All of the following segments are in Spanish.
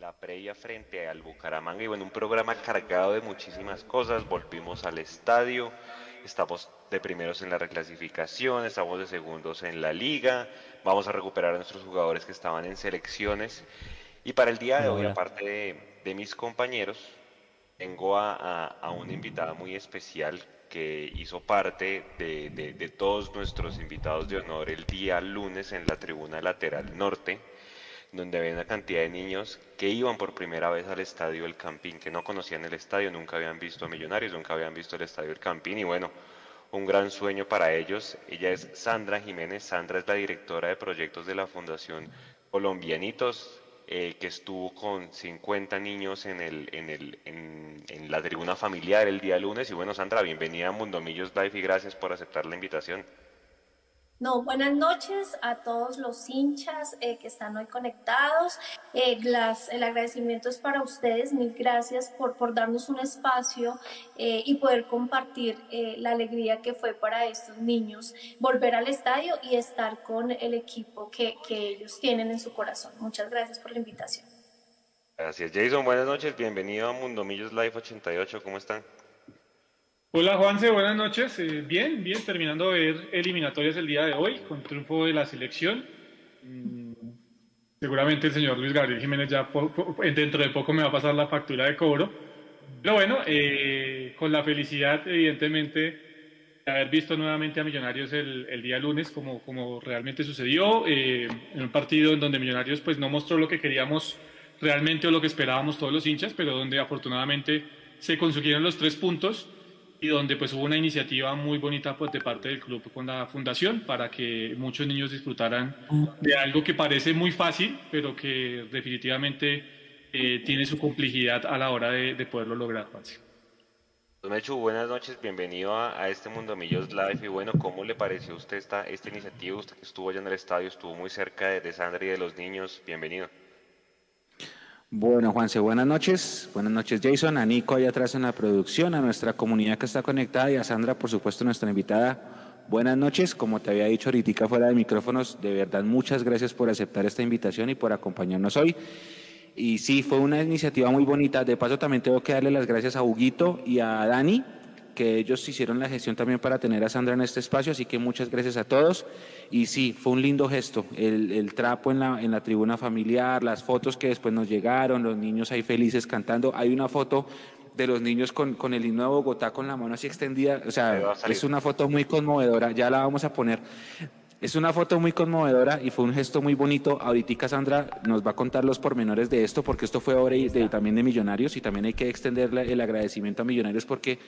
en la previa frente al Bucaramanga y bueno, un programa cargado de muchísimas cosas, volvimos al estadio, estamos de primeros en la reclasificación, estamos de segundos en la liga, vamos a recuperar a nuestros jugadores que estaban en selecciones. Y para el día de hoy, aparte de, mis compañeros, tengo a, a una invitada muy especial que hizo parte de, todos nuestros invitados de honor el día lunes en la tribuna lateral norte, donde había una cantidad de niños que iban por primera vez al estadio El Campín, que no conocían el estadio, nunca habían visto a Millonarios, nunca habían visto el estadio El Campín y bueno, un gran sueño para ellos. Ella es Sandra Jiménez, Sandra es la directora de proyectos de la Fundación Colombianitos, eh, que estuvo con 50 niños en, el, en, el, en, la tribuna familiar el día lunes. Y bueno, Sandra, bienvenida a Mundo Millos y gracias por aceptar la invitación. No, buenas noches a todos los hinchas eh, que están hoy conectados. Eh, el agradecimiento es para ustedes. Mil gracias por, por darnos un espacio eh, y poder compartir la alegría que fue para estos niños volver al estadio y estar con el equipo que, que ellos tienen en su corazón. Muchas gracias por la invitación. Gracias, Jason. Buenas noches. Bienvenido a Mundo Millos Live 88. ¿Cómo están? Hola Juanse, buenas noches. Eh, bien, bien, terminando de ver eliminatorias el día de hoy con triunfo de la selección. Mm, seguramente el señor Luis Gabriel Jiménez ya dentro de poco me va a pasar la factura de cobro. Pero bueno, eh, con la felicidad evidentemente de haber visto nuevamente a Millonarios el, día lunes como, como realmente sucedió, eh, en un partido en donde Millonarios pues no mostró lo que queríamos realmente o lo que esperábamos todos los hinchas, pero donde afortunadamente se consiguieron los tres puntos y donde pues hubo una iniciativa muy bonita pues, de parte del club con la fundación para que muchos niños disfrutaran de algo que parece muy fácil, pero que definitivamente eh, tiene su complejidad a la hora de, poderlo lograr, Don Mechu, buenas noches, bienvenido a, este Mundo Millos Live y bueno, ¿cómo le pareció a usted esta, esta iniciativa? Usted que estuvo allá en el estadio, estuvo muy cerca de, de Sandra y de los niños, bienvenido. Bueno, Juanse, buenas noches. Buenas noches, Jason, a Nico ahí atrás en la producción, a nuestra comunidad que está conectada y a Sandra, por supuesto, nuestra invitada. Buenas noches, como te había dicho ahorita fuera de micrófonos, de verdad muchas gracias por aceptar esta invitación y por acompañarnos hoy. Y sí, fue una iniciativa muy bonita. De paso, también tengo que darle las gracias a Huguito y a Dani, que ellos hicieron la gestión también para tener a Sandra en este espacio, así que muchas gracias a todos. Y sí, fue un lindo gesto, el, trapo en la, en la tribuna familiar, las fotos que después nos llegaron, los niños ahí felices cantando. Hay una foto de los niños con, con el himno de Bogotá con la mano así extendida, o sea, es una foto muy conmovedora, ya la vamos a poner. Es una foto muy conmovedora y fue un gesto muy bonito. Ahorita Sandra nos va a contar los pormenores de esto, porque esto fue obra de, también de Millonarios y también hay que extender el agradecimiento a Millonarios porque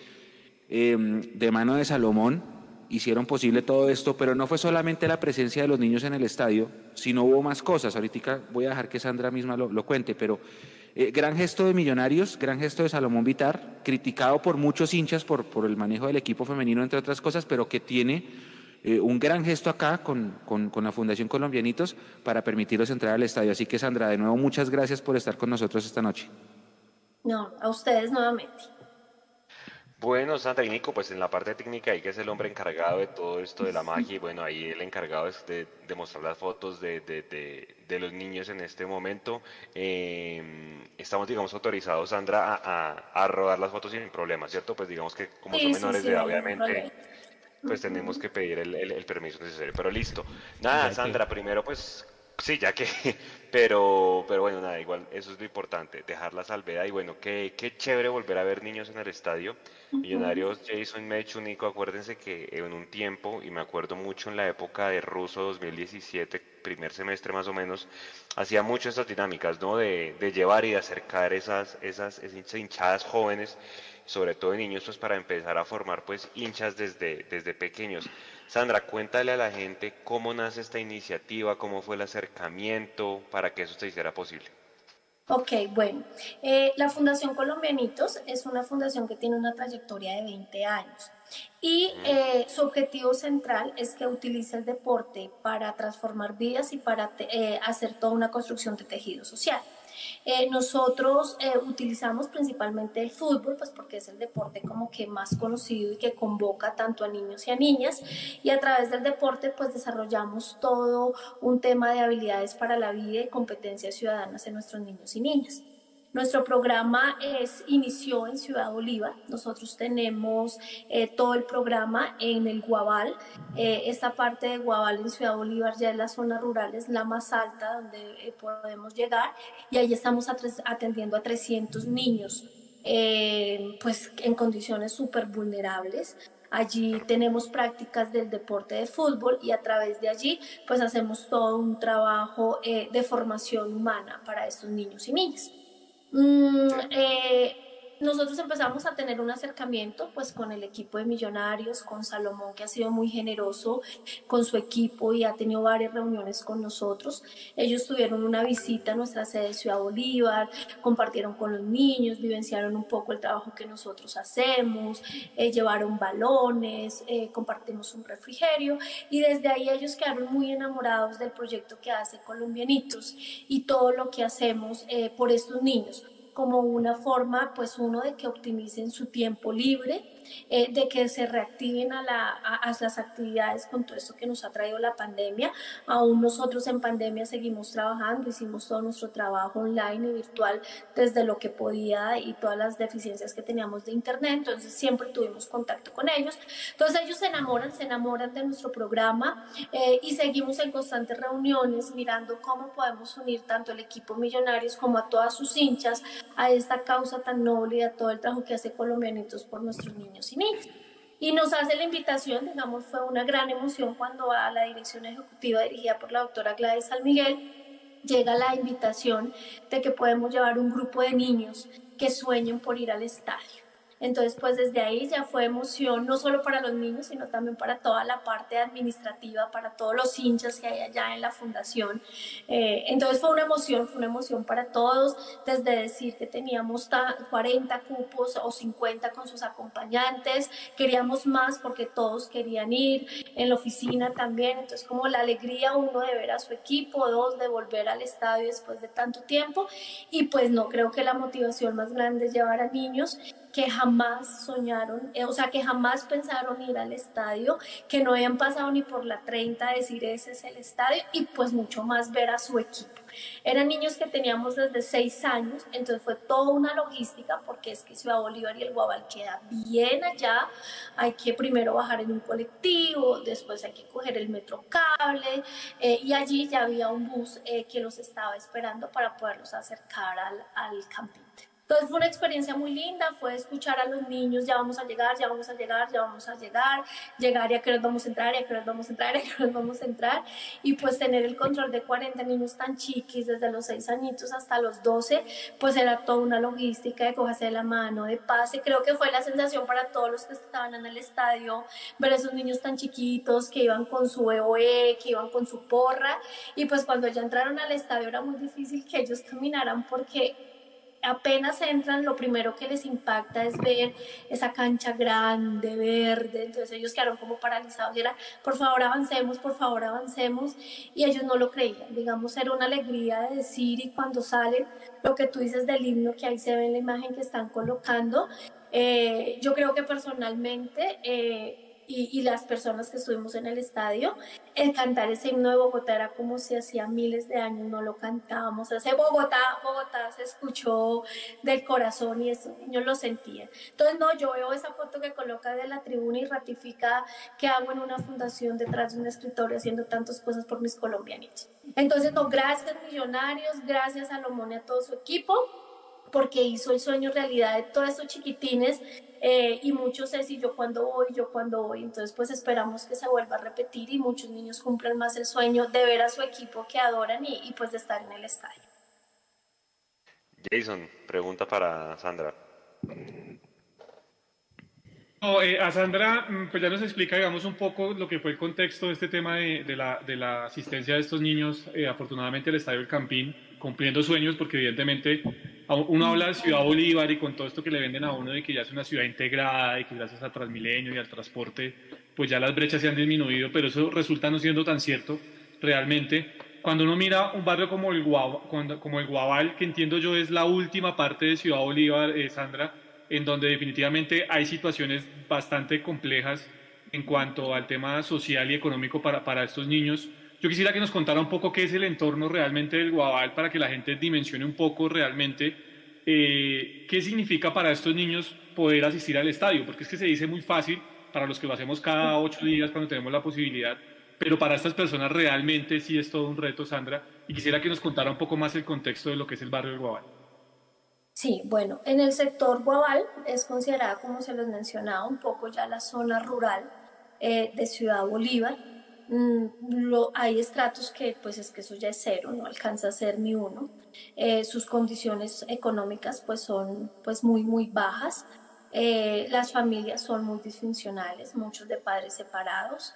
Em, de mano de Salomón hicieron posible todo esto, pero no fue solamente la presencia de los niños en el estadio, sino hubo más cosas. Ahorita voy a dejar que Sandra misma lo, cuente, pero eh, gran gesto de Millonarios, gran gesto de Salomón Vitar, criticado por muchos hinchas por, el manejo del equipo femenino, entre otras cosas, pero que tiene eh, un gran gesto acá con, con, con, la Fundación Colombianitos para permitirlos entrar al estadio. Así que Sandra, de nuevo, muchas gracias por estar con nosotros esta noche. No, a ustedes nuevamente. Bueno, Sandra y Nico, pues en la parte técnica, hay que es el hombre encargado de todo esto de la magia, y bueno, ahí el encargado es de, mostrar las fotos de, de, los niños en este momento. Em, estamos, digamos, autorizados, Sandra, a, a, rodar las fotos sin problema, ¿cierto? Pues digamos que como son menores de edad, obviamente, pues tenemos que pedir el, el permiso necesario, pero listo. Nada, Sandra, primero pues Sí, ya que, pero, pero bueno, nada, igual, eso es lo importante, dejar la salvedad y bueno, qué, qué chévere volver a ver niños en el estadio. Millonarios, Jason, Mechu, Nico, acuérdense que en un tiempo, y me acuerdo mucho en la época de Ruso 2017, primer semestre más o menos, hacía mucho estas dinámicas, ¿no? De, de llevar y de acercar esas, esas, esas hinchadas jóvenes sobre todo de niños, pues para empezar a formar pues hinchas desde, desde pequeños. Sandra, cuéntale a la gente cómo nace esta iniciativa, cómo fue el acercamiento para que eso se hiciera posible. Ok, bueno, eh, la Fundación Colombianitos es una fundación que tiene una trayectoria de 20 años y eh, su objetivo central es que utilice el deporte para transformar vidas y para eh, hacer toda una construcción de tejido social. Eh, nosotros eh, utilizamos principalmente el fútbol, pues porque es el deporte como que más conocido y que convoca tanto a niños y a niñas. Y a través del deporte, pues desarrollamos todo un tema de habilidades para la vida y competencias ciudadanas en nuestros niños y niñas. Nuestro programa es, inició en Ciudad Bolívar. Nosotros tenemos eh, todo el programa en el Guabal. Eh, esta parte de Guabal en Ciudad Bolívar ya es la zona rural, es la más alta donde eh, podemos llegar y ahí estamos atendiendo a 300 niños, pues en condiciones súper vulnerables. Allí tenemos prácticas del deporte de fútbol y a través de allí pues hacemos todo un trabajo de formación humana para estos niños y niñas. Mm, eh, nosotros empezamos a tener un acercamiento pues con el equipo de millonarios, con Salomón que ha sido muy generoso con su equipo y ha tenido varias reuniones con nosotros. Ellos tuvieron una visita a nuestra sede de Ciudad Bolívar, compartieron con los niños, vivenciaron un poco el trabajo que nosotros hacemos, eh, llevaron balones, eh, compartimos un refrigerio y desde ahí ellos quedaron muy enamorados del proyecto que hace Colombianitos y todo lo que hacemos por estos niños como una forma, pues uno, de que optimicen su tiempo libre, eh, de que se reactiven a, la, a, las actividades con todo esto que nos ha traído la pandemia. Aún nosotros en pandemia seguimos trabajando, hicimos todo nuestro trabajo online y virtual desde lo que podía y todas las deficiencias que teníamos de internet, entonces siempre tuvimos contacto con ellos. Entonces ellos se enamoran, se enamoran de nuestro programa eh, y seguimos en constantes reuniones mirando cómo podemos unir tanto el equipo Millonarios como a todas sus hinchas a esta causa tan noble y a todo el trabajo que hace Colombianitos por nuestros niños y niñas. Y nos hace la invitación, digamos, fue una gran emoción cuando a la dirección ejecutiva dirigida por la doctora Gladys San Miguel llega la invitación de que podemos llevar un grupo de niños que sueñen por ir al estadio. Entonces, pues desde ahí ya fue emoción, no solo para los niños, sino también para toda la parte administrativa, para todos los hinchas que hay allá en la fundación. Eh, entonces fue una emoción, fue una emoción para todos, desde decir que teníamos 40 cupos o 50 con sus acompañantes, queríamos más porque todos querían ir, en la oficina también, entonces como la alegría uno de ver a su equipo, dos de volver al estadio después de tanto tiempo y pues no creo que la motivación más grande es llevar a niños que jamás soñaron, eh, o sea, que jamás pensaron ir al estadio, que no habían pasado ni por la 30 a decir ese es el estadio y pues mucho más ver a su equipo. Eran niños que teníamos desde 6 años, entonces fue toda una logística porque es que Ciudad Bolívar y el Guabal queda bien allá, hay que primero bajar en un colectivo, después hay que coger el metro cable eh, y allí ya había un bus eh, que los estaba esperando para poderlos acercar al, al. Entonces fue una experiencia muy linda, fue escuchar a los niños, ya vamos a llegar, ya vamos a llegar, ya vamos a llegar, llegar y a qué vamos a entrar, y a qué vamos a entrar, y a qué vamos a entrar, y pues tener el control de 40 niños tan chiquis, desde los 6 añitos hasta los 12, pues era toda una logística de cogerse de la mano, de pase, creo que fue la sensación para todos los que estaban en el estadio, ver a esos niños tan chiquitos que iban con su EOE, que iban con su porra, y pues cuando ya entraron al estadio era muy difícil que ellos caminaran porque apenas entran, lo primero que les impacta es ver esa cancha grande, verde, entonces ellos quedaron como paralizados y era, por favor avancemos, por favor avancemos, y ellos no lo creían, digamos, era una alegría de decir y cuando salen, lo que tú dices del himno, que ahí se ve en la imagen que están colocando, eh, yo creo que personalmente... Eh, y, las personas que estuvimos en el estadio, el cantar ese himno de Bogotá era como si hacía miles de años no lo cantábamos. Ese Bogotá, Bogotá se escuchó del corazón y esos niños lo sentían. Entonces, no, yo veo esa foto que coloca de la tribuna y ratifica que hago en una fundación detrás de un escritorio haciendo tantas cosas por mis colombianitos. Entonces, no, gracias millonarios, gracias a Lomone y a todo su equipo porque hizo el sueño realidad de todos estos chiquitines eh, y muchos es y yo cuando voy, yo cuando voy. Entonces pues esperamos que se vuelva a repetir y muchos niños cumplan más el sueño de ver a su equipo que adoran y, y pues de estar en el estadio. Jason, pregunta para Sandra. Eh, a Sandra, mm, pues ya nos explica, digamos, un poco lo que fue el contexto de este tema de, de, la, de la, asistencia de estos niños, eh, afortunadamente, al Estadio del Campín, cumpliendo sueños, porque evidentemente uno habla de Ciudad Bolívar y con todo esto que le venden a uno de que ya es una ciudad integrada y que gracias a Transmilenio y al transporte, pues ya las brechas se han disminuido, pero eso resulta no siendo tan cierto realmente. cuando uno mira un barrio como el, Guabal, como el Guabal, que entiendo yo es la última parte de Ciudad Bolívar, eh, Sandra, en donde definitivamente hay situaciones bastante complejas en cuanto al tema social y económico para, para estos niños. Yo quisiera que nos contara un poco qué es el entorno realmente del Guabal para que la gente dimensione un poco realmente eh, qué significa para estos niños poder asistir al estadio, porque es que se dice muy fácil para los que lo hacemos cada ocho días cuando tenemos la posibilidad, pero para estas personas realmente sí es todo un reto, Sandra, y quisiera que nos contara un poco más el contexto de lo que es el barrio del Guabal. Sí, bueno, en el sector Guabal es considerada, como se les mencionaba, un poco ya la zona rural eh, de Ciudad Bolívar. Mm, hay estratos que, pues es que eso ya es cero, no alcanza a ser ni uno. Eh, sus condiciones económicas, pues son, pues muy, muy bajas. Eh, las familias son muy disfuncionales, muchos de padres separados,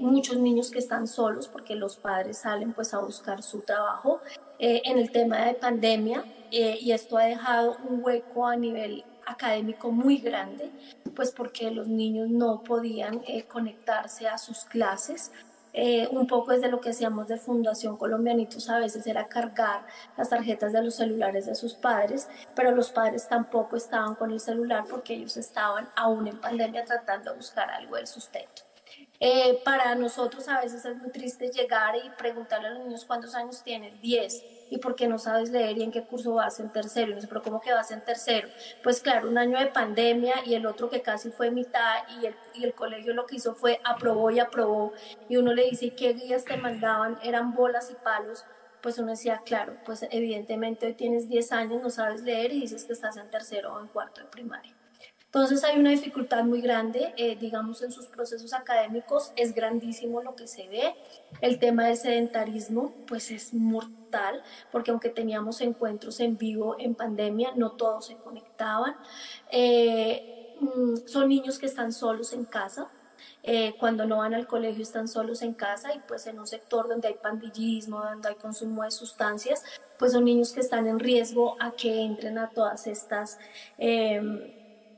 muchos niños que están solos porque los padres salen pues a buscar su trabajo. Eh, en el tema de pandemia, y esto ha dejado un hueco a nivel académico muy grande, pues porque los niños no podían conectarse a sus clases eh, un poco desde lo que hacíamos de Fundación Colombianitos a veces era cargar las tarjetas de los celulares de sus padres, pero los padres tampoco estaban con el celular porque ellos estaban aún en pandemia tratando de buscar algo del sustento. Eh, para nosotros a veces es muy triste llegar y preguntarle a los niños cuántos años tienen, 10, y por qué no sabes leer y en qué curso vas en tercero. Y no sé, pero ¿cómo que vas en tercero? Pues claro, un año de pandemia y el otro que casi fue mitad y el, y el colegio lo que hizo fue aprobó y aprobó. Y uno le dice, ¿qué guías te mandaban? Eran bolas y palos. Pues uno decía, claro, pues evidentemente hoy tienes 10 años, no sabes leer y dices que estás en tercero o en cuarto de primaria. Entonces hay una dificultad muy grande, eh, digamos, en sus procesos académicos, es grandísimo lo que se ve. El tema del sedentarismo, pues es mortal, porque aunque teníamos encuentros en vivo en pandemia, no todos se conectaban. Eh, mm, son niños que están solos en casa, eh, cuando no van al colegio están solos en casa y pues en un sector donde hay pandillismo, donde hay consumo de sustancias, pues son niños que están en riesgo a que entren a todas estas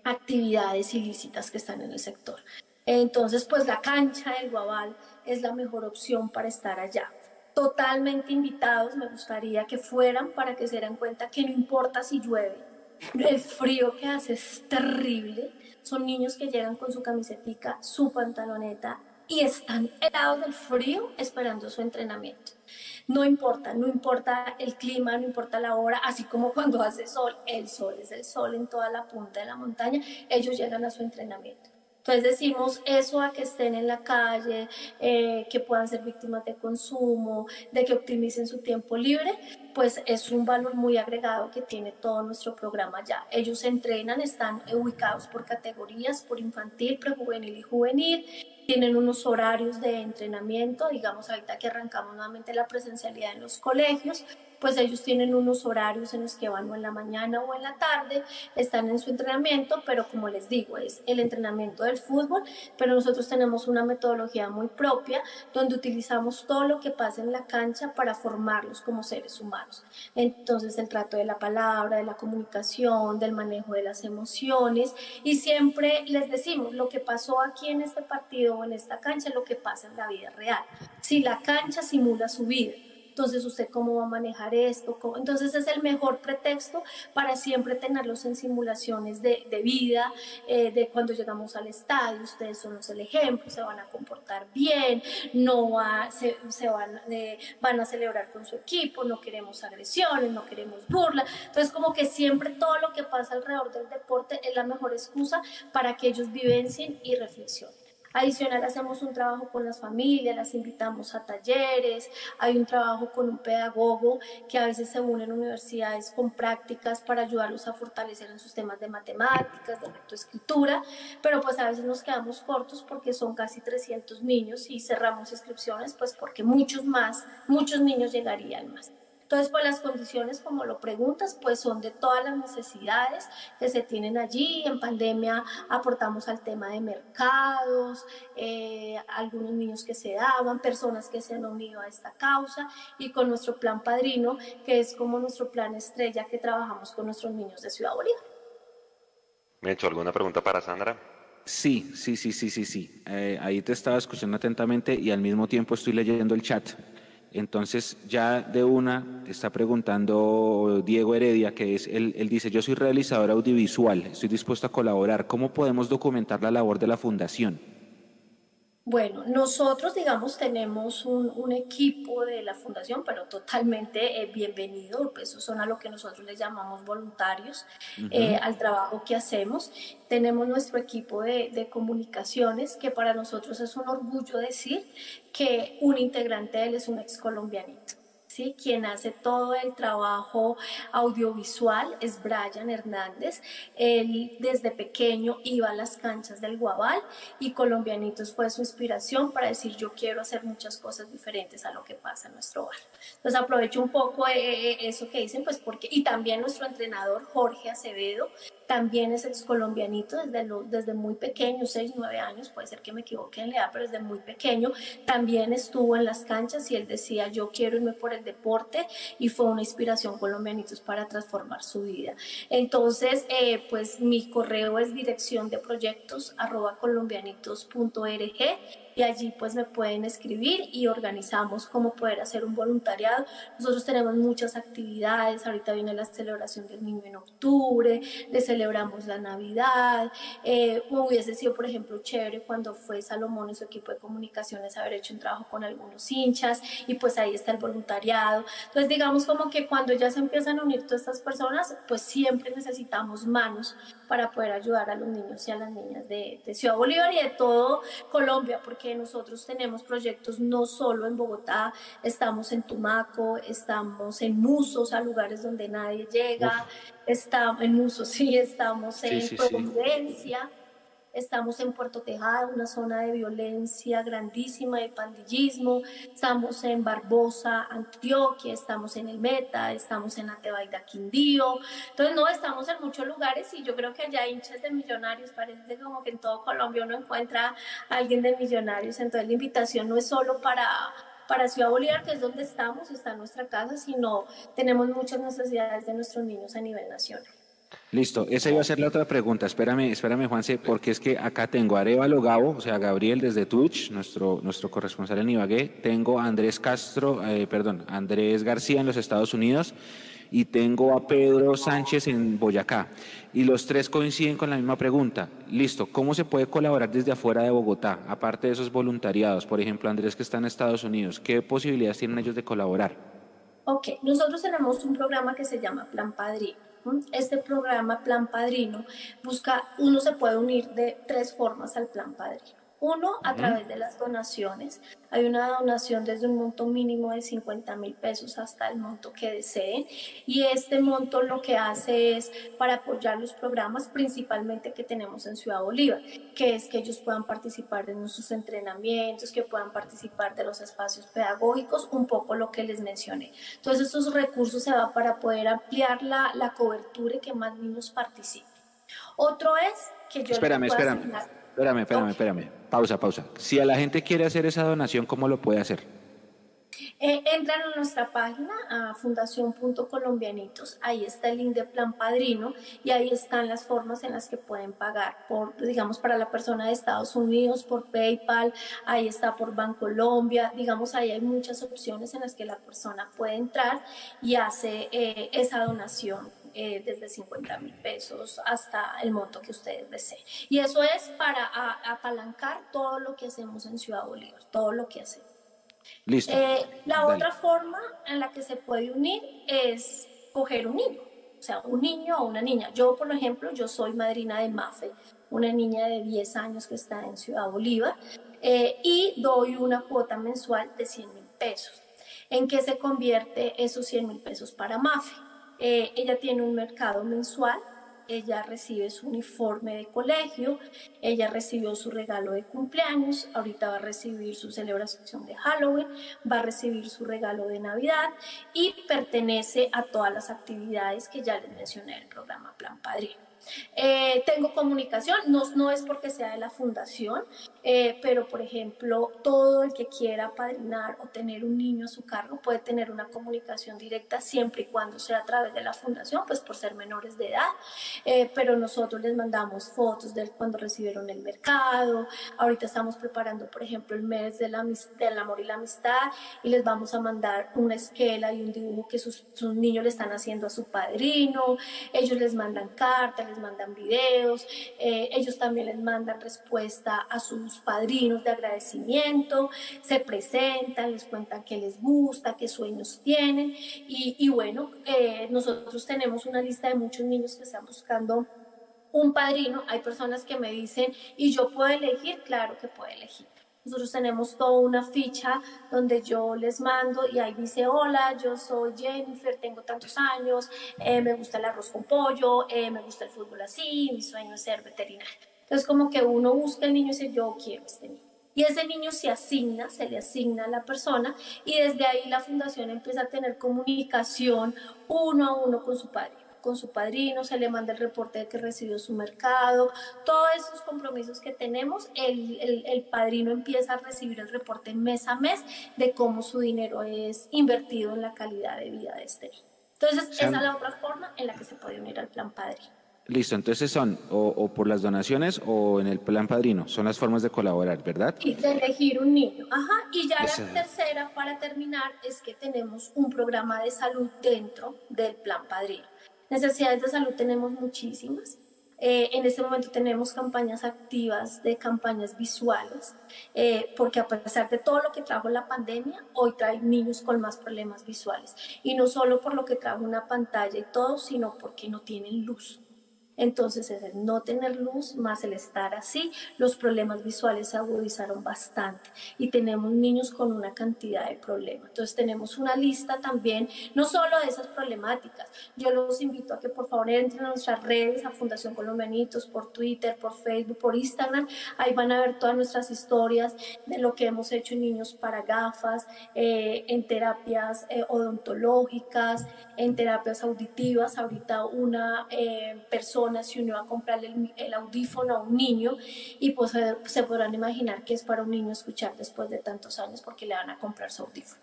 actividades ilícitas que están en el sector. Entonces, pues la cancha del Guabal es la mejor opción para estar allá. Totalmente invitados, me gustaría que fueran para que se dieran cuenta que no importa si llueve, el frío que hace es terrible. Son niños que llegan con su camisetica, su pantaloneta y están helados del frío esperando su entrenamiento. No importa, no importa el clima, no importa la hora, así como cuando hace sol, el sol es el sol en toda la punta de la montaña, ellos llegan a su entrenamiento. Entonces decimos eso a que estén en la calle, eh, que puedan ser víctimas de consumo, de que optimicen su tiempo libre, pues es un valor muy agregado que tiene todo nuestro programa ya. Ellos entrenan, están ubicados por categorías, por infantil, prejuvenil y juvenil, tienen unos horarios de entrenamiento, digamos ahorita que arrancamos nuevamente la presencialidad en los colegios, pues ellos tienen unos horarios en los que van o en la mañana o en la tarde, están en su entrenamiento, pero como les digo, es el entrenamiento del fútbol, pero nosotros tenemos una metodología muy propia donde utilizamos todo lo que pasa en la cancha para formarlos como seres humanos. Entonces el trato de la palabra, de la comunicación, del manejo de las emociones y siempre les decimos lo que pasó aquí en este partido o en esta cancha, lo que pasa en la vida real. Si la cancha simula su vida, entonces usted cómo va a manejar esto, entonces es el mejor pretexto para siempre tenerlos en simulaciones de, vida, eh, de cuando llegamos al estadio, ustedes son los el ejemplo, se van a comportar bien, no se, se, van, eh, van a celebrar con su equipo, no queremos agresiones, no queremos burla, entonces como que siempre todo lo que pasa alrededor del deporte es la mejor excusa para que ellos vivencien y reflexionen. Adicional, hacemos un trabajo con las familias, las invitamos a talleres, hay un trabajo con un pedagogo que a veces se une en universidades con prácticas para ayudarlos a fortalecer en sus temas de matemáticas, de lectoescritura, pero pues a veces nos quedamos cortos porque son casi 300 niños y cerramos inscripciones, pues porque muchos más, muchos niños llegarían más. Entonces, pues las condiciones, como lo preguntas, pues son de todas las necesidades que se tienen allí. En pandemia aportamos al tema de mercados, eh, algunos niños que se daban, personas que se han unido a esta causa y con nuestro plan padrino, que es como nuestro plan estrella que trabajamos con nuestros niños de Ciudad Bolívar. ¿Me he hecho alguna pregunta para Sandra? Sí, sí, sí, sí, sí, sí. Eh, ahí te estaba escuchando atentamente y al mismo tiempo estoy leyendo el chat Entonces ya de una está preguntando Diego Heredia, que es, él, él, dice, yo soy realizador audiovisual, estoy dispuesto a colaborar, ¿cómo podemos documentar la labor de la fundación? Bueno, nosotros, digamos, tenemos un, un, equipo de la fundación, pero totalmente eh, bienvenido, pues, eso son a lo que nosotros le llamamos voluntarios uh -huh. eh, al trabajo que hacemos. Tenemos nuestro equipo de, de, comunicaciones, que para nosotros es un orgullo decir que un integrante de él es un ex colombianito. Quien hace todo el trabajo audiovisual es Brian Hernández. Él desde pequeño iba a las canchas del Guabal y Colombianitos fue su inspiración para decir yo quiero hacer muchas cosas diferentes a lo que pasa en nuestro bar. Entonces aprovecho un poco eh, eso que dicen, pues porque, y también nuestro entrenador Jorge Acevedo, también es ex colombianito desde, desde muy pequeño, 6, 9 años, puede ser que me equivoque en la edad, pero desde muy pequeño, también estuvo en las canchas y él decía, yo quiero irme por el deporte y fue una inspiración colombianitos para transformar su vida. Entonces, eh, pues mi correo es dirección de proyectos arroba colombianitos.org y allí pues me pueden escribir y organizamos cómo poder hacer un voluntariado. Nosotros tenemos muchas actividades, ahorita viene la celebración del niño en octubre, le celebramos la Navidad, eh, hubiese sido por ejemplo chévere cuando fue Salomón y su equipo de comunicaciones haber hecho un trabajo con algunos hinchas y pues ahí está el voluntariado. Entonces digamos como que cuando ya se empiezan a unir todas estas personas, pues siempre necesitamos manos para poder ayudar a los niños y a las niñas de, de Ciudad Bolívar y de todo Colombia, porque nosotros tenemos proyectos no solo en Bogotá, estamos en Tumaco, estamos en Musos, a lugares donde nadie llega, estamos en Musos, sí, estamos en sí, sí, Providencia. Sí. Estamos en Puerto Tejada, una zona de violencia grandísima, de pandillismo. Estamos en Barbosa, Antioquia, estamos en El Meta, estamos en Atebaida, Quindío. Entonces, no, estamos en muchos lugares y yo creo que allá hinchas de millonarios, parece como que en todo Colombia uno encuentra a alguien de millonarios. Entonces, la invitación no es solo para, para Ciudad Bolívar, que es donde estamos, está nuestra casa, sino tenemos muchas necesidades de nuestros niños a nivel nacional. Listo, esa iba a ser la otra pregunta. Espérame, espérame, Juanse, porque es que acá tengo a Arevalo Gabo, o sea, Gabriel desde Twitch, nuestro, nuestro corresponsal en Ibagué. Tengo a Andrés Castro, eh, perdón, Andrés García en los Estados Unidos y tengo a Pedro Sánchez en Boyacá. Y los tres coinciden con la misma pregunta. Listo, ¿cómo se puede colaborar desde afuera de Bogotá? Aparte de esos voluntariados, por ejemplo, Andrés que está en Estados Unidos, ¿qué posibilidades tienen ellos de colaborar? Ok, nosotros tenemos un programa que se llama Plan Padrino este programa Plan Padrino busca, uno se puede unir de tres formas al Plan Padrino. Uno, a través de las donaciones. Hay una donación desde un monto mínimo de 50 mil pesos hasta el monto que deseen. Y este monto lo que hace es para apoyar los programas principalmente que tenemos en Ciudad Bolívar, que es que ellos puedan participar de nuestros entrenamientos, que puedan participar de los espacios pedagógicos, un poco lo que les mencioné. Entonces, estos recursos se van para poder ampliar la, la cobertura y que más niños participen. Otro es que yo... Espérame, espérame. Asignar... Espérame, espérame, espérame. Pausa, pausa. Si a la gente quiere hacer esa donación, ¿cómo lo puede hacer? Eh, entran a nuestra página, a fundación.colombianitos, ahí está el link de Plan Padrino y ahí están las formas en las que pueden pagar, por, digamos, para la persona de Estados Unidos, por PayPal, ahí está por Bancolombia, digamos, ahí hay muchas opciones en las que la persona puede entrar y hace eh, esa donación eh, desde 50 mil pesos hasta el monto que ustedes deseen. Y eso es para a, apalancar todo lo que hacemos en Ciudad Bolívar, todo lo que hacemos. Listo. Eh, la Dale. otra forma en la que se puede unir es coger un niño, o sea, un niño o una niña. Yo, por ejemplo, yo soy madrina de Mafe, una niña de 10 años que está en Ciudad Bolívar, eh, y doy una cuota mensual de 100 mil pesos. ¿En qué se convierte esos 100 mil pesos para Mafe? Eh, ella tiene un mercado mensual, ella recibe su uniforme de colegio, ella recibió su regalo de cumpleaños, ahorita va a recibir su celebración de Halloween, va a recibir su regalo de Navidad y pertenece a todas las actividades que ya les mencioné en el programa Plan Padrino. Eh, tengo comunicación, no, no, es porque sea de la fundación, eh, pero por ejemplo, todo el que quiera padrinar o tener un niño a su cargo puede tener una comunicación directa siempre y cuando sea a través de la fundación, pues por ser menores de edad, eh, pero nosotros les mandamos fotos de cuando recibieron el mercado, ahorita estamos preparando, por ejemplo, el mes de la, del amor y la amistad y les vamos a mandar una esquela y un dibujo que sus, sus niños le están haciendo a su padrino, ellos les mandan cartas, les mandan videos, eh, ellos también les mandan respuesta a sus padrinos de agradecimiento, se presentan, les cuentan qué les gusta, qué sueños tienen y, bueno, eh, nosotros tenemos una lista de muchos niños que están buscando un padrino. Hay personas que me dicen, ¿y yo puedo elegir? Claro que puedo elegir. Nosotros tenemos toda una ficha donde yo les mando y ahí dice, hola, yo soy Jennifer, tengo tantos años, eh, me gusta el arroz con pollo, eh, me gusta el fútbol así, mi sueño es ser veterinario. Entonces como que uno busca el niño y dice, yo quiero este niño. Y ese niño se asigna, se le asigna a la persona y desde ahí la fundación empieza a tener comunicación uno a uno con su padre con su padrino, se le manda el reporte de que recibió su mercado, todos esos compromisos que tenemos, el, el, el, padrino empieza a recibir el reporte mes a mes de cómo su dinero es invertido en la calidad de vida de este niño. Entonces, esa es la otra forma en la que se puede unir al plan padrino. Listo, entonces son o, por las donaciones o en el plan padrino, son las formas de colaborar, ¿verdad? Y de elegir un niño. Ajá, y ya la tercera, para terminar, es que tenemos un programa de salud dentro del plan padrino. Necesidades de salud tenemos muchísimas. Eh, en este momento tenemos campañas activas de campañas visuales, eh, porque a pesar de todo lo que trajo la pandemia, hoy trae niños con más problemas visuales. Y no solo por lo que trajo una pantalla y todo, sino porque no tienen luz. Entonces es el no tener luz más el estar así, los problemas visuales se agudizaron bastante y tenemos niños con una cantidad de problemas. Entonces tenemos una lista también, no solo de esas problemáticas, yo los invito a que por favor entren a nuestras redes, a Fundación Colombianitos, por Twitter, por Facebook, por Instagram, ahí van a ver todas nuestras historias de lo que hemos hecho en niños para gafas, eh, en terapias eh, odontológicas, en terapias auditivas, ahorita una eh, persona se unió a comprarle el, audífono a un niño y pues se, podrán imaginar que es para un niño escuchar después de tantos años porque le van a comprar su audífono.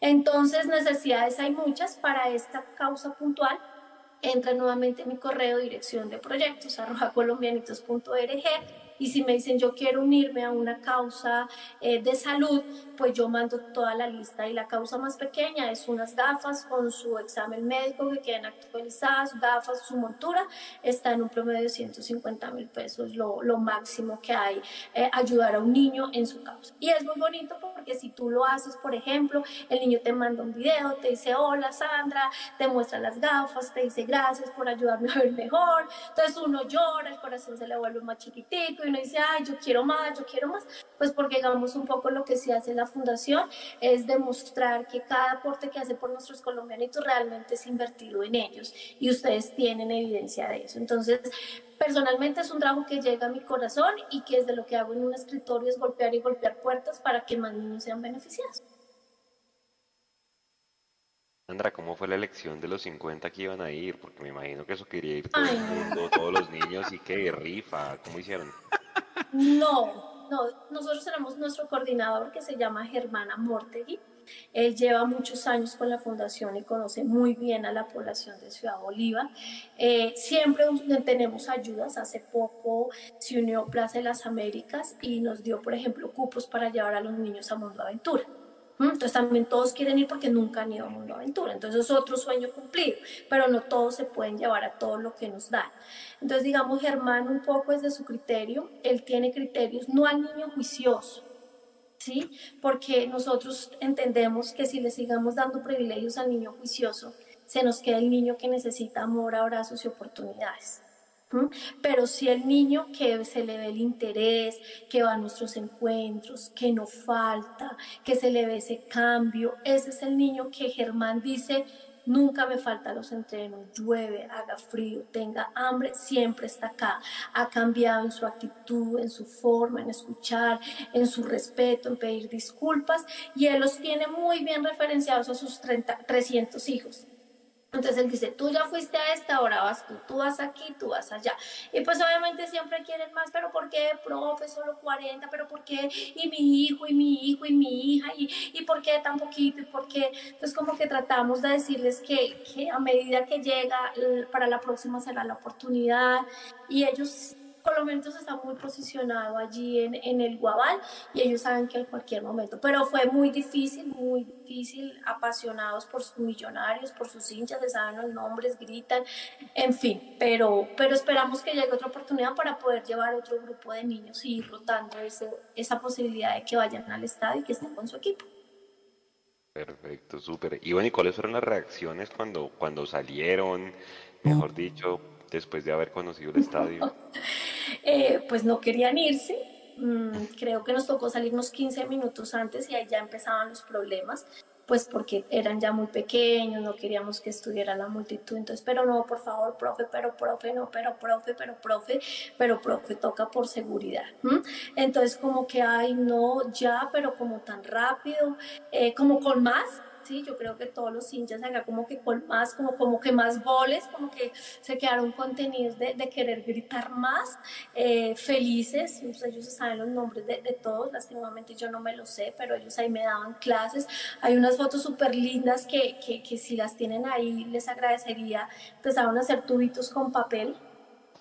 Entonces, necesidades hay muchas para esta causa puntual. Entra nuevamente en mi correo dirección de proyectos arroba colombianitos.org y si me dicen yo quiero unirme a una causa eh, de salud, pues yo mando toda la lista y la causa más pequeña es unas gafas con su examen médico que queden actualizadas, gafas, su montura, está en un promedio de 150 mil pesos, lo, máximo que hay, eh, ayudar a un niño en su causa. Y es muy bonito porque si tú lo haces, por ejemplo, el niño te manda un video, te dice hola Sandra, te muestra las gafas, te dice gracias por ayudarme a ver mejor, entonces uno llora, el corazón se le vuelve más chiquitico y uno dice, ay, yo quiero más, yo quiero más, pues porque digamos un poco lo que se hace la fundación es demostrar que cada aporte que hace por nuestros colombianitos realmente es invertido en ellos y ustedes tienen evidencia de eso. Entonces, personalmente es un trabajo que llega a mi corazón y que es de lo que hago en un escritorio es golpear y golpear puertas para que más niños sean beneficiados. Sandra, ¿cómo fue la elección de los 50 que iban a ir? Porque me imagino que eso quería ir todo el mundo, todos los niños, y qué rifa, ¿cómo hicieron? No, no, nosotros tenemos nuestro coordinador que se llama Germana Mortegui. Él lleva muchos años con la fundación y conoce muy bien a la población de Ciudad Bolívar. Eh, siempre tenemos ayudas. Hace poco se unió Plaza de las Américas y nos dio, por ejemplo, cupos para llevar a los niños a Mundo Aventura. Entonces también todos quieren ir porque nunca han ido a Mundo Aventura. Entonces es otro sueño cumplido, pero no todos se pueden llevar a todo lo que nos dan. Entonces digamos, Germán un poco es de su criterio, él tiene criterios no al niño juicioso, ¿sí? Porque nosotros entendemos que si le sigamos dando privilegios al niño juicioso, se nos queda el niño que necesita amor, abrazos y oportunidades. Pero si el niño que se le ve el interés, que va a nuestros encuentros, que no falta, que se le ve ese cambio, ese es el niño que Germán dice, nunca me falta los entrenos, llueve, haga frío, tenga hambre, siempre está acá. Ha cambiado en su actitud, en su forma, en escuchar, en su respeto, en pedir disculpas y él los tiene muy bien referenciados a sus 30, 300 hijos. Entonces él dice, tú ya fuiste a esta, ahora vas tú, tú vas aquí, tú vas allá. Y pues obviamente siempre quieren más, pero ¿por qué, profe, solo 40? ¿Pero por qué? Y mi hijo, y mi hijo, y mi hija, y, y por qué tan poquito, y por qué. Entonces como que tratamos de decirles que, que a medida que llega, para la próxima será la oportunidad, y ellos Colombianos está muy posicionado allí en, en, el Guabal y ellos saben que en cualquier momento, pero fue muy difícil, muy difícil, apasionados por sus millonarios, por sus hinchas, se saben los nombres, gritan, en fin, pero, pero esperamos que llegue otra oportunidad para poder llevar otro grupo de niños y ir rotando ese, esa posibilidad de que vayan al estadio y que estén con su equipo. Perfecto, súper. Y bueno, ¿y cuáles fueron las reacciones cuando, cuando salieron? Mejor dicho, después de haber conocido el estadio? Eh, pues no querían irse. Mm, creo que nos tocó salirnos 15 minutos antes y ahí ya empezaban los problemas, pues porque eran ya muy pequeños, no queríamos que estuviera la multitud. Entonces, pero no, por favor, profe, pero profe, no, pero profe, pero profe, pero profe, toca por seguridad. Entonces, como que, ay, no, ya, pero como tan rápido, eh, como con más ¿sí? Yo creo que todos los hinchas acá como que con más, como, como que más goles, como que se quedaron contenidos de, de querer gritar más, eh, felices, ellos saben los nombres de, de, todos, lastimosamente yo no me lo sé, pero ellos ahí me daban clases, hay unas fotos súper lindas que, que, que si las tienen ahí les agradecería, empezaron a hacer tubitos con papel,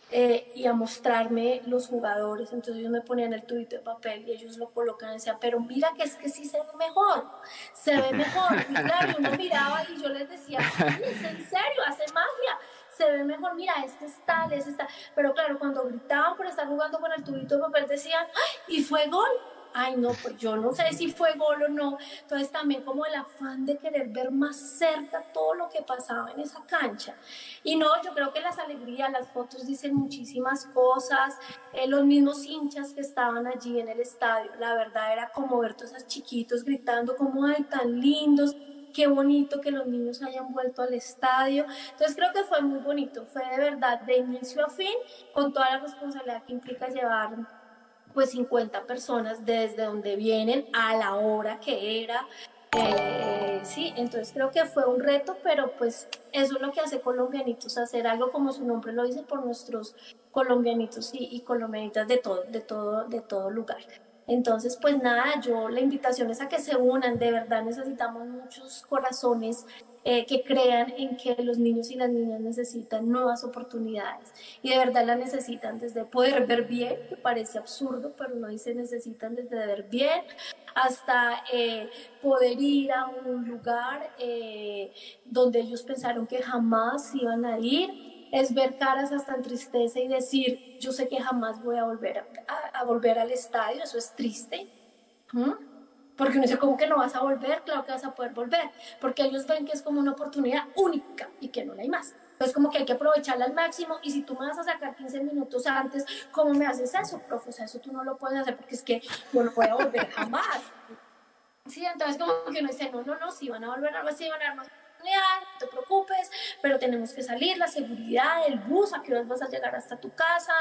eh, y a mostrarme los jugadores. Entonces yo me ponían el tubito de papel y ellos lo colocan y decían, pero mira que es que sí se ve mejor, se ve mejor. Y claro, uno miraba y yo les decía, ¿es en serio? Hace magia. Se ve mejor, mira, este es tal, este es tal. Pero claro, cuando gritaban por estar jugando con el tubito de papel decían, ¡ay! Y fue gol ay no, pues yo no sé si fue gol o no. Entonces también como el afán de querer ver más cerca todo lo que pasaba en esa cancha. Y no, yo creo que las alegrías, las fotos dicen muchísimas cosas, eh, los mismos hinchas que estaban allí en el estadio, la verdad era como ver todos esos chiquitos gritando como, ay, tan lindos qué bonito que los niños hayan vuelto al estadio. Entonces creo que fue muy bonito, fue de verdad de inicio a fin, con toda la responsabilidad que implica llevar pues 50 personas desde donde vienen a la hora que era. Eh, sí, entonces creo que fue un reto, pero pues eso es lo que hace Colombianitos, hacer algo como su nombre lo dice por nuestros colombianitos y, y colombianitas de todo, de todo, de todo lugar. Entonces, pues nada, yo la invitación es a que se unan, de verdad necesitamos muchos corazones eh, que crean en que los niños y las niñas necesitan nuevas oportunidades y de verdad la necesitan desde poder ver bien, que parece absurdo, pero no dice necesitan desde ver bien hasta eh, poder ir a un lugar eh, donde ellos pensaron que jamás iban a ir, es ver caras hasta en tristeza y decir, yo sé que jamás voy a volver a, volver al estadio, eso es triste. Porque uno dice, ¿cómo que no vas a volver? Claro que vas a poder volver. Porque ellos ven que es como una oportunidad única y que no la hay más. Entonces, como que hay que aprovecharla al máximo. Y si tú me vas a sacar 15 minutos antes, ¿cómo me haces eso, profe? O sea, eso tú no lo puedes hacer porque es que no voy a volver jamás. Sí, entonces, como que uno dice, no, no, no, si van a volver, algo así, van a más no te preocupes, pero tenemos que salir, la seguridad, el bus, a qué horas vas a llegar hasta tu casa,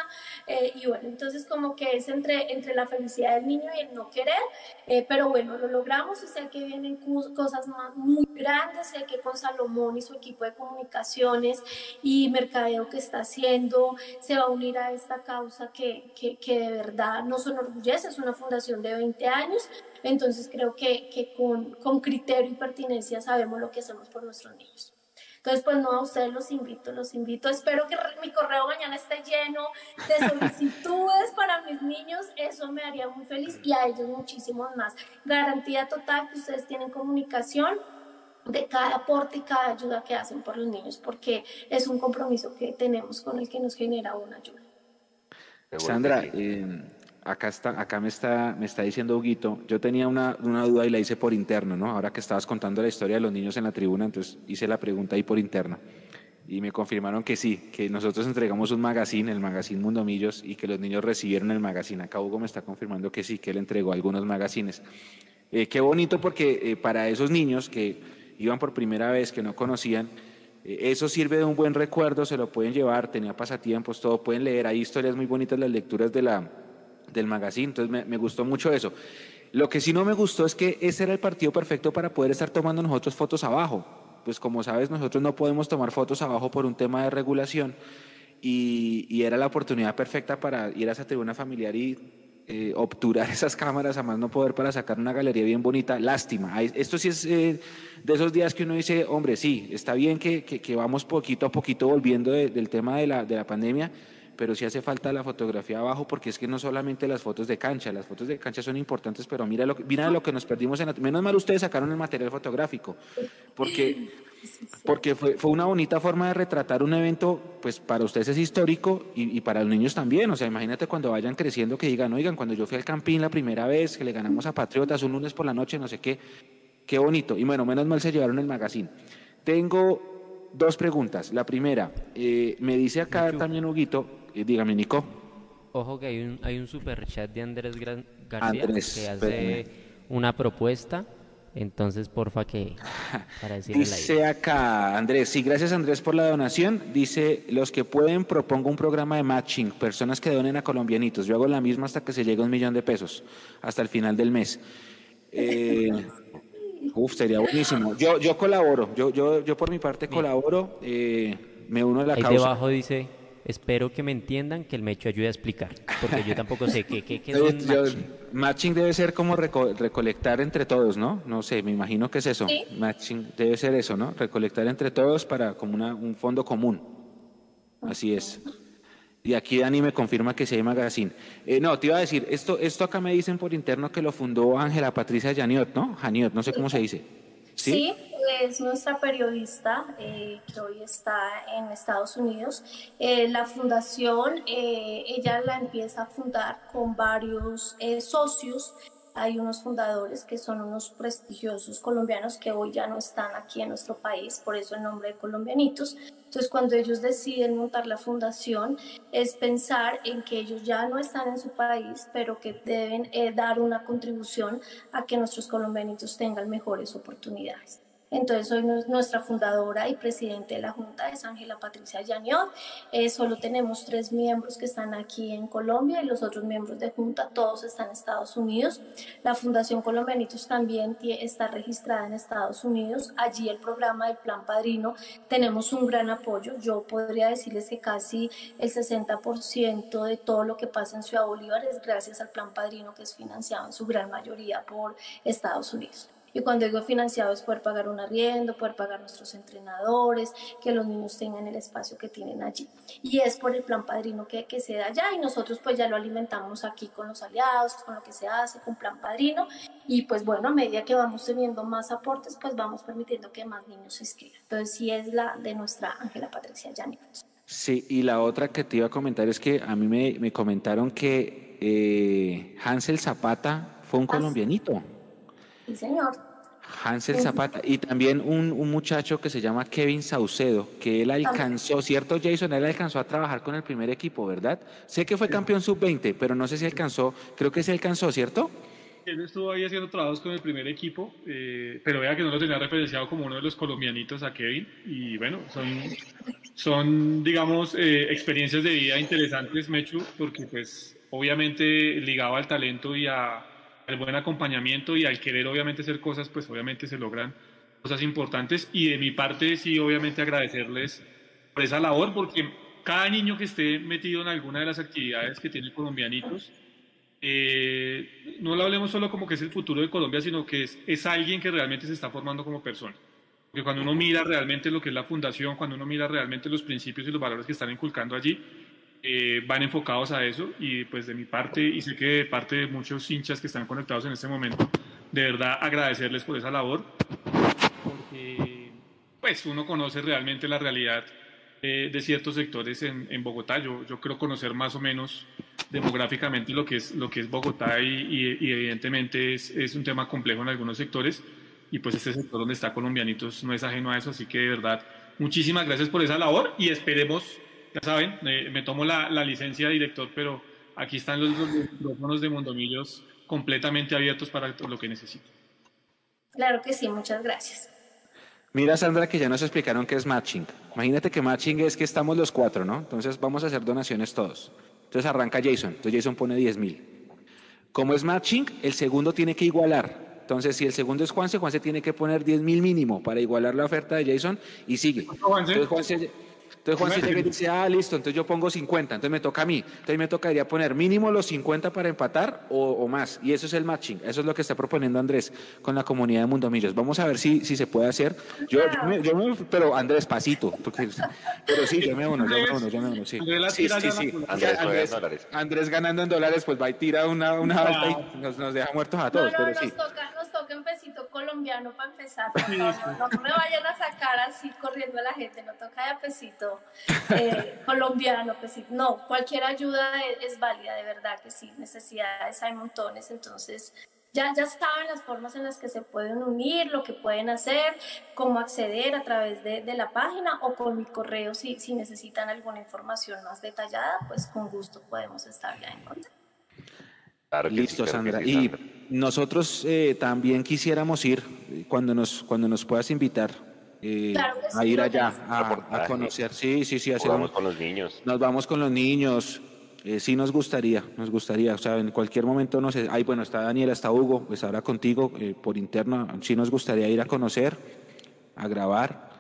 eh, y bueno, entonces como que es entre, entre la felicidad del niño y el no querer, eh, pero bueno, lo logramos y sé que vienen cosas más, muy grandes, sé que con Salomón y su equipo de comunicaciones y mercadeo que está haciendo, se va a unir a esta causa que, que, que de verdad nos enorgullece, es una fundación de 20 años, entonces creo que, que con, con, criterio y pertinencia sabemos lo que hacemos por nuestros niños. Entonces, pues no, a ustedes los invito, los invito. Espero que mi correo mañana esté lleno de solicitudes para mis niños. Eso me haría muy feliz y a ellos muchísimos más. Garantía total que ustedes tienen comunicación de cada aporte y cada ayuda que hacen por los niños, porque es un compromiso que tenemos con el que nos genera una ayuda. Sandra, eh, acá, está, acá me, está, me está diciendo Huguito, yo tenía una, una, duda y la hice por interno, ¿no? Ahora que estabas contando la historia de los niños en la tribuna, entonces hice la pregunta ahí por interno. Y me confirmaron que sí, que nosotros entregamos un magazine, el magazine Mundo Millos, y que los niños recibieron el magazine. Acá Hugo me está confirmando que sí, que él entregó algunos magazines. Eh, qué bonito porque eh, para esos niños que iban por primera vez, que no conocían, eh, eso sirve de un buen recuerdo, se lo pueden llevar, tenía pasatiempos, todo, pueden leer, hay historias muy bonitas, las lecturas de la, del magazine, entonces me, gustó mucho eso. Lo que sí no me gustó es que ese era el partido perfecto para poder estar tomando nosotros fotos abajo, pues como sabes, nosotros no podemos tomar fotos abajo por un tema de regulación y, era la oportunidad perfecta para ir a esa tribuna familiar y eh, obturar esas cámaras a más no poder para sacar una galería bien bonita. Lástima. Esto sí es eh, de esos días que uno dice, hombre, sí, está bien que, que, vamos poquito a poquito volviendo del tema de la, de la pandemia, pero sí hace falta la fotografía abajo porque es que no solamente las fotos de cancha, las fotos de cancha son importantes, pero mira lo, mira lo que nos perdimos en Menos mal ustedes sacaron el material fotográfico, porque, porque fue, fue una bonita forma de retratar un evento, pues para ustedes es histórico y, y, para los niños también, o sea, imagínate cuando vayan creciendo que digan, oigan, cuando yo fui al Campín la primera vez, que le ganamos a Patriotas un lunes por la noche, no sé qué, qué bonito, y bueno, menos mal se llevaron el magazine. Tengo dos preguntas. La primera, eh, me dice acá también Huguito, eh, dígame Nico. Ojo que hay un, hay un super chat de Andrés García que hace una propuesta. Entonces, porfa, que para Dice acá, Andrés, sí, gracias Andrés por la donación. Dice, los que pueden, propongo un programa de matching, personas que donen a colombianitos. Yo hago la misma hasta que se llegue a un millón de pesos, hasta el final del mes. Eh, Uf, sería buenísimo. Yo, yo colaboro, yo, yo, yo por mi parte colaboro, eh, me uno a la Ahí causa. debajo dice, espero que me entiendan, que el Mecho ayude a explicar, porque yo tampoco sé qué, qué, qué son matching. matching. debe ser como recolectar entre todos, ¿no? No sé, me imagino que es eso. Matching debe ser eso, ¿no? Recolectar entre todos para como una, un fondo común. Así es. Y aquí Dani me confirma que sí hay magazine. Eh, no, te iba a decir, esto, esto acá me dicen por interno que lo fundó Ángela Patricia Janiot, ¿no? Janiot, no sé cómo se dice. Sí, es nuestra periodista eh, que hoy está en Estados Unidos. Eh, la fundación, ella la empieza a fundar con varios socios hay unos fundadores que son unos prestigiosos colombianos que hoy ya no están aquí en nuestro país, por eso el nombre de colombianitos. Entonces, cuando ellos deciden montar la fundación, es pensar en que ellos ya no están en su país, pero que deben eh, dar una contribución a que nuestros colombianitos tengan mejores oportunidades. Entonces, hoy nuestra fundadora y presidente de la Junta es Ángela Patricia Llaniot. Eh, solo tenemos tres miembros que están aquí en Colombia y los otros miembros de Junta, todos están en Estados Unidos. La Fundación Colombianitos también está registrada en Estados Unidos. Allí el programa del Plan Padrino tenemos un gran apoyo. Yo podría decirles que casi el 60% de todo lo que pasa en Ciudad Bolívar es gracias al Plan Padrino que es financiado en su gran mayoría por Estados Unidos. Y cuando digo financiado es poder pagar un arriendo, poder pagar nuestros entrenadores, que los niños tengan el espacio que tienen allí. Y es por el plan padrino que, que se da allá y nosotros pues ya lo alimentamos aquí con los aliados, con lo que se hace, con plan padrino. Y pues bueno, a medida que vamos teniendo más aportes, pues vamos permitiendo que más niños se inscriban. Entonces sí es la de nuestra Ángela Patricia Yanis. Sí, y la otra que te iba a comentar es que a mí me, me comentaron que eh, Hansel Zapata fue un ah, colombianito. Sí, señor. Hansel Zapata y también un, un, muchacho que se llama Kevin Saucedo, que él alcanzó, ¿cierto Jason? Él alcanzó a trabajar con el primer equipo, ¿verdad? Sé que fue campeón sub-20, pero no sé si alcanzó, creo que se alcanzó, ¿cierto? Él estuvo ahí haciendo trabajos con el primer equipo, eh, pero vea que no lo tenía referenciado como uno de los colombianitos a Kevin. Y bueno, son, son digamos, eh, experiencias de vida interesantes, Mechu, porque pues obviamente ligado al talento y a, al buen acompañamiento y al querer obviamente hacer cosas, pues obviamente se logran cosas importantes. Y de mi parte sí, obviamente agradecerles por esa labor, porque cada niño que esté metido en alguna de las actividades que tiene Colombianitos, eh, no lo hablemos solo como que es el futuro de Colombia, sino que es, es alguien que realmente se está formando como persona. Porque cuando uno mira realmente lo que es la fundación, cuando uno mira realmente los principios y los valores que están inculcando allí, eh, van enfocados a eso y pues de mi parte y sé que de parte de muchos hinchas que están conectados en este momento, de verdad agradecerles por esa labor, porque pues uno conoce realmente la realidad eh, de ciertos sectores en, en, Bogotá. Yo, yo creo conocer más o menos demográficamente lo que es, lo que es Bogotá y, y, evidentemente es, es, un tema complejo en algunos sectores y pues este sector donde está Colombianitos no es ajeno a eso, así que de verdad muchísimas gracias por esa labor y esperemos ya saben, me tomo la, licencia de director, pero aquí están los, micrófonos de Mondomillos completamente abiertos para lo que necesiten. Claro que sí, muchas gracias. Mira, Sandra, que ya nos explicaron qué es matching. Imagínate que matching es que estamos los cuatro, ¿no? Entonces vamos a hacer donaciones todos. Entonces arranca Jason. Entonces Jason pone 10 mil. Como es matching, el segundo tiene que igualar. Entonces, si el segundo es Juanse, Juanse tiene que poner 10 mil mínimo para igualar la oferta de Jason y sigue. Entonces, Juanse, entonces Juan se llega y dice, ah, listo, entonces yo pongo 50, entonces me toca a mí. Entonces me tocaría poner mínimo los 50 para empatar o, más. Y eso es el matching, eso es lo que está proponiendo Andrés con la comunidad de Mundomillos. Vamos a ver si, si se puede hacer. Yo, yo, me, pero Andrés, pasito. pero sí, llame uno, llame uno, llame uno, sí. Sí, sí, sí. Andrés, Andrés, ganando en dólares, pues va y tira una, una alta y nos, nos, deja muertos a todos, pero sí. Toca, nos toca un pesito colombiano para empezar. No, no, no, me vayan a sacar así corriendo a la gente, no toca de pesito eh, colombiano, pues no, cualquier ayuda es, válida, de verdad que sí, necesidades hay montones, entonces ya, ya saben las formas en las que se pueden unir, lo que pueden hacer, cómo acceder a través de, la página o con mi correo si, si necesitan alguna información más detallada, pues con gusto podemos estar ya en contacto. Listo, Sandra. y nosotros eh, también quisiéramos ir, cuando nos, cuando nos puedas invitar, eh, a ir allá a, conocer. Sí, sí, sí. Hacer vamos con los niños. Nos vamos con los niños. Eh, sí nos gustaría, nos gustaría. O sea, en cualquier momento, no sé, ay, bueno, está Daniela, está Hugo, pues ahora contigo eh, por interno. Sí nos gustaría ir a conocer, a grabar.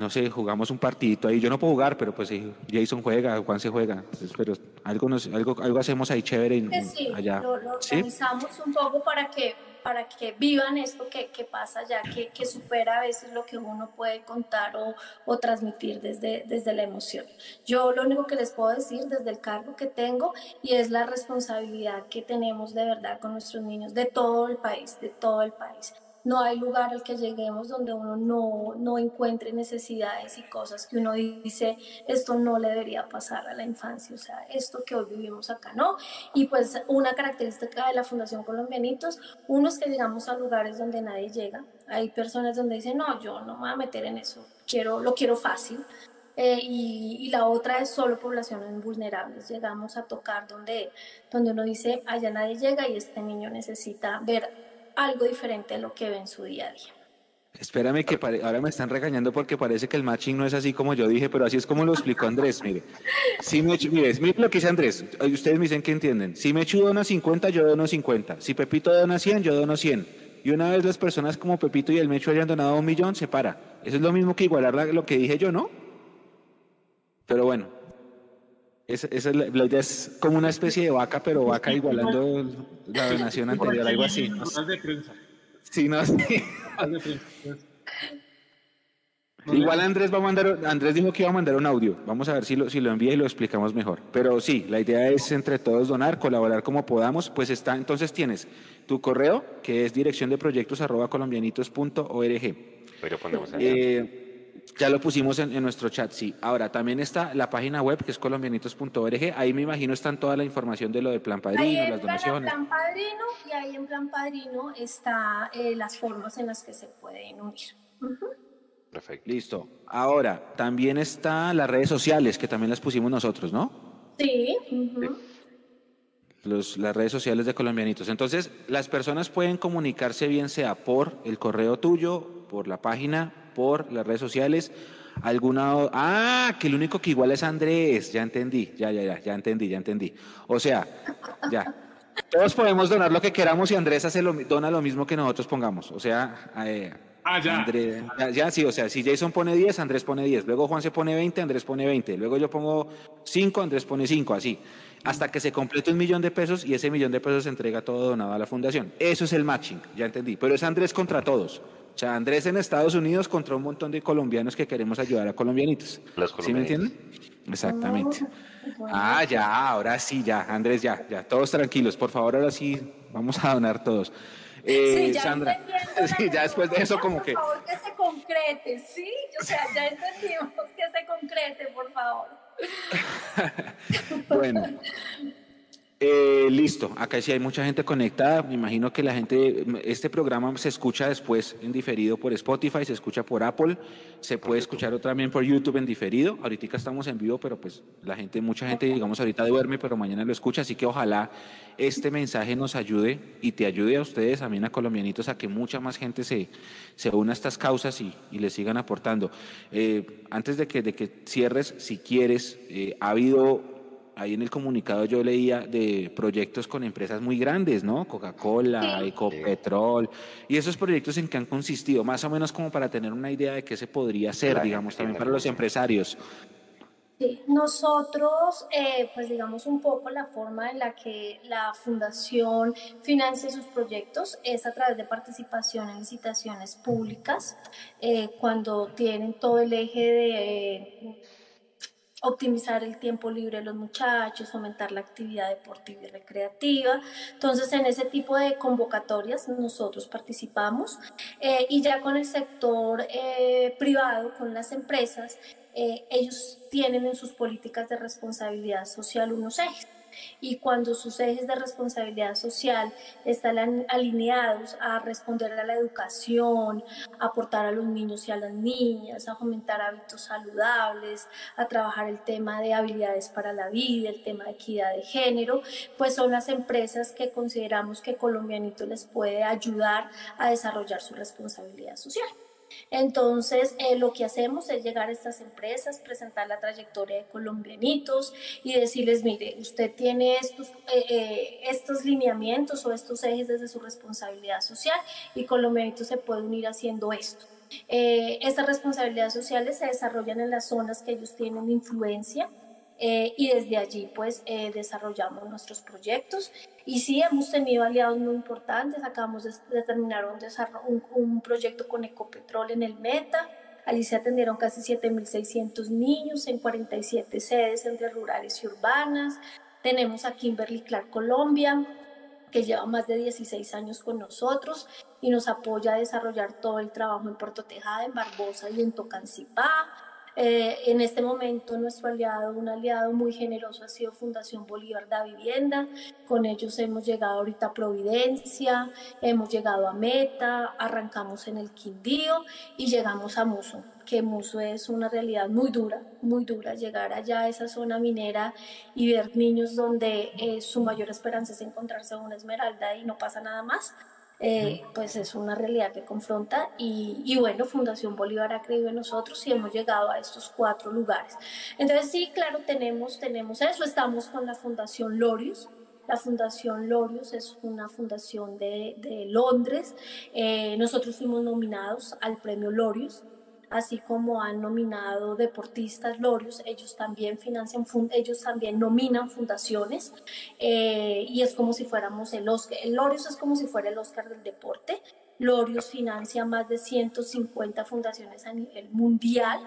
No sé, jugamos un partidito ahí. Yo no puedo jugar, pero pues Jason juega, Juan se juega. pero algo, nos, algo, algo hacemos ahí chévere allá. Lo, lo organizamos un poco para que para que vivan esto que, que pasa ya, que, que, supera a veces lo que uno puede contar o, o, transmitir desde, desde la emoción. Yo lo único que les puedo decir desde el cargo que tengo y es la responsabilidad que tenemos de verdad con nuestros niños de todo el país, de todo el país no hay lugar al que lleguemos donde uno no, no, encuentre necesidades y cosas que uno dice, esto no le debería pasar a la infancia, o sea, esto que hoy vivimos acá, ¿no? Y pues una característica de la Fundación Colombianitos, uno es que llegamos a lugares donde nadie llega, hay personas donde dicen, no, yo no me voy a meter en eso, quiero, lo quiero fácil. Eh, y, la otra es solo poblaciones vulnerables. Llegamos a tocar donde, donde uno dice, allá nadie llega y este niño necesita ver algo diferente a lo que ve en su día a día. Espérame que ahora me están regañando porque parece que el matching no es así como yo dije, pero así es como lo explicó Andrés, mire. Si me, mire, mire lo que dice Andrés, ustedes me dicen que entienden. Si Mechu dona 50, yo dono 50. Si Pepito dona 100, yo dono 100. Y una vez las personas como Pepito y el Mechu hayan donado un millón, se para. Eso es lo mismo que igualar lo que dije yo, ¿no? Pero bueno, esa, es la, idea es como una especie de vaca, pero vaca igualando la donación anterior, algo así. Sí, no, sí. Igual Andrés va a mandar, Andrés dijo que iba a mandar un audio. Vamos a ver si lo, si lo envía y lo explicamos mejor. Pero sí, la idea es entre todos donar, colaborar como podamos. Pues está, entonces tienes tu correo, que es dirección de proyectos arroba colombianitos.org. Pero ponemos eh, ya lo pusimos en, nuestro chat, sí. Ahora, también está la página web que es colombianitos.org. Ahí me imagino están toda la información de lo de Plan Padrino, las donaciones. Plan Padrino y ahí en Plan Padrino está eh, las formas en las que se pueden unir. Perfecto. Listo. Ahora, también está las redes sociales que también las pusimos nosotros, ¿no? Sí. Los, las redes sociales de Colombianitos. Entonces, las personas pueden comunicarse bien sea por el correo tuyo, por la página por las redes sociales. Alguna. Ah, que el único que igual es Andrés. Ya entendí. Ya, ya, ya, ya entendí, ya entendí. O sea, ya. Todos podemos donar lo que queramos y Andrés hace lo, dona lo mismo que nosotros pongamos. O sea, eh, ah, ya. Andrés, ya. sí, o sea, si Jason pone 10, Andrés pone 10. Luego Juan se pone 20, Andrés pone 20. Luego yo pongo 5, Andrés pone 5, así. Hasta que se complete un millón de pesos y ese millón de pesos se entrega todo donado a la fundación. Eso es el matching, ya entendí. Pero es Andrés contra todos. O sea, Andrés en Estados Unidos contra un montón de colombianos que queremos ayudar a colombianitos. ¿Sí me entienden? Exactamente. Ah, ya, ahora sí, ya, Andrés, ya, ya, todos tranquilos, por favor, ahora sí, vamos a donar todos. Eh, sí, ya Sandra, sí, ya después de eso como que... Por favor, que se concrete, sí, o sea, ya entendimos que se concrete, por favor. bueno, eh, listo, acá sí hay mucha gente conectada. Me imagino que la gente, este programa se escucha después en diferido por Spotify, se escucha por Apple, se puede escuchar también por YouTube en diferido. Ahorita estamos en vivo, pero pues la gente, mucha gente, digamos, ahorita duerme, pero mañana lo escucha. Así que ojalá este mensaje nos ayude y te ayude a ustedes, también a colombianitos, a que mucha más gente se, se una a estas causas y, y le sigan aportando. Eh, antes de que, de que cierres, si quieres, eh, ha habido ahí en el comunicado yo leía de proyectos con empresas muy grandes, ¿no? Coca-Cola, Ecopetrol, y esos proyectos en que han consistido, más o menos como para tener una idea de qué se podría hacer, digamos, también para los empresarios. Sí, nosotros, eh, pues digamos un poco la forma en la que la fundación financia sus proyectos es a través de participación en licitaciones públicas, eh, cuando tienen todo el eje de optimizar el tiempo libre de los muchachos, fomentar la actividad deportiva y recreativa. Entonces, en ese tipo de convocatorias nosotros participamos eh, y ya con el sector eh, privado, con las empresas, eh, ellos tienen en sus políticas de responsabilidad social unos ejes y cuando sus ejes de responsabilidad social están alineados a responder a la educación, a aportar a los niños y a las niñas, a fomentar hábitos saludables, a trabajar el tema de habilidades para la vida, el tema de equidad de género, pues son las empresas que consideramos que Colombianito les puede ayudar a desarrollar su responsabilidad social. Entonces, eh, lo que hacemos es llegar a estas empresas, presentar la trayectoria de colombianitos y decirles, mire, usted tiene estos, eh, eh, estos lineamientos o estos ejes desde su responsabilidad social y colombianitos se puede unir haciendo esto. estas responsabilidades sociales se desarrollan en las zonas que ellos tienen influencia, eh, y desde allí pues eh, desarrollamos nuestros proyectos. Y sí hemos tenido aliados muy importantes, acabamos de, terminar un, un, proyecto con Ecopetrol en el Meta, allí se atendieron casi 7.600 niños en 47 sedes entre rurales y urbanas, tenemos a Kimberly Clark Colombia, que lleva más de 16 años con nosotros y nos apoya a desarrollar todo el trabajo en Puerto Tejada, en Barbosa y en Tocancipá. Eh, en este momento nuestro aliado, un aliado muy generoso ha sido Fundación Bolívar da Vivienda. Con ellos hemos llegado ahorita a Providencia, hemos llegado a Meta, arrancamos en el Quindío y llegamos a Muso, que Muso es una realidad muy dura, muy dura. Llegar allá a esa zona minera y ver niños donde eh, su mayor esperanza es encontrarse una esmeralda y no pasa nada más eh, pues es una realidad que confronta y, bueno, Fundación Bolívar ha creído en nosotros y hemos llegado a estos cuatro lugares. Entonces sí, claro, tenemos, tenemos eso, estamos con la Fundación Lorius. La Fundación Lorius es una fundación de, de Londres. Eh, nosotros fuimos nominados al premio Lorius así como han nominado deportistas Lorios, ellos también financian, ellos también nominan fundaciones eh, y es como si fuéramos el Oscar, el Lorios es como si fuera el Oscar del deporte. Lorios financia más de 150 fundaciones a nivel mundial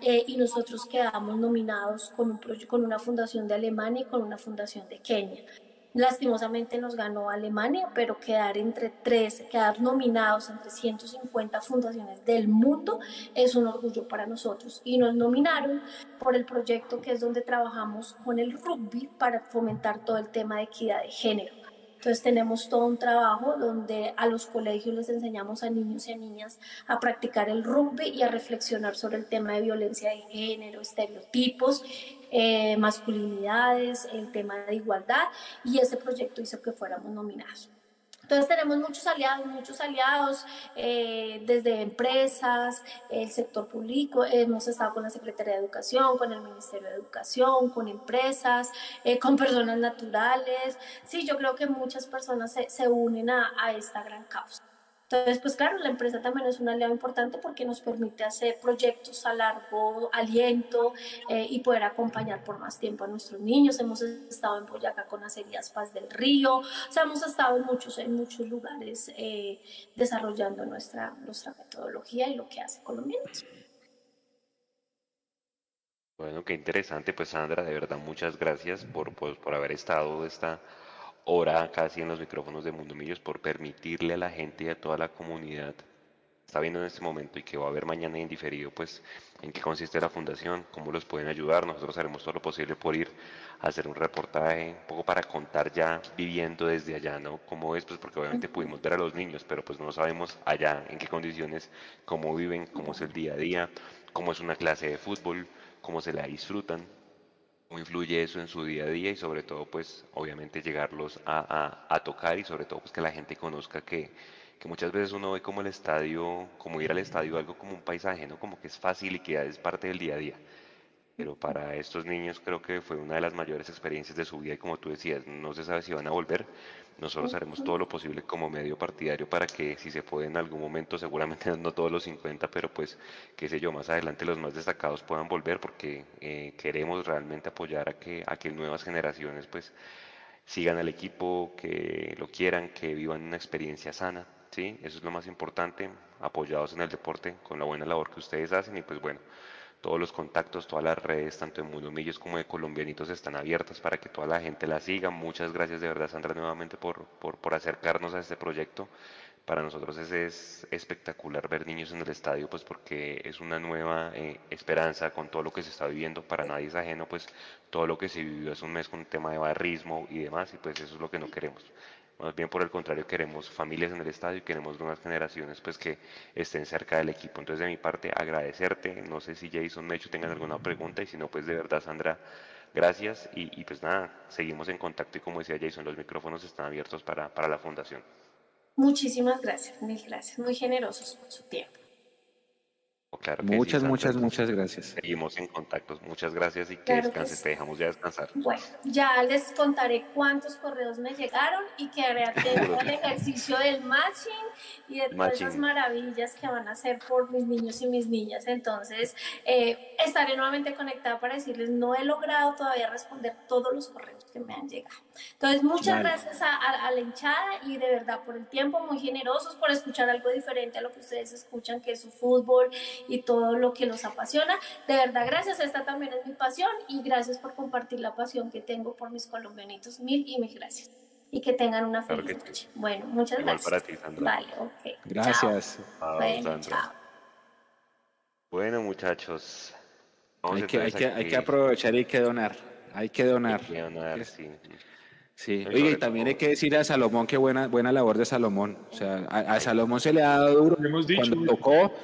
eh, y nosotros quedamos nominados con, un, con una fundación de Alemania y con una fundación de Kenia. Lastimosamente nos ganó Alemania, pero quedar entre tres, quedar nominados entre 150 fundaciones del mundo es un orgullo para nosotros. Y nos nominaron por el proyecto que es donde trabajamos con el rugby para fomentar todo el tema de equidad de género. Entonces tenemos todo un trabajo donde a los colegios les enseñamos a niños y a niñas a practicar el rugby y a reflexionar sobre el tema de violencia de género, estereotipos eh, masculinidades, el tema de igualdad y ese proyecto hizo que fuéramos nominados. Entonces tenemos muchos aliados, muchos aliados, eh, desde empresas, el sector público, hemos estado con la Secretaría de Educación, con el Ministerio de Educación, con empresas, eh, con personas naturales. Sí, yo creo que muchas personas se, se unen a, a esta gran causa. Entonces, pues claro, la empresa también es un aliado importante porque nos permite hacer proyectos a largo aliento eh, y poder acompañar por más tiempo a nuestros niños. Hemos estado en Boyacá con las heridas Paz del Río, o sea, hemos estado en muchos, en muchos lugares eh, desarrollando nuestra, nuestra metodología y lo que hace Colombianos. Bueno, qué interesante, pues Sandra, de verdad muchas gracias por, por, por haber estado esta hora casi en los micrófonos de Mundo Millos por permitirle a la gente y a toda la comunidad está viendo en este momento y que va a ver mañana en diferido, pues en qué consiste la fundación, cómo los pueden ayudar. Nosotros haremos todo lo posible por ir a hacer un reportaje, un poco para contar ya viviendo desde allá, ¿no? Cómo es, pues porque obviamente pudimos ver a los niños, pero pues no sabemos allá en qué condiciones, cómo viven, cómo es el día a día, cómo es una clase de fútbol, cómo se la disfrutan cómo influye eso en su día a día y sobre todo pues obviamente llegarlos a, tocar y sobre todo pues que la gente conozca que, que, muchas veces uno ve como el estadio, como ir al estadio algo como un paisaje, ¿no? Como que es fácil y que es parte del día a día. pero para estos niños creo que fue una de las mayores experiencias de su vida y como tú decías, no se sabe si van a volver. Nosotros haremos todo lo posible como medio partidario para que si se puede en algún momento, seguramente no todos los 50, pero pues qué sé yo, más adelante los más destacados puedan volver porque eh, queremos realmente apoyar a que, a que nuevas generaciones pues sigan al equipo, que lo quieran, que vivan una experiencia sana. ¿sí? Eso es lo más importante, apoyados en el deporte con la buena labor que ustedes hacen y pues bueno, todos los contactos, todas las redes, tanto de Mundo Millos como de Colombianitos, están abiertas para que toda la gente la siga. Muchas gracias de verdad, Sandra, nuevamente por, por, acercarnos a este proyecto. Para nosotros es, espectacular ver niños en el estadio, pues porque es una nueva eh, esperanza con todo lo que se está viviendo. Para nadie es ajeno, pues todo lo que se vivió hace un mes con el tema de barrismo y demás, y pues eso es lo que no queremos. Más bien por el contrario, queremos familias en el estadio y queremos nuevas generaciones pues que estén cerca del equipo. Entonces de mi parte agradecerte, no sé si Jason, Mecho tengan alguna pregunta y si no pues de verdad Sandra, gracias y, pues nada, seguimos en contacto y como decía Jason, los micrófonos están abiertos para, para la fundación. Muchísimas gracias, mil gracias, muy generosos por su tiempo muchas, muchas, muchas gracias. Seguimos en contacto. Muchas gracias y que descanses. Te dejamos ya descansar. Bueno, ya les contaré cuántos correos me llegaron y que haré el ejercicio del matching y de todas esas maravillas que van a hacer por mis niños y mis niñas. Entonces, eh, estaré nuevamente conectada para decirles, no he logrado todavía responder todos los correos que me han llegado. Entonces, muchas gracias a, a la hinchada y de verdad por el tiempo, muy generosos por escuchar algo diferente a lo que ustedes escuchan, que es su fútbol y todo lo que los apasiona. De verdad, gracias. Esta también es mi pasión y gracias por compartir la pasión que tengo por mis colombianitos. Mil y mil gracias. Y que tengan una feliz noche. Bueno, muchas Igual gracias. para ti, Sandra. Vale, ok. Gracias. bueno, chao. bueno, muchachos. Hay que, hay, que, hay que, aprovechar y hay que donar. Hay que donar. Hay que donar, sí. Sí, oye, y también hay que decirle a Salomón que buena, buena labor de Salomón. O sea, a, Salomón se le ha dado duro hemos dicho, cuando tocó,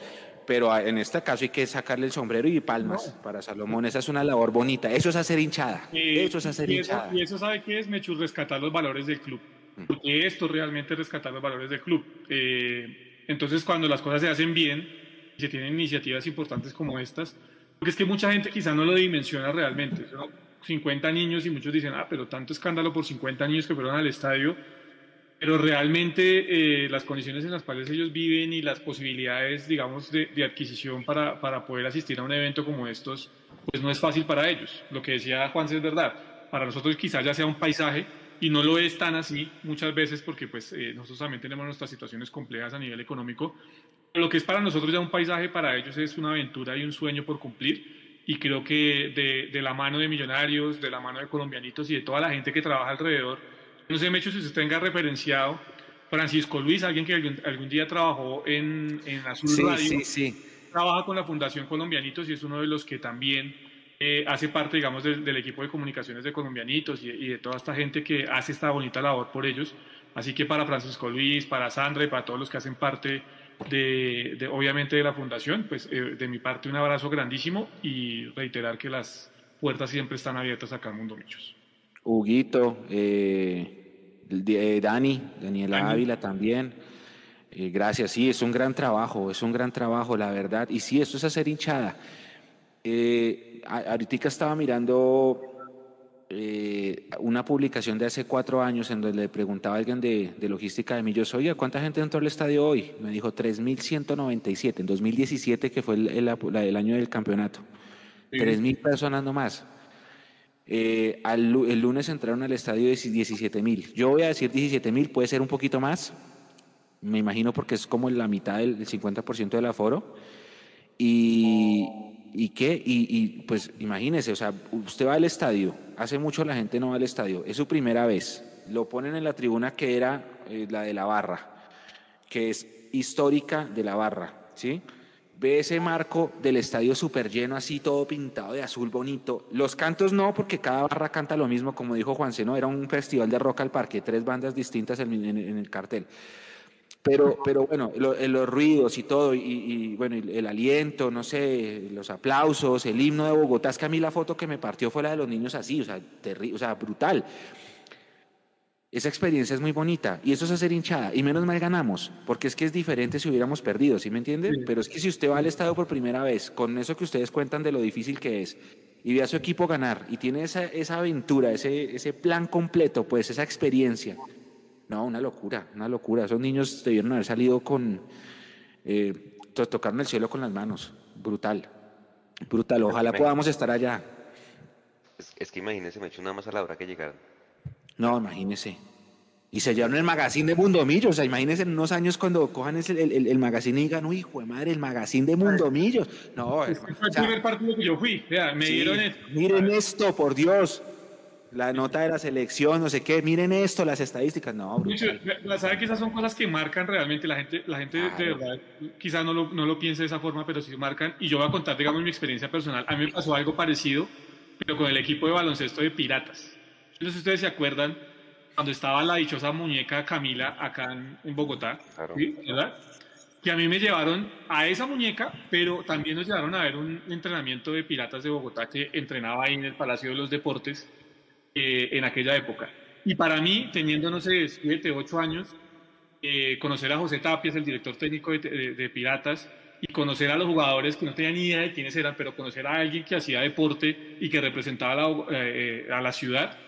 pero en este caso hay que sacarle el sombrero y palmas para Salomón. Esa es una labor bonita. Eso es hacer hinchada. eso es hacer hinchada. y eso sabe qué es, Mechus, rescatar los valores del club. Mm. Porque esto realmente es rescatar los valores del club. Eh, entonces, cuando las cosas se hacen bien y se tienen iniciativas importantes como estas, porque es que mucha gente quizá no lo dimensiona realmente. 50 niños y muchos dicen, ah, pero tanto escándalo por 50 niños que fueron al estadio pero realmente eh, las condiciones en las cuales ellos viven y las posibilidades, digamos, de, adquisición para, para, poder asistir a un evento como estos, pues no es fácil para ellos. Lo que decía Juan es verdad. Para nosotros quizás ya sea un paisaje y no lo es tan así muchas veces porque pues eh, nosotros también tenemos nuestras situaciones complejas a nivel económico. Lo que es para nosotros ya un paisaje, para ellos es una aventura y un sueño por cumplir. Y creo que de, de la mano de millonarios, de la mano de colombianitos y de toda la gente que trabaja alrededor, no sé, Mecho, si usted tenga referenciado Francisco Luis, alguien que algún, día trabajó en, en Azul Radio. Sí, sí. Trabaja con la Fundación Colombianitos y es uno de los que también eh, hace parte, digamos, del, equipo de comunicaciones de Colombianitos y, de toda esta gente que hace esta bonita labor por ellos. Así que para Francisco Luis, para Sandra y para todos los que hacen parte de, obviamente, de la Fundación, pues eh, de mi parte un abrazo grandísimo y reiterar que las puertas siempre están abiertas acá en Mundo Michos. Huguito, eh, eh, Dani, Daniela Ávila también. Eh, gracias, sí, es un gran trabajo, es un gran trabajo, la verdad. Y sí, esto es hacer hinchada. ahorita estaba mirando una publicación de hace cuatro años en donde le preguntaba a alguien de, logística de Millos, oye, ¿cuánta gente entró al estadio hoy? Me dijo 3.197, en 2017, que fue el, año del campeonato. 3.000 personas nomás. Eh, el lunes entraron al estadio 17 mil. Yo voy a decir 17 mil, puede ser un poquito más, me imagino porque es como la mitad del, 50% del aforo. Y, y qué, y, pues imagínese, o sea, usted va al estadio, hace mucho la gente no va al estadio, es su primera vez, lo ponen en la tribuna que era eh, la de la barra, que es histórica de la barra, ¿sí? Ve ese marco del estadio súper lleno, así todo pintado de azul bonito. Los cantos no, porque cada barra canta lo mismo, como dijo Juan Seno, era un festival de rock al parque, tres bandas distintas en, el cartel. Pero, pero bueno, eh, los ruidos y todo, y, bueno, el, aliento, no sé, los aplausos, el himno de Bogotá, es que a mí la foto que me partió fue la de los niños así, o sea, o sea brutal. Esa experiencia es muy bonita y eso es hacer hinchada y menos mal ganamos, porque es que es diferente si hubiéramos perdido, ¿sí me entiende? Pero es que si usted va al estadio por primera vez, con eso que ustedes cuentan de lo difícil que es, y ve a su equipo ganar y tiene esa, esa aventura, ese, ese plan completo, pues esa experiencia. No, una locura, una locura. Esos niños debieron haber salido con, eh, tocarme el cielo con las manos. Brutal, brutal. Ojalá podamos estar allá. Es, que imagínese, me echo una más a la hora que llegaron. No, imagínese. Y se llevaron el magazine de Mundomillos. O sea, imagínense en unos años cuando cojan el, el, el magazine y digan, uy, hijo de madre, el magazine de Mundomillos. No, es fue el primer partido que yo fui. me dieron esto. Miren esto, por Dios. La nota de la selección, no sé qué. Miren esto, las estadísticas. No, la sabe que esas son cosas que marcan realmente. La gente, la gente de verdad, quizás no lo, no lo piense de esa forma, pero sí marcan. Y yo voy a contar, digamos, mi experiencia personal. A mí me pasó algo parecido, pero con el equipo de baloncesto de Piratas. No sé si ustedes se acuerdan cuando estaba la dichosa muñeca Camila acá en, Bogotá, ¿verdad? Que a mí me llevaron a esa muñeca, pero también nos llevaron a ver un entrenamiento de piratas de Bogotá que entrenaba ahí en el Palacio de los Deportes eh, en aquella época. Y para mí, teniendo, no sé, 7, 8 años, eh, conocer a José Tapias, el director técnico de, Piratas, y conocer a los jugadores que no tenía ni idea de quiénes eran, pero conocer a alguien que hacía deporte y que representaba eh, a la ciudad,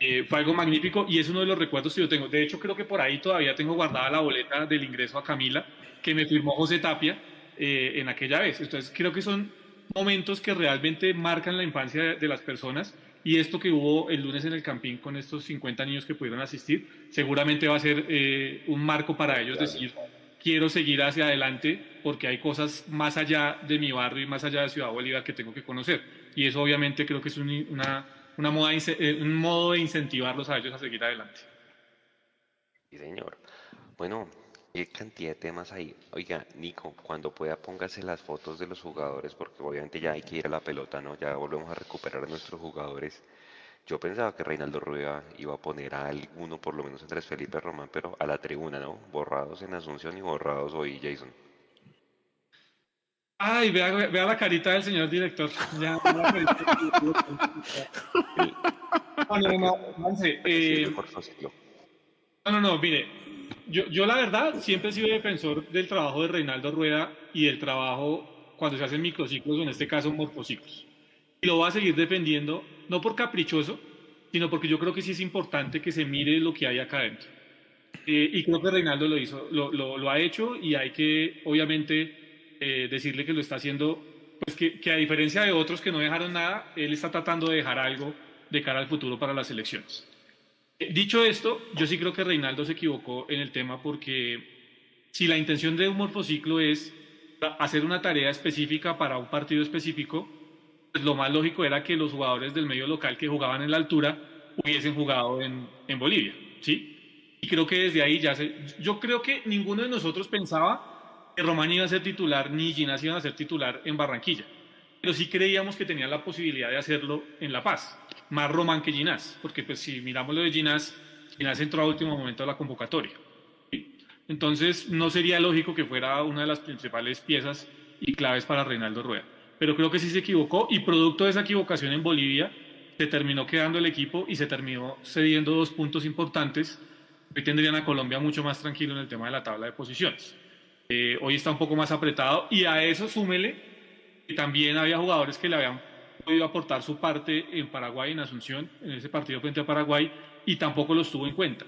eh, fue algo magnífico y es uno de los recuerdos que yo tengo. De hecho, creo que por ahí todavía tengo guardada la boleta del ingreso a Camila que me firmó José Tapia eh, en aquella vez. Entonces, creo que son momentos que realmente marcan la infancia de, las personas y esto que hubo el lunes en el Campín con estos 50 niños que pudieron asistir, seguramente va a ser eh, un marco para ellos decir, quiero seguir hacia adelante porque hay cosas más allá de mi barrio y más allá de Ciudad Bolívar que tengo que conocer. Y eso obviamente creo que es una una moda, eh, un modo de incentivarlos a ellos a seguir adelante. Sí, señor. Bueno, qué cantidad de temas ahí. Oiga, Nico, cuando pueda póngase las fotos de los jugadores, porque obviamente ya hay que ir a la pelota, ¿no? Ya volvemos a recuperar a nuestros jugadores. Yo pensaba que Reinaldo Rueda iba a poner a alguno, por lo menos Andrés Felipe Román, pero a la tribuna, ¿no? Borrados en Asunción y borrados hoy, Jason. Ay, vea, vea, la carita del señor director. Ya, no, no, no, eh, no, no, no, mire, yo, yo la verdad siempre he sido defensor del trabajo de Reinaldo Rueda y del trabajo cuando se hacen microciclos, o en este caso morfociclos. Y lo voy a seguir defendiendo, no por caprichoso, sino porque yo creo que sí es importante que se mire lo que hay acá adentro. Eh, y creo que Reinaldo lo hizo, lo, lo, lo ha hecho y hay que, obviamente, eh, decirle que lo está haciendo, pues que, que, a diferencia de otros que no dejaron nada, él está tratando de dejar algo de cara al futuro para las elecciones. Eh, dicho esto, yo sí creo que Reinaldo se equivocó en el tema porque si la intención de un morfociclo es hacer una tarea específica para un partido específico, pues lo más lógico era que los jugadores del medio local que jugaban en la altura hubiesen jugado en, en Bolivia, ¿sí? Y creo que desde ahí ya se... Yo creo que ninguno de nosotros pensaba Román iba a ser titular ni Ginás iban a ser titular en Barranquilla. Pero sí creíamos que tenían la posibilidad de hacerlo en La Paz. Más Román que Ginás, porque pues si miramos lo de Ginás, Ginás entró a último momento de la convocatoria. Entonces no sería lógico que fuera una de las principales piezas y claves para Reinaldo Rueda. Pero creo que sí se equivocó y producto de esa equivocación en Bolivia se terminó quedando el equipo y se terminó cediendo dos puntos importantes. Hoy tendrían a Colombia mucho más tranquilo en el tema de la tabla de posiciones. Eh, hoy está un poco más apretado y a eso súmele que también había jugadores que le habían podido aportar su parte en Paraguay, en Asunción, en ese partido frente a Paraguay, y tampoco los tuvo en cuenta.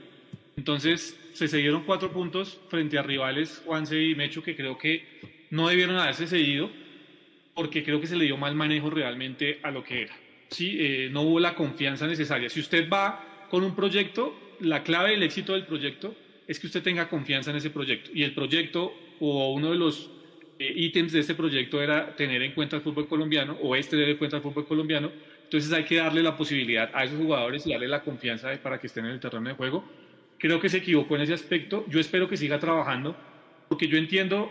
Entonces se cedieron cuatro puntos frente a rivales Juanse y Mecho que creo que no debieron haberse cedido porque creo que se le dio mal manejo realmente a lo que era. ¿sí? Eh, no hubo la confianza necesaria. Si usted va con un proyecto, la clave del éxito del proyecto es que usted tenga confianza en ese proyecto. Y el proyecto o uno de los eh, ítems de este proyecto era tener en cuenta el fútbol colombiano, o este en cuenta el fútbol colombiano. Entonces hay que darle la posibilidad a esos jugadores y darle la confianza para que estén en el terreno de juego. Creo que se equivocó en ese aspecto. Yo espero que siga trabajando, porque yo entiendo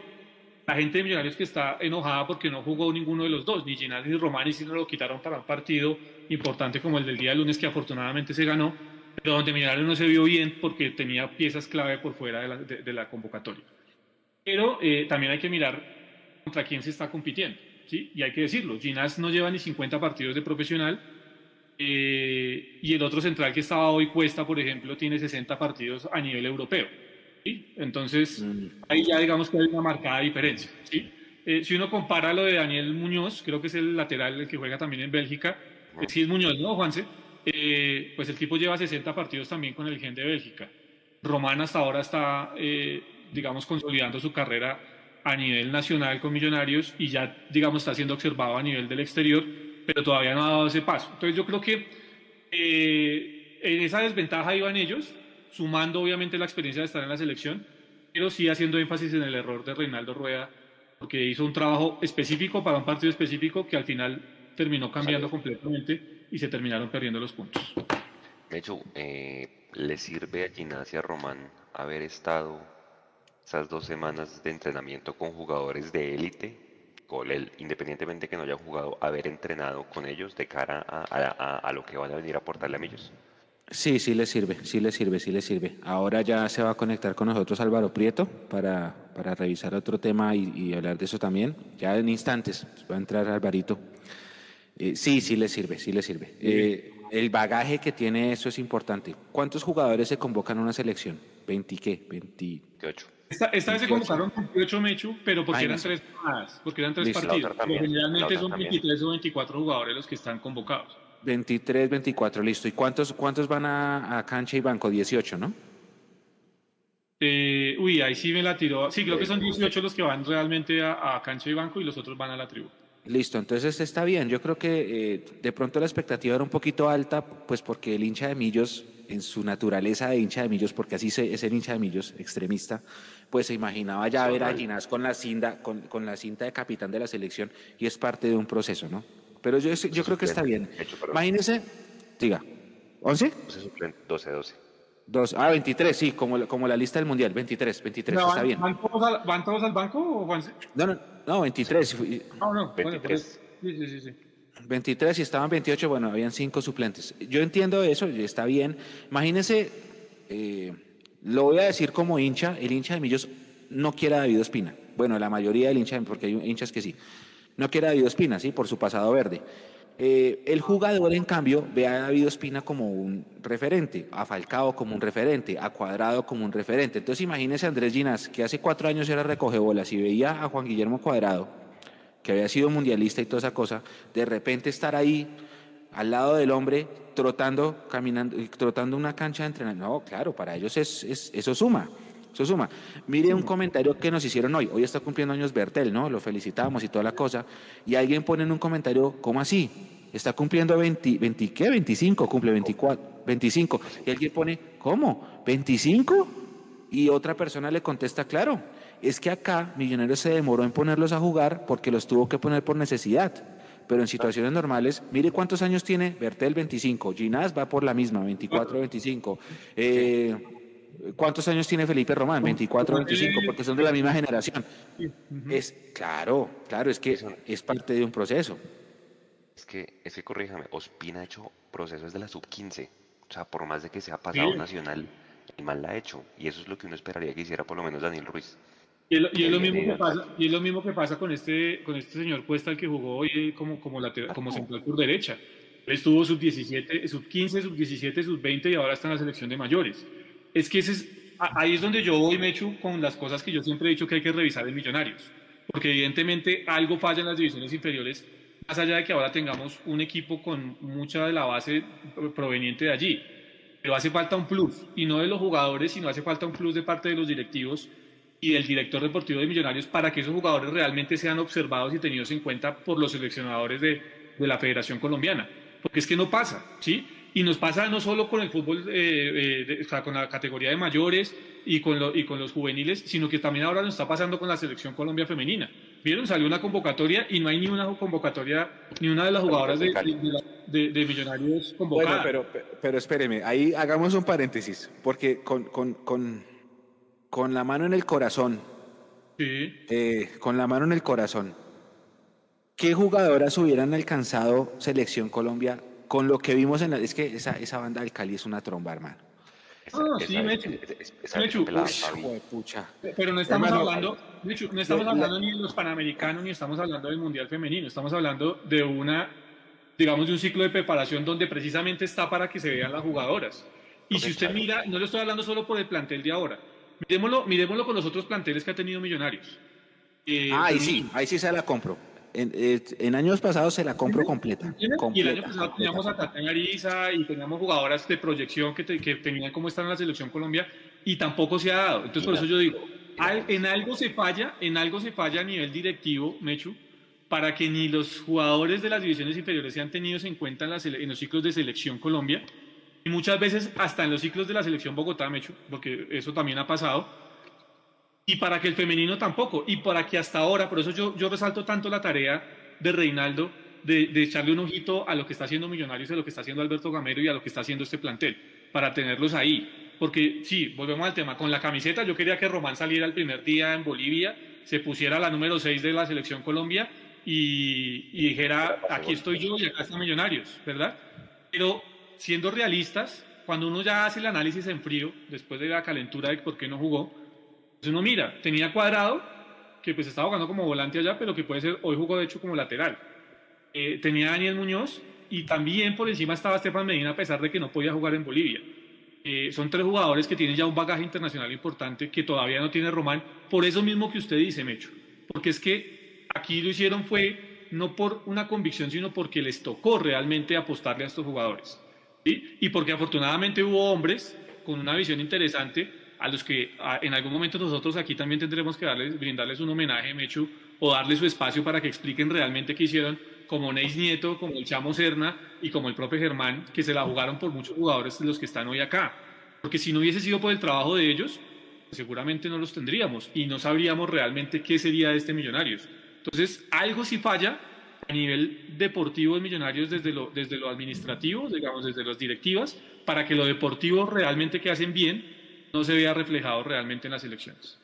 la gente de Millonarios que está enojada porque no jugó ninguno de los dos, ni Ginás ni Román, y si no lo quitaron para un partido importante como el del día de lunes, que afortunadamente se ganó pero donde Millonarios no se vio bien porque tenía piezas clave por fuera de la, convocatoria. Pero eh, también hay que mirar contra quién se está compitiendo, ¿sí? Y hay que decirlo, Ginás no lleva ni 50 partidos de profesional eh, y el otro central que estaba hoy, Cuesta, por ejemplo, tiene 60 partidos a nivel europeo, ¿sí? Entonces, mm. ahí ya digamos que hay una marcada diferencia, ¿sí? eh, si uno compara lo de Daniel Muñoz, creo que es el lateral el que juega también en Bélgica, sí es Muñoz, ¿no, Juanse? Eh, pues el tipo lleva 60 partidos también con el Gen de Bélgica. Román hasta ahora está, eh, digamos, consolidando su carrera a nivel nacional con Millonarios y ya, digamos, está siendo observado a nivel del exterior, pero todavía no ha dado ese paso. Entonces yo creo que en esa desventaja iban ellos, sumando obviamente la experiencia de estar en la selección, pero sí haciendo énfasis en el error de Reinaldo Rueda porque hizo un trabajo específico para un partido específico que al final terminó cambiando completamente y se terminaron perdiendo los puntos. De hecho, eh, ¿le sirve a Gimnasia Román haber estado esas dos semanas de entrenamiento con jugadores de élite? independientemente que no haya jugado, haber entrenado con ellos de cara a, a lo que van a venir a aportarle a ellos. Sí, sí le sirve, sí le sirve, sí le sirve. Ahora ya se va a conectar con nosotros Álvaro Prieto para, para revisar otro tema y, hablar de eso también. Ya en instantes va a entrar Alvarito. Eh, sí, sí le sirve, sí le sirve. Eh, el bagaje que tiene eso es importante. ¿Cuántos jugadores se convocan a una selección? ¿20 qué? 28. Esta, vez se convocaron 28 Mechu, pero porque eran tres porque eran tres partidos. generalmente son 23 o 24 jugadores los que están convocados. 23, 24, listo. ¿Y cuántos, cuántos van a, cancha y banco? 18, ¿no? Eh, uy, ahí sí me la tiró. Sí, creo que son 18 los que van realmente a, cancha y banco y los otros van a la tribu. Listo, entonces está bien. Yo creo que eh, de pronto la expectativa era un poquito alta, pues porque el hincha de Millos, en su naturaleza de hincha de Millos, porque así es el hincha de Millos, extremista, pues se imaginaba ya ver a Ginás con la, cinta, con, con la cinta de capitán de la selección y es parte de un proceso, ¿no? Pero yo, yo creo que está bien. Imagínese, diga, ¿11? 12, 12. Dos, ah, 23, sí, como, como la lista del mundial, 23, 23, está bien. ¿van todos, al, ¿Van todos al banco o Juanse? No, no, no, 23. No, no, 23. sí, sí, sí. 23 y estaban 28, bueno, habían cinco suplentes. Yo entiendo eso, está bien. Imagínese, eh, lo voy a decir como hincha, el hincha de Millos no quiere a David Espina. Bueno, la mayoría del hincha, porque hay hinchas que sí. No quiere a David Espina, ¿sí? Por su pasado verde. Eh, el jugador, en cambio, ve a David Espina como un referente, a Falcao como un referente, a Cuadrado como un referente. Entonces imagínese a Andrés Ginás, que hace cuatro años era recogebolas y veía a Juan Guillermo Cuadrado, que había sido mundialista y toda esa cosa, de repente estar ahí al lado del hombre, trotando, caminando, trotando una cancha de entrenamiento. No, claro, para ellos es, eso suma. Eso suma. Mire un comentario que nos hicieron hoy. Hoy está cumpliendo años Bertel, ¿no? Lo felicitamos y toda la cosa. Y alguien pone en un comentario, ¿cómo así? Está cumpliendo 20, 20 ¿qué? 25, cumple 24, 25. Y alguien pone, ¿cómo? ¿25? Y otra persona le contesta, claro, es que acá Millonarios se demoró en ponerlos a jugar porque los tuvo que poner por necesidad. Pero en situaciones normales, mire cuántos años tiene Bertel 25, Ginás va por la misma, 24, 25. Eh, ¿Cuántos años tiene Felipe Román? 24, 25, porque son de la misma generación. Es claro, claro, es que es parte de un proceso. Es que, es que corríjame, Ospina ha hecho procesos de la sub-15. O sea, por más de que sea pasado nacional, el mal la ha hecho. Y eso es lo que uno esperaría que hiciera por lo menos Daniel Ruiz. Y es, lo, mismo que pasa, y es lo mismo que pasa con este, con este señor Cuesta, el que jugó hoy como, como, lateral, como central por derecha. Él estuvo sub-17, sub-15, sub-17, sub-20 y ahora está en la selección de mayores es que ese es, ahí es donde yo voy, me echo con las cosas que yo siempre he dicho que hay que revisar en Millonarios. Porque evidentemente algo falla en las divisiones inferiores, más allá de que ahora tengamos un equipo con mucha de la base proveniente de allí. Pero hace falta un plus, y no de los jugadores, sino hace falta un plus de parte de los directivos y del director deportivo de Millonarios para que esos jugadores realmente sean observados y tenidos en cuenta por los seleccionadores de, de la Federación Colombiana. Porque es que no pasa, ¿sí? Y nos pasa no solo con el fútbol, eh, eh, o sea, con la categoría de mayores y con, y con los juveniles, sino que también ahora nos está pasando con la selección Colombia femenina. ¿Vieron? Salió una convocatoria y no hay ni una convocatoria, ni una de las jugadoras de, de, Millonarios convocada. Bueno, pero, pero espéreme, ahí hagamos un paréntesis, porque con, con, con, con la mano en el corazón, sí. Eh, con la mano en el corazón, ¿qué jugadoras hubieran alcanzado Selección Colombia con lo que vimos en la... Es que esa, esa banda del Cali es una tromba, hermano. Ah, sí, Mechu. Mechu. Pero no estamos hablando, Mechu, no estamos hablando ni de los panamericanos, ni estamos hablando del mundial femenino. Estamos hablando de una, digamos, de un ciclo de preparación donde precisamente está para que se vean las jugadoras. Y si usted mira, no le estoy hablando solo por el plantel de ahora. Miremoslo, miremoslo con los otros planteles que ha tenido Millonarios. Eh, ahí sí, ahí sí se la compro. Eh, en, años pasados se la compro completa, Y el año pasado teníamos a Tatiana Ariza y teníamos jugadoras de proyección que, que tenían cómo estar en la selección Colombia y tampoco se ha dado. Entonces, por eso yo digo, en algo se falla, en algo se falla a nivel directivo, Mechu, para que ni los jugadores de las divisiones inferiores sean tenidos en cuenta en, en, los ciclos de selección Colombia y muchas veces hasta en los ciclos de la selección Bogotá, Mechu, porque eso también ha pasado y para que el femenino tampoco, y para que hasta ahora, por eso yo, yo resalto tanto la tarea de Reinaldo de, de, echarle un ojito a lo que está haciendo Millonarios, a lo que está haciendo Alberto Gamero y a lo que está haciendo este plantel, para tenerlos ahí. Porque sí, volvemos al tema, con la camiseta yo quería que Román saliera el primer día en Bolivia, se pusiera la número 6 de la selección Colombia y, y dijera, aquí estoy yo y acá están Millonarios, ¿verdad? Pero siendo realistas, cuando uno ya hace el análisis en frío, después de la calentura de por qué no jugó, entonces uno mira, tenía cuadrado, que pues estaba jugando como volante allá, pero que puede ser, hoy jugó de hecho como lateral. Eh, tenía Daniel Muñoz y también por encima estaba Estefan Medina a pesar de que no podía jugar en Bolivia. Eh, son tres jugadores que tienen ya un bagaje internacional importante que todavía no tiene Román, por eso mismo que usted dice, Mecho. Porque es que aquí lo hicieron fue no por una convicción, sino porque les tocó realmente apostarle a estos jugadores. Y porque afortunadamente hubo hombres con una visión interesante a los que en algún momento nosotros aquí también tendremos que darles, brindarles un homenaje, Mechu, o darles su espacio para que expliquen realmente qué hicieron, como Neis Nieto, como el Chamo Serna y como el propio Germán, que se la jugaron por muchos jugadores los que están hoy acá. Porque si no hubiese sido por el trabajo de ellos, seguramente no los tendríamos y no sabríamos realmente qué sería de este Millonarios. Entonces, algo sí falla a nivel deportivo de Millonarios desde lo, desde lo administrativo, digamos, desde las directivas, para que lo deportivo realmente que hacen bien no se vea reflejado realmente en las elecciones.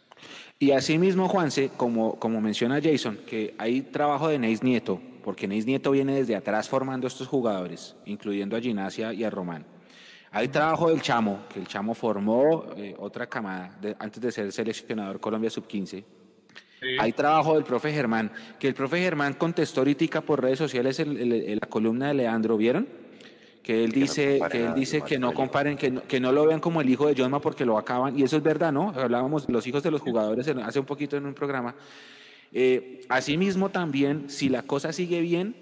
Y asimismo, Juanse, como, como menciona Jason, que hay trabajo de Neis Nieto, porque Neis Nieto viene desde atrás formando estos jugadores, incluyendo a Ginacia y a Román. Hay trabajo del Chamo, que el Chamo formó eh, otra camada antes de ser seleccionador Colombia Sub-15. Hay trabajo del profe Germán, que el profe Germán contestó ahorita por redes sociales en la columna de Leandro, ¿vieron? que él dice que, él dice que no comparen, que no, que no lo vean como el hijo de Josma porque lo acaban, y eso es verdad, ¿no? Hablábamos de los hijos de los jugadores hace un poquito en un programa. Eh, asimismo también, si la cosa sigue bien,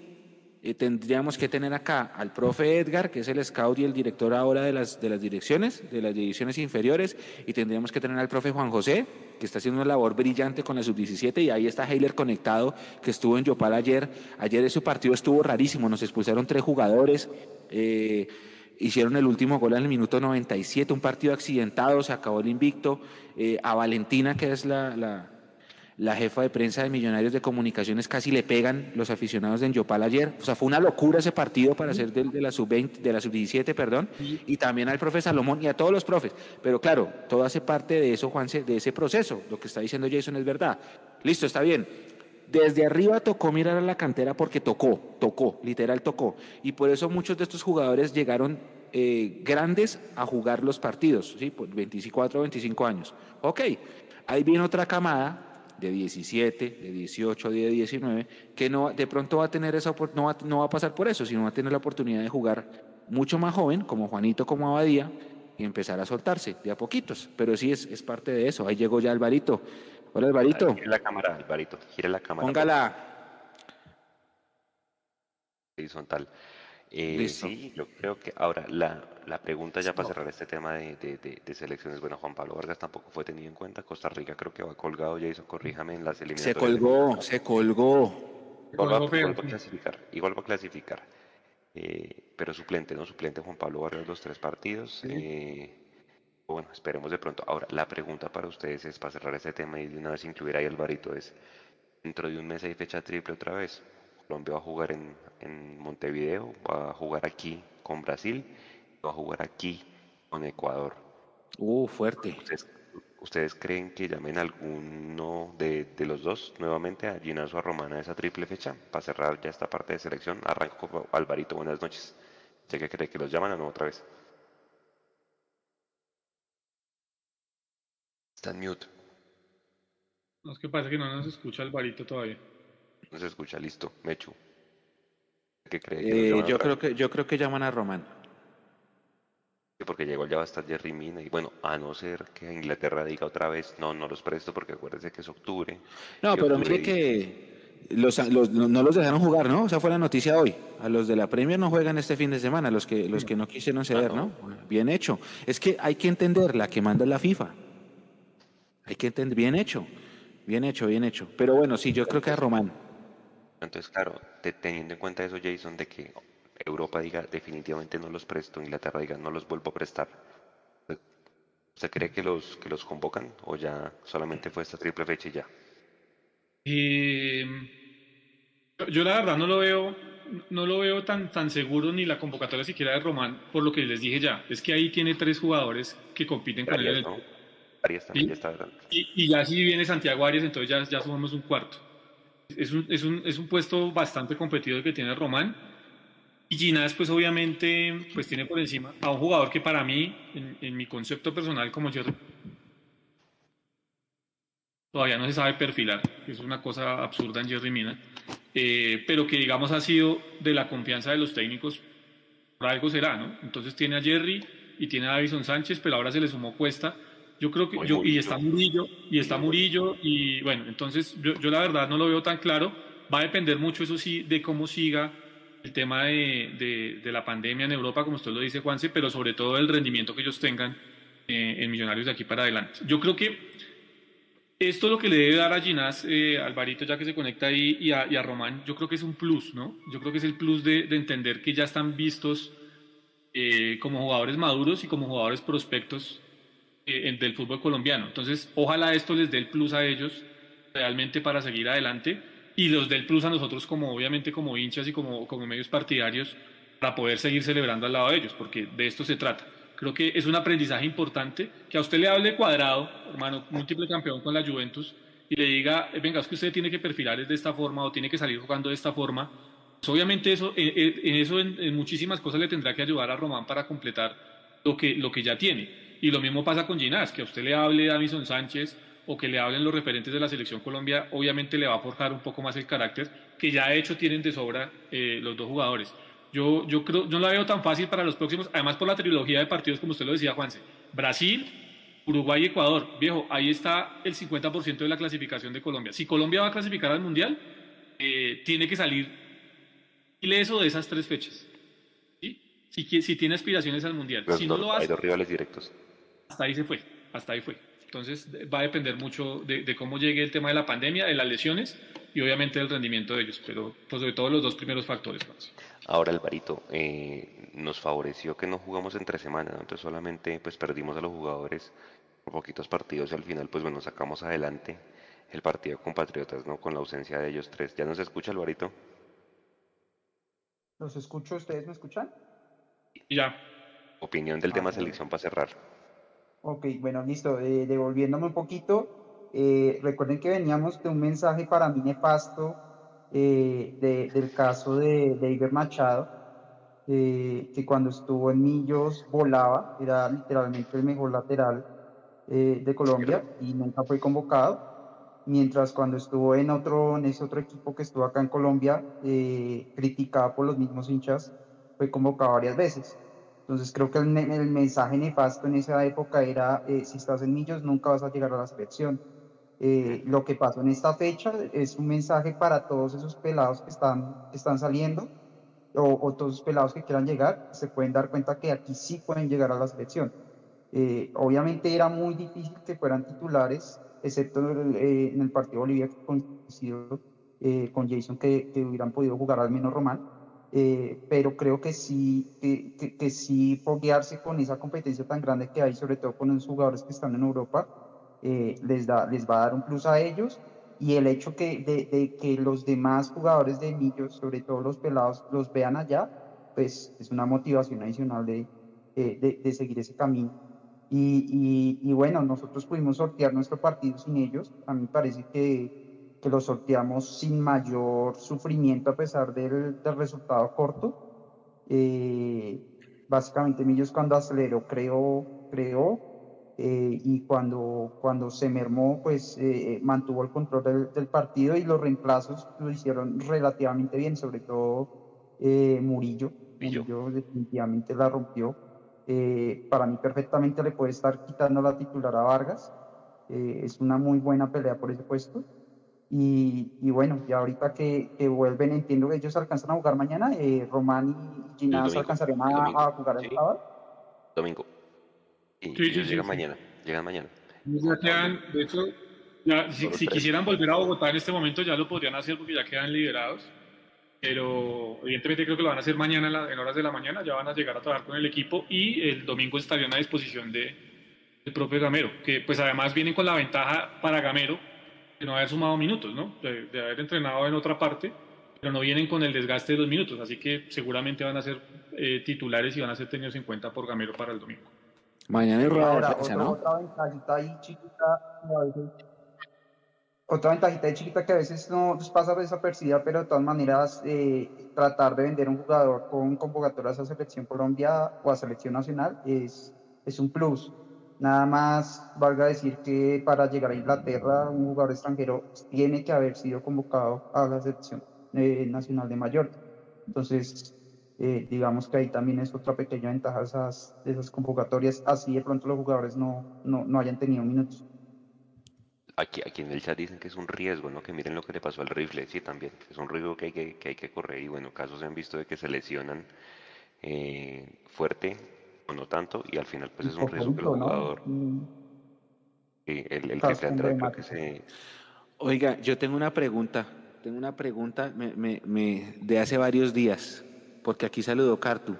eh, tendríamos que tener acá al profe Edgar, que es el scout y el director ahora de las, de las direcciones, de las divisiones inferiores, y tendríamos que tener al profe Juan José, que está haciendo una labor brillante con la sub-17, y ahí está Heiler conectado, que estuvo en Yopal ayer. Ayer ese partido estuvo rarísimo, nos expulsaron tres jugadores, eh, hicieron el último gol en el minuto 97, un partido accidentado, se acabó el invicto. Eh, a Valentina, que es la, la, jefa de prensa de Millonarios de Comunicaciones, casi le pegan los aficionados de Yopal ayer. O sea, fue una locura ese partido para ser de, la sub-20, de la sub-17, perdón, y también al profe Salomón y a todos los profes. Pero claro, todo hace parte de eso, Juanse, de ese proceso. Lo que está diciendo Jason es verdad. Listo, está bien desde arriba tocó mirar a la cantera porque tocó, tocó, literal tocó. Y por eso muchos de estos jugadores llegaron eh, grandes a jugar los partidos, ¿sí? Por 24 o 25 años. Ok, ahí viene otra camada de 17, de 18, de 19, que no, de pronto va a tener esa no va, no va a pasar por eso, sino va a tener la oportunidad de jugar mucho más joven, como Juanito, como Abadía, y empezar a soltarse de a poquitos. Pero sí es, es parte de eso. Ahí llegó ya Alvarito. Hola, Alvarito. Gire la cámara, Alvarito. Gire la cámara. Póngala. Horizontal. Eh, sí, yo creo que ahora la, la pregunta ya para cerrar este tema de, de, de, selecciones, bueno, Juan Pablo Vargas tampoco fue tenido en cuenta, Costa Rica creo que va colgado, ya hizo, corríjame en las eliminatorias. Se colgó, se colgó. Igual va, a clasificar, igual va a clasificar. Eh, pero suplente, ¿no? Suplente Juan Pablo Vargas los tres partidos. Eh, bueno, esperemos de pronto. Ahora, la pregunta para ustedes es, para cerrar este tema y de una vez incluir ahí Alvarito, es, dentro de un mes hay fecha triple otra vez. Colombia va a jugar en, en Montevideo, va a jugar aquí con Brasil, va a jugar aquí con Ecuador. Uh, fuerte. ¿Ustedes, creen que llamen a alguno de, de, los dos nuevamente a Ginazo a Romana esa triple fecha? Para cerrar ya esta parte de selección, arranco con Alvarito, buenas noches. Sé que cree que los llaman o no otra vez. Está en mute. No, es que parece que no nos escucha Alvarito todavía. No se escucha, listo. Mechu. ¿Qué cree? Eh, yo, creo que, yo creo que llaman a Román. porque llegó ya va a estar Jerry Mina y bueno, a no ser que Inglaterra diga otra vez, no, no los presto porque acuérdense que es octubre. No, pero mire que los, no los dejaron jugar, ¿no? O sea, fue la noticia hoy. A los de la Premier no juegan este fin de semana, los que, los que no quisieron ceder, ah, ¿no? Bien hecho. Es que hay que entender, la que manda la FIFA. Hay que entender, bien hecho, bien hecho, bien hecho. Pero bueno, sí, yo creo que a Román. Entonces, claro, teniendo en cuenta eso, Jason, de que Europa diga definitivamente no los presto, Inglaterra diga no los vuelvo a prestar. ¿Usted cree que los, que los convocan o ya solamente fue esta triple fecha y ya? Eh, yo la verdad no lo veo, no lo veo tan, tan seguro ni la convocatoria siquiera de Román, por lo que les dije ya. Es que ahí tiene tres jugadores que compiten con él. y, ya si viene Santiago Arias, entonces ya, ya somos un cuarto. Es un, es, un, es un puesto bastante competido que tiene Román. Y Ginás, pues obviamente, pues tiene por encima a un jugador que para mí, en, en mi concepto personal, como yo todavía no se sabe perfilar, es una cosa absurda en Jerry Mina, eh, pero que digamos ha sido de la confianza de los técnicos, por algo será, ¿no? Entonces tiene a Jerry y tiene a Davison Sánchez, pero ahora se le sumó Cuesta, yo creo que, yo, y está Murillo, y está Murillo, y bueno, entonces yo, yo, la verdad no lo veo tan claro, va a depender mucho, eso sí, de cómo siga el tema de, de, de la pandemia en Europa, como usted lo dice, Juanse, pero sobre todo el rendimiento que ellos tengan eh, en Millonarios de aquí para adelante. Yo creo que esto lo que le debe dar a Ginás, eh, Alvarito, ya que se conecta ahí, y a, Román, yo creo que es un plus, ¿no? Yo creo que es el plus de, entender que ya están vistos eh, como jugadores maduros y como jugadores prospectos eh, del fútbol colombiano. Entonces, ojalá esto les dé el plus a ellos realmente para seguir adelante y los dé el plus a nosotros como, obviamente, como hinchas y como, como medios partidarios para poder seguir celebrando al lado de ellos, porque de esto se trata. Creo que es un aprendizaje importante que a usted le hable cuadrado, hermano, múltiple campeón con la Juventus, y le diga, eh, venga, es que usted tiene que perfilar de esta forma o tiene que salir jugando de esta forma. Pues obviamente eso, eh, eh, en, eso en, muchísimas cosas le tendrá que ayudar a Román para completar lo que, lo que ya tiene. Y lo mismo pasa con Ginás, que a usted le hable Davison Sánchez o que le hablen los referentes de la selección Colombia, obviamente le va a forjar un poco más el carácter que ya de hecho tienen de sobra los dos jugadores. Yo, yo creo, no la veo tan fácil para los próximos, además por la trilogía de partidos, como usted lo decía, Juanse. Brasil, Uruguay y Ecuador. Viejo, ahí está el 50% de la clasificación de Colombia. Si Colombia va a clasificar al Mundial, eh, tiene que salir ileso de esas tres fechas. ¿sí? Si, si tiene aspiraciones al Mundial. si no, lo hace, hay dos rivales directos. Hasta ahí se fue, hasta ahí fue. Entonces va a depender mucho de, cómo llegue el tema de la pandemia, de las lesiones y obviamente del rendimiento de ellos, pero pues, sobre todo los dos primeros factores. Juanse. Ahora Alvarito, eh, nos favoreció que no jugamos entre semanas, entonces solamente pues perdimos a los jugadores por poquitos partidos y al final pues bueno, sacamos adelante el partido con Patriotas, ¿no? Con la ausencia de ellos tres. ¿Ya nos escucha Alvarito? ¿Los escucho? ¿Ustedes me escuchan? Ya. Opinión del tema ah, selección para cerrar. Ok, bueno, listo. Eh, devolviéndome un poquito, eh, recuerden que veníamos de un mensaje para mí nefasto eh, del caso de, de Machado, eh, que cuando estuvo en Millos volaba, era literalmente el mejor lateral eh, de Colombia y nunca fue convocado, mientras cuando estuvo en, otro, en ese otro equipo que estuvo acá en Colombia, criticado por los mismos hinchas, fue convocado varias veces. Entonces creo que el, el mensaje nefasto en esa época era, si estás en Millos nunca vas a llegar a la selección. Eh, lo que pasó en esta fecha es un mensaje para todos esos pelados que están, están saliendo o, todos esos pelados que quieran llegar, se pueden dar cuenta que aquí sí pueden llegar a la selección. Eh, obviamente era muy difícil que fueran titulares, excepto en el, partido Bolivia que coincidió eh, con Jason que, que, hubieran podido jugar al menos Román, pero creo que sí, que, que, sí foguearse con esa competencia tan grande que hay, sobre todo con los jugadores que están en Europa, eh, les, da, les va a dar un plus a ellos y el hecho que, de, que los demás jugadores de Millos, sobre todo los pelados, los vean allá, pues es una motivación adicional de, de seguir ese camino. Y, y, bueno, nosotros pudimos sortear nuestro partido sin ellos. A mí me parece que, que lo sorteamos sin mayor sufrimiento a pesar del, del resultado corto. Eh, básicamente Millos cuando aceleró creo creo eh, y cuando, cuando se mermó, pues eh, eh, mantuvo el control del, partido y los reemplazos lo hicieron relativamente bien, sobre todo Murillo. Murillo definitivamente la rompió. eh, para mí perfectamente le puede estar quitando la titular a Vargas. Eh, es una muy buena pelea por ese puesto. Y, y bueno, ya ahorita que, que, vuelven, entiendo que ellos alcanzan a jugar mañana. Eh, Román y Ginás alcanzarán a, jugar el sábado. Domingo. Y, sí, sí, llegan mañana. Llegan mañana. Ya quedan, de hecho, ya, si, si quisieran volver a Bogotá en este momento ya lo podrían hacer porque ya quedan liberados pero evidentemente creo que lo van a hacer mañana en, horas de la mañana, ya van a llegar a trabajar con el equipo y el domingo estarían a disposición de, del propio Gamero, que pues además vienen con la ventaja para Gamero de no haber sumado minutos, ¿no? De, haber entrenado en otra parte, pero no vienen con el desgaste de los minutos, así que seguramente van a ser eh, titulares y van a ser tenidos en cuenta por Gamero para el domingo. Mañana es rueda de ¿no? Otra ventajita ahí chiquita, otra ventajita de chiquita que a veces no pasa desapercibida, pero de todas maneras eh, tratar de vender un jugador con convocatorias a selección Colombia o a selección nacional es, es un plus. Nada más valga decir que para llegar a Inglaterra un jugador extranjero tiene que haber sido convocado a la selección eh, nacional de Mallorca. Entonces, eh, digamos que ahí también es otra pequeña ventaja esas, esas convocatorias, así de pronto los jugadores no, no, no hayan tenido minutos. Aquí, aquí en el chat dicen que es un riesgo, ¿no? Que miren lo que le pasó al rifle, sí, también. Es un riesgo que hay que, que hay que correr y bueno, casos se han visto de que se lesionan eh, fuerte o no tanto y al final pues es un riesgo que el jugador... Mm. el, el que creo que se... Oiga, yo tengo una pregunta, tengo una pregunta me, me, me, de hace varios días, porque aquí saludó Cartu.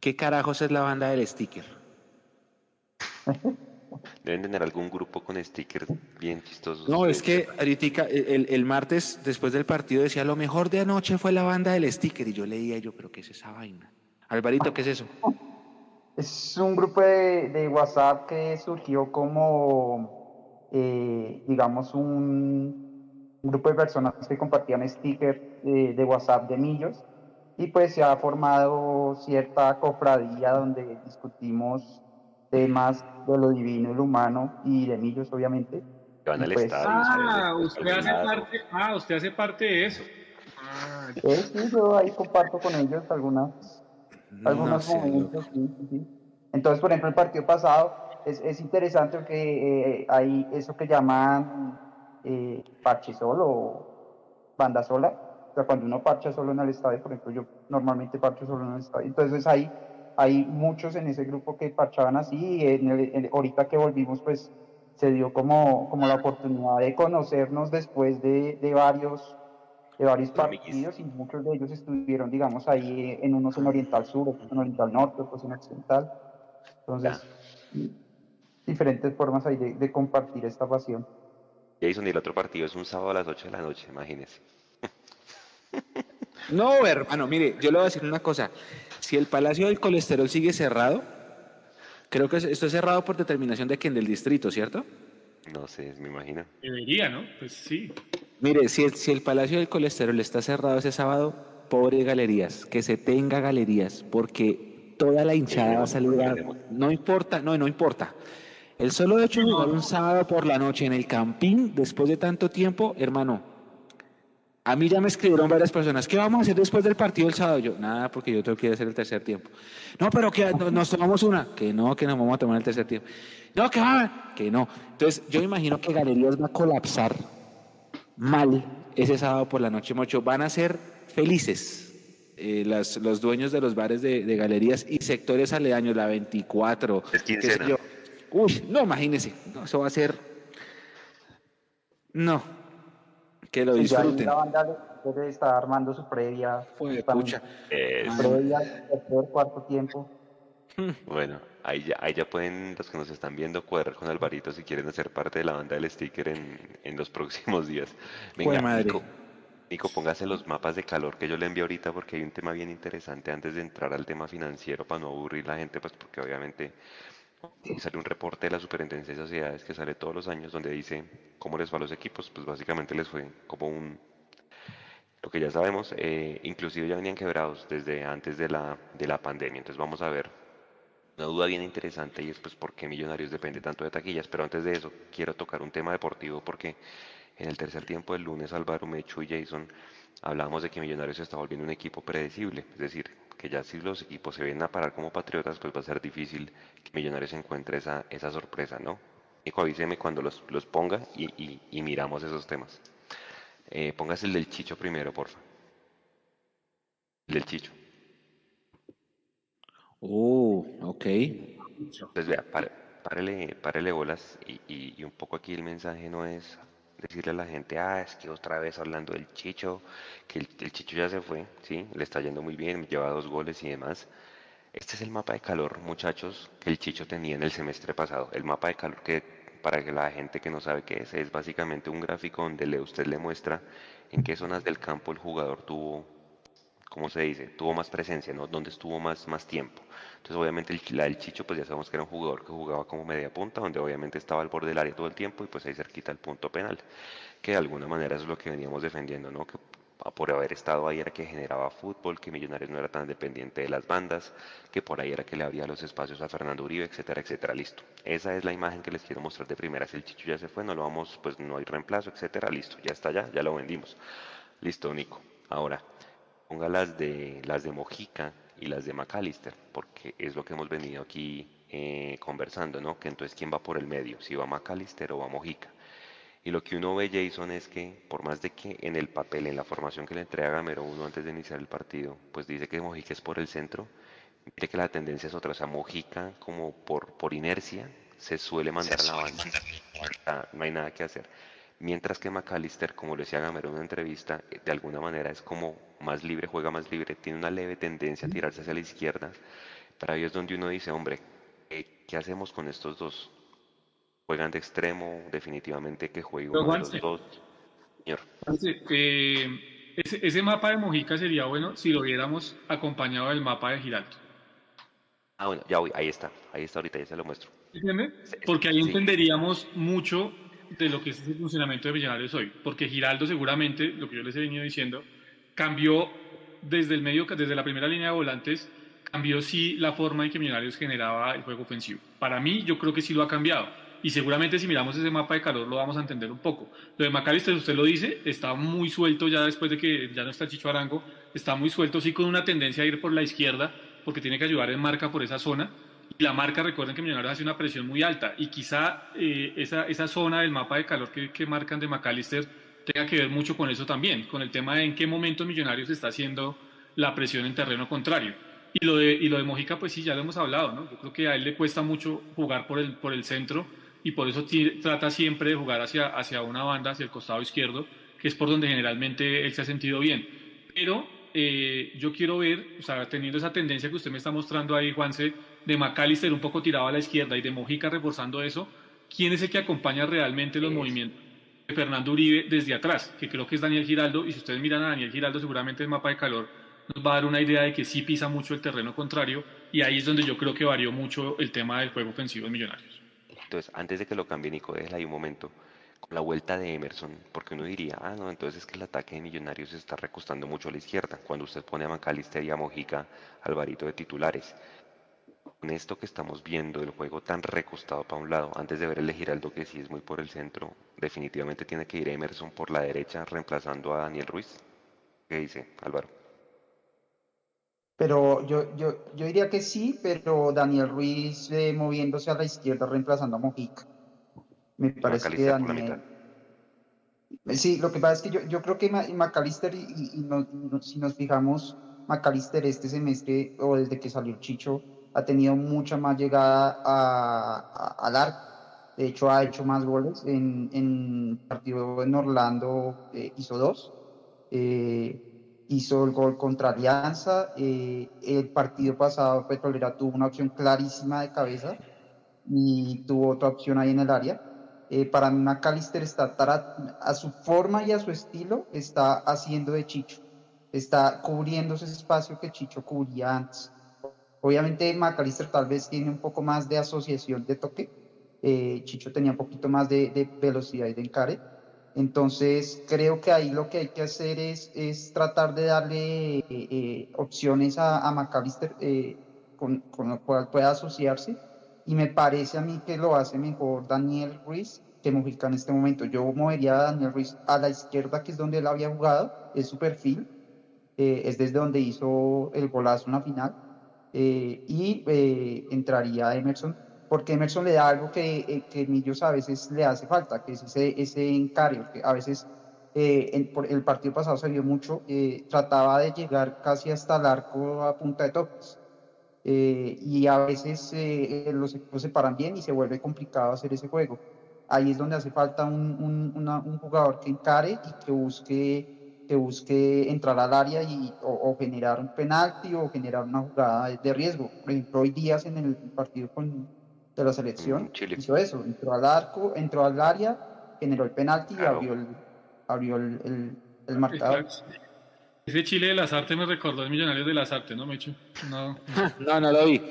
¿Qué carajos es la banda del sticker? Deben tener algún grupo con stickers bien chistosos. No, es que ahorita el, el, martes después del partido decía lo mejor de anoche fue la banda del sticker y yo leía yo, pero ¿qué es esa vaina? Alvarito, ¿qué es eso? Es un grupo de, de WhatsApp que surgió como, eh, digamos, un, grupo de personas que compartían stickers de, de WhatsApp de Millos y pues se ha formado cierta cofradía donde discutimos temas de lo divino y lo humano y de Millos, obviamente. Van al pues, estadio, ah, usted hace parte, ah, usted hace parte de eso. Ah, sí, yo ahí comparto con ellos algunas, algunos momentos. Entonces, por ejemplo, el partido pasado es, es interesante porque eh, hay eso que llaman eh, parche solo o banda sola. O sea, cuando uno parcha solo en el estadio, por ejemplo, yo normalmente parcho solo en el estadio. Entonces ahí hay muchos en ese grupo que parchaban así y en ahorita que volvimos pues se dio como, como la oportunidad de conocernos después de, de varios de varios partidos y muchos de ellos estuvieron digamos ahí en unos en Oriental Sur, otros en Oriental Norte, otros en Occidental entonces diferentes formas ahí de, de, compartir esta pasión Jason y el otro partido es un sábado a las 8 de la noche imagínese no hermano mire yo le voy a decir una cosa si el Palacio del Colesterol sigue cerrado, creo que esto es cerrado por determinación de quien del distrito, ¿cierto? No sé, me imagino. Debería, ¿no? Pues sí. Mire, si el, si el Palacio del Colesterol está cerrado ese sábado, pobre galerías, que se tenga galerías, porque toda la hinchada va a salir. No importa, no, no importa. El solo hecho de jugar un sábado por la noche en el campín, después de tanto tiempo, hermano, a mí ya me escribieron varias personas, ¿qué vamos a hacer después del partido el sábado? Yo, nada, porque yo tengo que hacer el tercer tiempo. No, pero que nos tomamos una. Que no, que nos vamos a tomar el tercer tiempo. No, que va, que no. Entonces, yo imagino que Galerías va a colapsar mal ese sábado por la noche, mucho. Van a ser felices eh, las, los dueños de los bares de, galerías y sectores aledaños, la 24. Es quincena. Uy, no, imagínense. No, eso va a ser. No, que lo disfruten. La banda debe estar armando su previa. Fue, pucha. Previa, tercer, cuarto tiempo. Bueno, ahí ya, ahí ya pueden, los que nos están viendo, cuadrar con Alvarito si quieren hacer parte de la banda del sticker en, en los próximos días. Venga, Nico, Nico, póngase los mapas de calor que yo le envío ahorita porque hay un tema bien interesante antes de entrar al tema financiero para no aburrir la gente, pues porque obviamente sale un reporte de la Superintendencia de Sociedades que sale todos los años donde dice cómo les va a los equipos, pues básicamente les fue como un, lo que ya sabemos, eh, inclusive ya venían quebrados desde antes de la, de la pandemia, entonces vamos a ver una duda bien interesante y es pues por qué Millonarios depende tanto de taquillas, pero antes de eso quiero tocar un tema deportivo porque en el tercer tiempo del lunes Álvaro, Mecho y Jason hablábamos de que Millonarios se está volviendo un equipo predecible, es decir, porque ya si los equipos se vienen a parar como Patriotas, pues va a ser difícil que Millonarios encuentre esa, esa sorpresa, ¿no? Nico, avíseme cuando los, los ponga y, y, miramos esos temas. Eh, póngase el del Chicho primero, porfa. El del Chicho. Oh, ok. Entonces, vea, párele, párele bolas y, y un poco aquí el mensaje no es decirle a la gente, ah, es que otra vez hablando del Chicho, que el, Chicho ya se fue, sí, le está yendo muy bien, lleva dos goles y demás. Este es el mapa de calor, muchachos, que el Chicho tenía en el semestre pasado. El mapa de calor que, para que la gente que no sabe qué es, es básicamente un gráfico donde le, usted le muestra en qué zonas del campo el jugador tuvo ¿cómo se dice? Tuvo más presencia, ¿no? Donde estuvo más, más tiempo. Entonces, obviamente, el, la del Chicho, pues ya sabemos que era un jugador que jugaba como media punta, donde obviamente estaba al borde del área todo el tiempo y pues ahí cerquita el punto penal. Que de alguna manera eso es lo que veníamos defendiendo, ¿no? Que por haber estado ahí era que generaba fútbol, que Millonarios no era tan dependiente de las bandas, que por ahí era que le abría los espacios a Fernando Uribe, etcétera, etcétera, listo. Esa es la imagen que les quiero mostrar de primera. Si el Chicho ya se fue, no lo vamos, pues no hay reemplazo, etcétera, listo, ya está ya, ya lo vendimos. Listo, Nico. Ahora, ponga las de, las de Mojica y las de McAllister, porque es lo que hemos venido aquí eh, conversando, ¿no? Que entonces, ¿quién va por el medio? Si va McAllister o va Mojica. Y lo que uno ve, Jason, es que por más de que en el papel, en la formación que le entrega Gamero uno antes de iniciar el partido, pues dice que Mojica es por el centro, mire que la tendencia es otra, o sea, Mojica como por, por inercia se suele mandar a la banda. No hay nada que hacer. Mientras que McAllister, como lo decía Gamero en una entrevista, eh, de alguna manera es como más libre, juega más libre, tiene una leve tendencia a tirarse hacia la izquierda. Para ahí es donde uno dice, hombre, eh, ¿qué hacemos con estos dos? Juegan de extremo, definitivamente que juegue uno de los dos. Señor. Eh, ese, mapa de Mojica sería bueno si lo viéramos acompañado del mapa de Giraldo. Ah, bueno, ya voy, ahí está, ahí está ahorita, ya se lo muestro. Porque ahí entenderíamos mucho de lo que es el funcionamiento de Millonarios hoy, porque Giraldo seguramente, lo que yo les he venido diciendo, cambió desde el medio, desde la primera línea de volantes, cambió sí la forma en que Millonarios generaba el juego ofensivo. Para mí, yo creo que sí lo ha cambiado. Y seguramente si miramos ese mapa de calor lo vamos a entender un poco. Lo de Macalister, usted lo dice, está muy suelto ya después de que ya no está Chicho Arango, está muy suelto, sí con una tendencia a ir por la izquierda, porque tiene que ayudar en marca por esa zona y la marca, recuerden que Millonarios hace una presión muy alta y quizá eh, esa, esa, zona del mapa de calor que, que, marcan de McAllister tenga que ver mucho con eso también, con el tema de en qué momento Millonarios está haciendo la presión en terreno contrario. Y lo de, y lo de Mojica, pues sí, ya lo hemos hablado, ¿no? Yo creo que a él le cuesta mucho jugar por el, por el centro y por eso trata siempre de jugar hacia, hacia una banda, hacia el costado izquierdo, que es por donde generalmente él se ha sentido bien. Pero eh, yo quiero ver, o sea, teniendo esa tendencia que usted me está mostrando ahí, Juanse, de McAllister un poco tirado a la izquierda y de Mojica reforzando eso, ¿quién es el que acompaña realmente los movimientos de Fernando Uribe desde atrás? Que creo que es Daniel Giraldo, y si ustedes miran a Daniel Giraldo, seguramente el mapa de calor nos va a dar una idea de que sí pisa mucho el terreno contrario, y ahí es donde yo creo que varió mucho el tema del juego ofensivo de Millonarios. Entonces, antes de que lo cambie Nico, déjela ahí un momento con la vuelta de Emerson, porque uno diría, ah, no, entonces es que el ataque de Millonarios se está recostando mucho a la izquierda, cuando usted pone a McAllister y a Mojica, Alvarito de titulares con esto que estamos viendo, el juego tan recostado para un lado, antes de ver el Giraldo que sí es muy por el centro, definitivamente tiene que ir Emerson por la derecha reemplazando a Daniel Ruiz. ¿Qué dice Álvaro? Pero yo, yo, yo diría que sí, pero Daniel Ruiz eh, moviéndose a la izquierda reemplazando a Mojica. Me parece que Daniel... Sí, lo que pasa es que yo, yo creo que Macalister, y, y, si nos fijamos, Macalister este semestre, o desde que salió Chicho, ha tenido mucha más llegada a, al arco. De hecho, ha hecho más goles. En, en partido en Orlando eh, hizo dos. Eh, hizo el gol contra Alianza. Eh, el partido pasado, Petrolera tuvo una opción clarísima de cabeza y tuvo otra opción ahí en el área. para mí, McAllister está a su forma y a su estilo, está haciendo de Chicho. Está cubriendo ese espacio que Chicho cubría antes. Obviamente McAllister tal vez tiene un poco más de asociación de toque. Eh, Chicho tenía un poquito más de, velocidad y de encare. Entonces creo que ahí lo que hay que hacer es, tratar de darle eh, eh, opciones a, a McAllister con, con lo cual pueda asociarse. Y me parece a mí que lo hace mejor Daniel Ruiz que Mujica en este momento. Yo movería a Daniel Ruiz a la izquierda, que es donde él había jugado, es su perfil es desde donde hizo el golazo en la final, y entraría Emerson, porque Emerson le da algo que, que Millos a veces le hace falta, que es ese, ese encario, que a veces en, por el partido pasado se vio mucho, trataba de llegar casi hasta el arco a punta de toques. y a veces los equipos se paran bien y se vuelve complicado hacer ese juego ahí es donde hace falta un, un, jugador que encare y que busque, que busque entrar al área y, o, generar un penalti o generar una jugada de riesgo. Por ejemplo, hoy días en el partido con, de la selección hizo eso, entró al arco, entró al área, generó el penalti y abrió el, abrió el, el, marcador. Ese Chile de las Artes me recordó el Millonario de las Artes, ¿no, Mecho? No, no, no lo vi.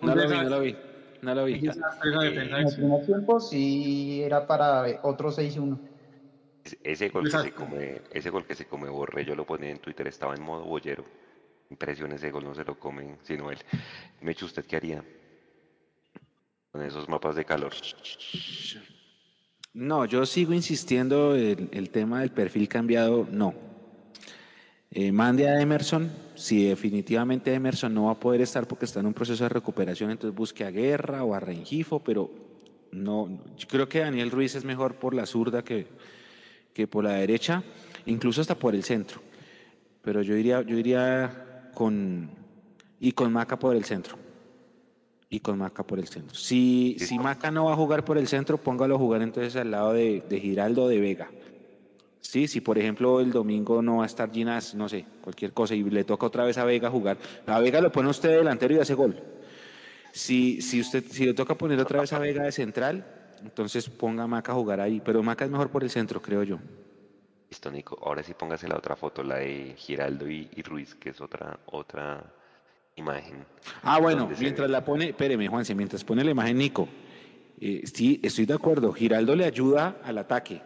No lo vi, no lo vi. No lo vi. en el primer tiempo sí era para otro 6-1. Ese gol, que se come, ese gol que se come Borré, yo lo ponía en Twitter, estaba en modo bollero. Impresión ese gol, no se lo comen, sino él. Mecho, ¿usted qué haría con esos mapas de calor? No, yo sigo insistiendo en el tema del perfil cambiado, no. Eh, mande a Emerson, si definitivamente Emerson no va a poder estar porque está en un proceso de recuperación, entonces busque a Guerra o a Rengifo, pero no, yo creo que Daniel Ruiz es mejor por la zurda que, que por la derecha, incluso hasta por el centro. Pero yo iría, yo iría con y con Maca por el centro. Y con Maca por el centro. Si, si Maca no va a jugar por el centro, póngalo a jugar entonces al lado de, de Giraldo de Vega. Sí, si por ejemplo el domingo no va a estar Ginas, no sé, cualquier cosa, y le toca otra vez a Vega jugar, a Vega lo pone usted delantero y hace gol. Si, si, usted, si le toca poner otra vez a Vega de central, entonces ponga a Maca a jugar ahí, pero Maca es mejor por el centro, creo yo. Listo, Nico. Ahora sí póngase la otra foto, la de Giraldo y, Ruiz, que es otra, otra imagen. Ah, bueno, mientras la pone, espéreme, Juanse, mientras pone la imagen Nico, eh, sí, estoy de acuerdo, Giraldo le ayuda al ataque,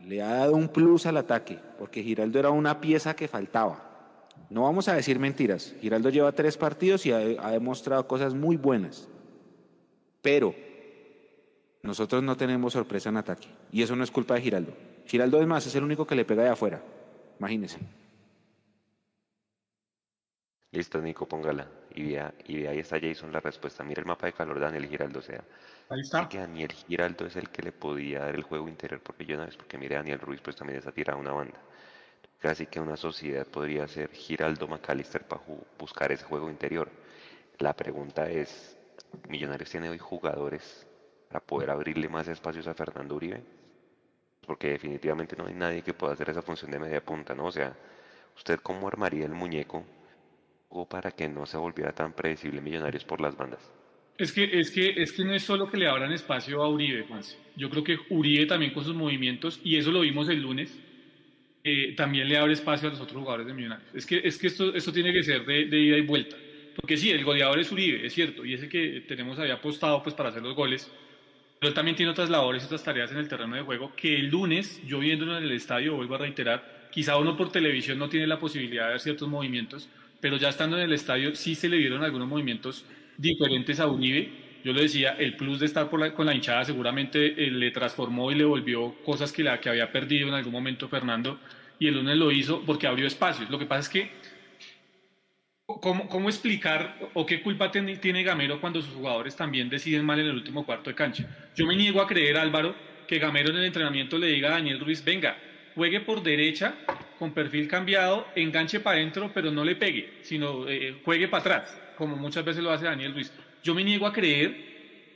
le ha dado un plus al ataque, porque Giraldo era una pieza que faltaba. No vamos a decir mentiras. Giraldo lleva tres partidos y ha, demostrado cosas muy buenas. Pero nosotros no tenemos sorpresa en ataque. Y eso no es culpa de Giraldo. Giraldo, es más, es el único que le pega de afuera. Imagínense. Listo, Nico, póngala. Y, y ahí está Jason la respuesta. Mira el mapa de calor de Daniel Giraldo. O sea, ahí está. que Daniel Giraldo es el que le podía dar el juego interior porque es porque mire Daniel Ruiz, pues también está tirado una banda. Casi que una sociedad podría ser Giraldo McAllister para buscar ese juego interior. La pregunta es: ¿Millonarios tiene hoy jugadores para poder abrirle más espacios a Fernando Uribe? Porque definitivamente no hay nadie que pueda hacer esa función de media punta, ¿no? O sea, ¿usted cómo armaría el muñeco? para que no se volviera tan predecible Millonarios por las bandas. Es que, es que, es que no es solo que le abran espacio a Uribe, Juanse. Yo creo que Uribe también con sus movimientos, y eso lo vimos el lunes, eh, también le abre espacio a los otros jugadores de Millonarios. Es que, es que esto, esto tiene que ser de, ida y vuelta. Porque sí, el goleador es Uribe, es cierto, y ese que tenemos ahí apostado pues, para hacer los goles, él también tiene otras labores otras tareas en el terreno de juego que el lunes, yo viéndolo en el estadio, vuelvo a reiterar, quizá uno por televisión no tiene la posibilidad de ver ciertos movimientos, pero ya estando en el estadio sí se le vieron algunos movimientos diferentes a Uribe. Yo lo decía, el plus de estar con la hinchada seguramente eh, le transformó y le volvió cosas que, la, que había perdido en algún momento Fernando, y el lunes lo hizo porque abrió espacios. Lo que pasa es que, ¿cómo, cómo explicar o qué culpa tiene, Gamero cuando sus jugadores también deciden mal en el último cuarto de cancha? Yo me niego a creer, Álvaro, que Gamero en el entrenamiento le diga a Daniel Ruiz, venga, juegue por derecha con perfil cambiado, enganche para adentro, pero no le pegue, sino eh, juegue para atrás, como muchas veces lo hace Daniel Ruiz. Yo me niego a creer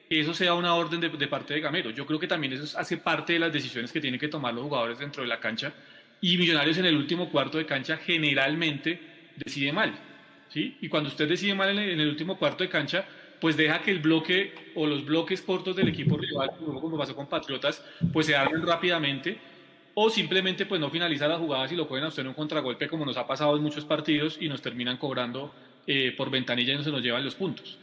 que eso sea una orden de, parte de Gamero. Yo creo que también eso hace parte de las decisiones que tienen que tomar los jugadores dentro de la cancha. Y Millonarios en el último cuarto de cancha generalmente decide mal. Y cuando usted decide mal en el, en último cuarto de cancha, pues deja que el bloque o los bloques cortos del equipo rival, como pasó con Patriotas, pues se armen rápidamente o simplemente pues no finalizar las jugadas y lo pueden hacer un contragolpe como nos ha pasado en muchos partidos y nos terminan cobrando eh, por ventanilla y no se nos llevan los puntos.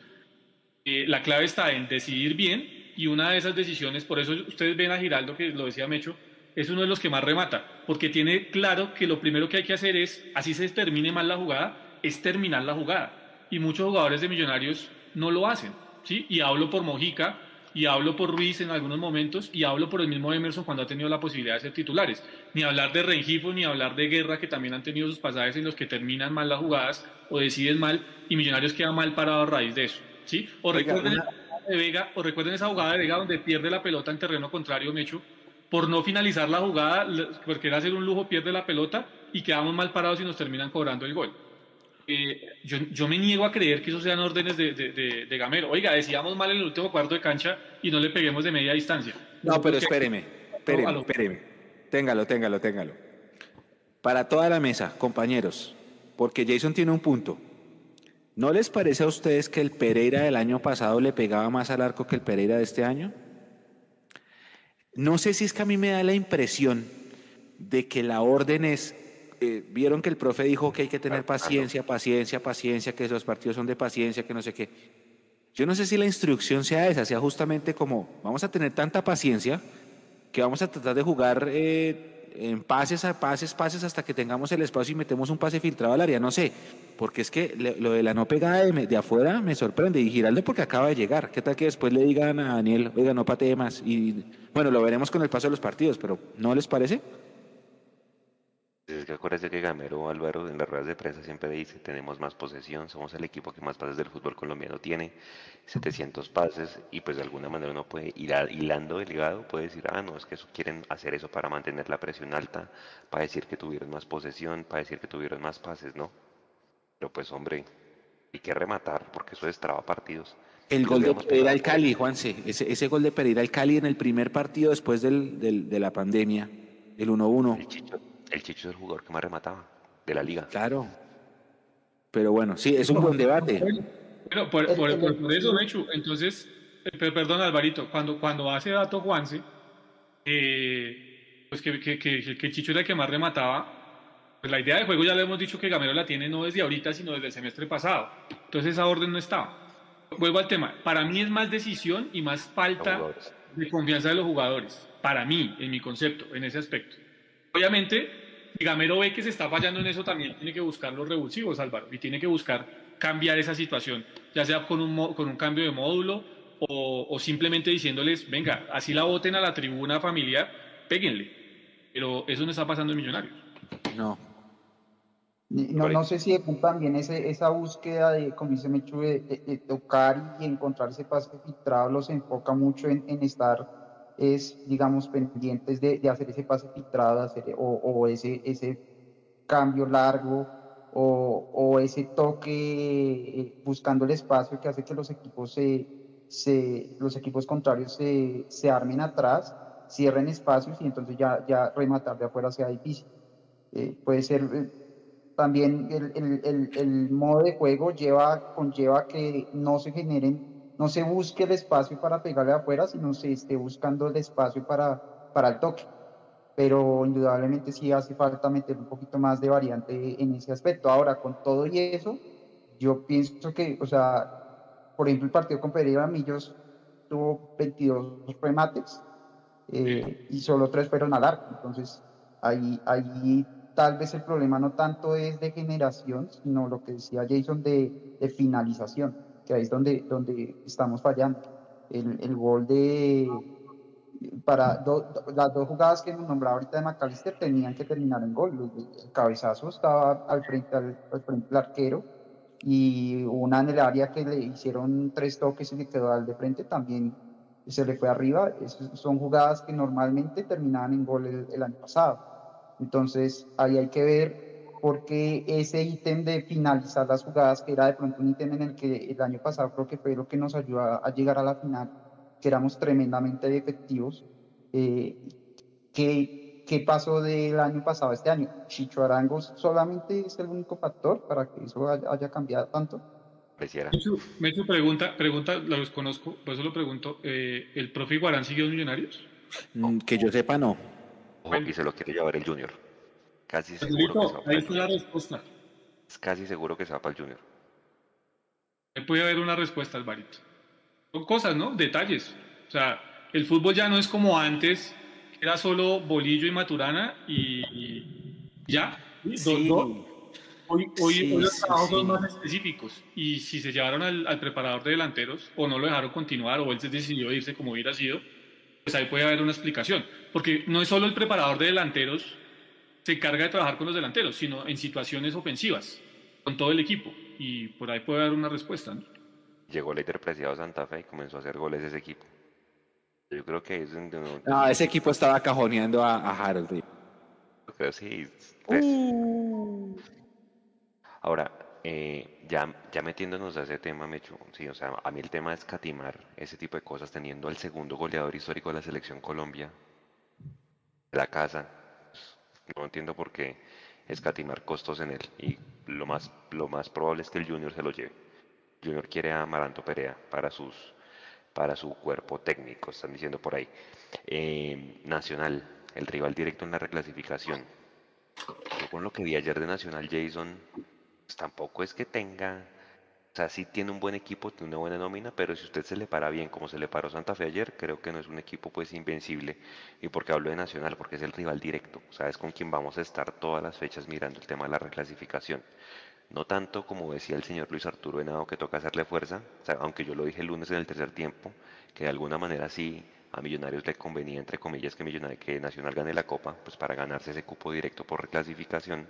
Eh, la clave está en decidir bien y una de esas decisiones, por eso ustedes ven a Giraldo, que lo decía Mecho, es uno de los que más remata, porque tiene claro que lo primero que hay que hacer es, así se termine mal la jugada, es terminar la jugada. Y muchos jugadores de Millonarios no lo hacen, ¿sí? Y hablo por Mojica, y hablo por Ruiz en algunos momentos y hablo por el mismo Emerson cuando ha tenido la posibilidad de ser titulares. Ni hablar de Rengifo ni hablar de Guerra que también han tenido sus pasajes en los que terminan mal las jugadas o deciden mal y Millonarios queda mal parado a raíz de eso. ¿sí? O, recuerden, de Vega, o recuerden esa jugada de Vega donde pierde la pelota en terreno contrario Mecho por no finalizar la jugada, porque era hacer un lujo, pierde la pelota y quedamos mal parados y nos terminan cobrando el gol. Eh, yo, yo, me niego a creer que eso sean órdenes de, de, de, Gamero. Oiga, decíamos mal en el último cuarto de cancha y no le peguemos de media distancia. No, pero espéreme, espéreme, espéreme. Téngalo, téngalo, téngalo. Para toda la mesa, compañeros, porque Jason tiene un punto. ¿No les parece a ustedes que el Pereira del año pasado le pegaba más al arco que el Pereira de este año? No sé si es que a mí me da la impresión de que la orden es eh, vieron que el profe dijo que hay que tener paciencia, paciencia, paciencia, que los partidos son de paciencia, que no sé qué. Yo no sé si la instrucción sea esa, sea justamente como vamos a tener tanta paciencia que vamos a tratar de jugar eh, en pases a pases, pases hasta que tengamos el espacio y metemos un pase filtrado al área, no sé, porque es que lo de la no pegada de, afuera me sorprende y Giraldo porque acaba de llegar, ¿qué tal que después le digan a Daniel, oiga, no patee más? Y bueno, lo veremos con el paso de los partidos, pero ¿no les parece? Es que acuérdate que Gamero Álvaro en las ruedas de prensa siempre dice, tenemos más posesión, somos el equipo que más pases del fútbol colombiano tiene, 700 pases, y pues de alguna manera uno puede ir hilando el ligado, puede decir, ah, no, es que eso, quieren hacer eso para mantener la presión alta, para decir que tuvieron más posesión, para decir que tuvieron más pases, ¿no? Pero pues hombre, hay que rematar, porque eso destraba partidos. El gol de Pereira al Cali, Juanse, ese, ese gol de Pereira al Cali en el primer partido después del, del, de la pandemia, el 1-1 el Chicho es el jugador que más remataba de la liga. Claro. Pero bueno, sí, es un buen debate. Bueno, por, eso, Mechu, entonces, eh, perdón Alvarito, cuando, cuando hace dato Juanse, eh, pues que, que, que, Chicho era el que más remataba, pues la idea de juego ya le hemos dicho que Gamero la tiene no desde ahorita, sino desde el semestre pasado. Entonces esa orden no estaba. Vuelvo al tema, para mí es más decisión y más falta de confianza de los jugadores, para mí, en mi concepto, en ese aspecto. Obviamente, si Gamero ve que se está fallando en eso, también tiene que buscar los revulsivos, Álvaro, y tiene que buscar cambiar esa situación, ya sea con un, con un cambio de módulo o, simplemente diciéndoles, venga, así la voten a la tribuna familiar, péguenle. Pero eso no está pasando en Millonarios. No. No, no sé si también ese, esa búsqueda de, como dice Mechu, de, tocar y encontrar ese pase filtrado los enfoca mucho en, en estar es, digamos, pendientes de, de hacer ese pase filtrado hacer, o, o, ese, ese cambio largo o, o ese toque eh, buscando el espacio que hace que los equipos, se, se, los equipos contrarios se, se, armen atrás, cierren espacios y entonces ya, ya rematar de afuera sea difícil. Eh, puede ser eh, también el, el, el, el, modo de juego lleva, conlleva que no se generen no se busque el espacio para pegarle afuera, sino se esté buscando el espacio para, para el toque. Pero indudablemente sí hace falta meter un poquito más de variante en ese aspecto. Ahora, con todo y eso, yo pienso que, o sea, por ejemplo, el partido con Pereira Millos tuvo 22 remates eh, y solo tres fueron al arco. Entonces, ahí, ahí tal vez el problema no tanto es de generación, sino lo que decía Jason de, de finalización que ahí es donde, donde estamos fallando. El, el gol de. Para las dos jugadas que hemos nombrado ahorita de McAllister tenían que terminar en gol. El cabezazo estaba al frente, al, frente del arquero y una en el área que le hicieron tres toques y le quedó al de frente también se le fue arriba. son jugadas que normalmente terminaban en gol el, el año pasado. Entonces ahí hay que ver porque ese ítem de finalizar las jugadas, que era de pronto un ítem en el que el año pasado creo que fue lo que nos ayudó a, llegar a la final, que éramos tremendamente efectivos. Eh, ¿qué, ¿Qué pasó del año pasado a este año? Chicho Arango solamente es el único factor para que eso haya, cambiado tanto. Me hizo pregunta, pregunta, lo desconozco, por eso lo pregunto, eh, ¿el profe Iguarán siguió en Millonarios? Mm, que yo sepa, no. Ojo, y se lo quiere llevar el Junior. Casi seguro que se va ahí está la respuesta. Es casi seguro que se va para el Junior. Puede haber una respuesta, Alvarito. Son cosas, ¿no? Detalles. O sea, el fútbol ya no es como antes, era solo Bolillo y Maturana y, ya. Sí. Hoy, hoy, los trabajos son más específicos y si se llevaron al, preparador de delanteros o no lo dejaron continuar o él se decidió irse como hubiera sido, pues ahí puede haber una explicación. Porque no es solo el preparador de delanteros se encarga de trabajar con los delanteros, sino en situaciones ofensivas, con todo el equipo. Y por ahí puede haber una respuesta. Llegó el líder preciado Santa Fe y comenzó a hacer goles ese equipo. Yo creo que es No, ese equipo estaba cajoneando a, a Harold. Creo sí. Uh. Ahora, eh, ya, ya metiéndonos a ese tema, Mecho, sí, o sea, a mí el tema es catimar ese tipo de cosas, teniendo al segundo goleador histórico de la selección Colombia, la casa, no entiendo por qué escatimar costos en él. Y lo más, lo más probable es que el Junior se lo lleve. Junior quiere a Maranto Perea para, sus, para su cuerpo técnico, están diciendo por ahí. Eh, Nacional, el rival directo en la reclasificación. Yo con lo que vi ayer de Nacional, Jason, pues tampoco es que tenga o sea, sí tiene un buen equipo, tiene una buena nómina, pero si usted se le para bien como se le paró Santa Fe ayer, creo que no es un equipo pues invencible. Y porque hablo de Nacional, porque es el rival directo. O sea, es con quien vamos a estar todas las fechas mirando el tema de la reclasificación. No tanto como decía el señor Luis Arturo Henao que toca hacerle fuerza, aunque yo lo dije el lunes en el tercer tiempo, que de alguna manera sí a Millonarios le convenía, entre comillas, que, Millonarios, que Nacional gane la Copa, pues para ganarse ese cupo directo por reclasificación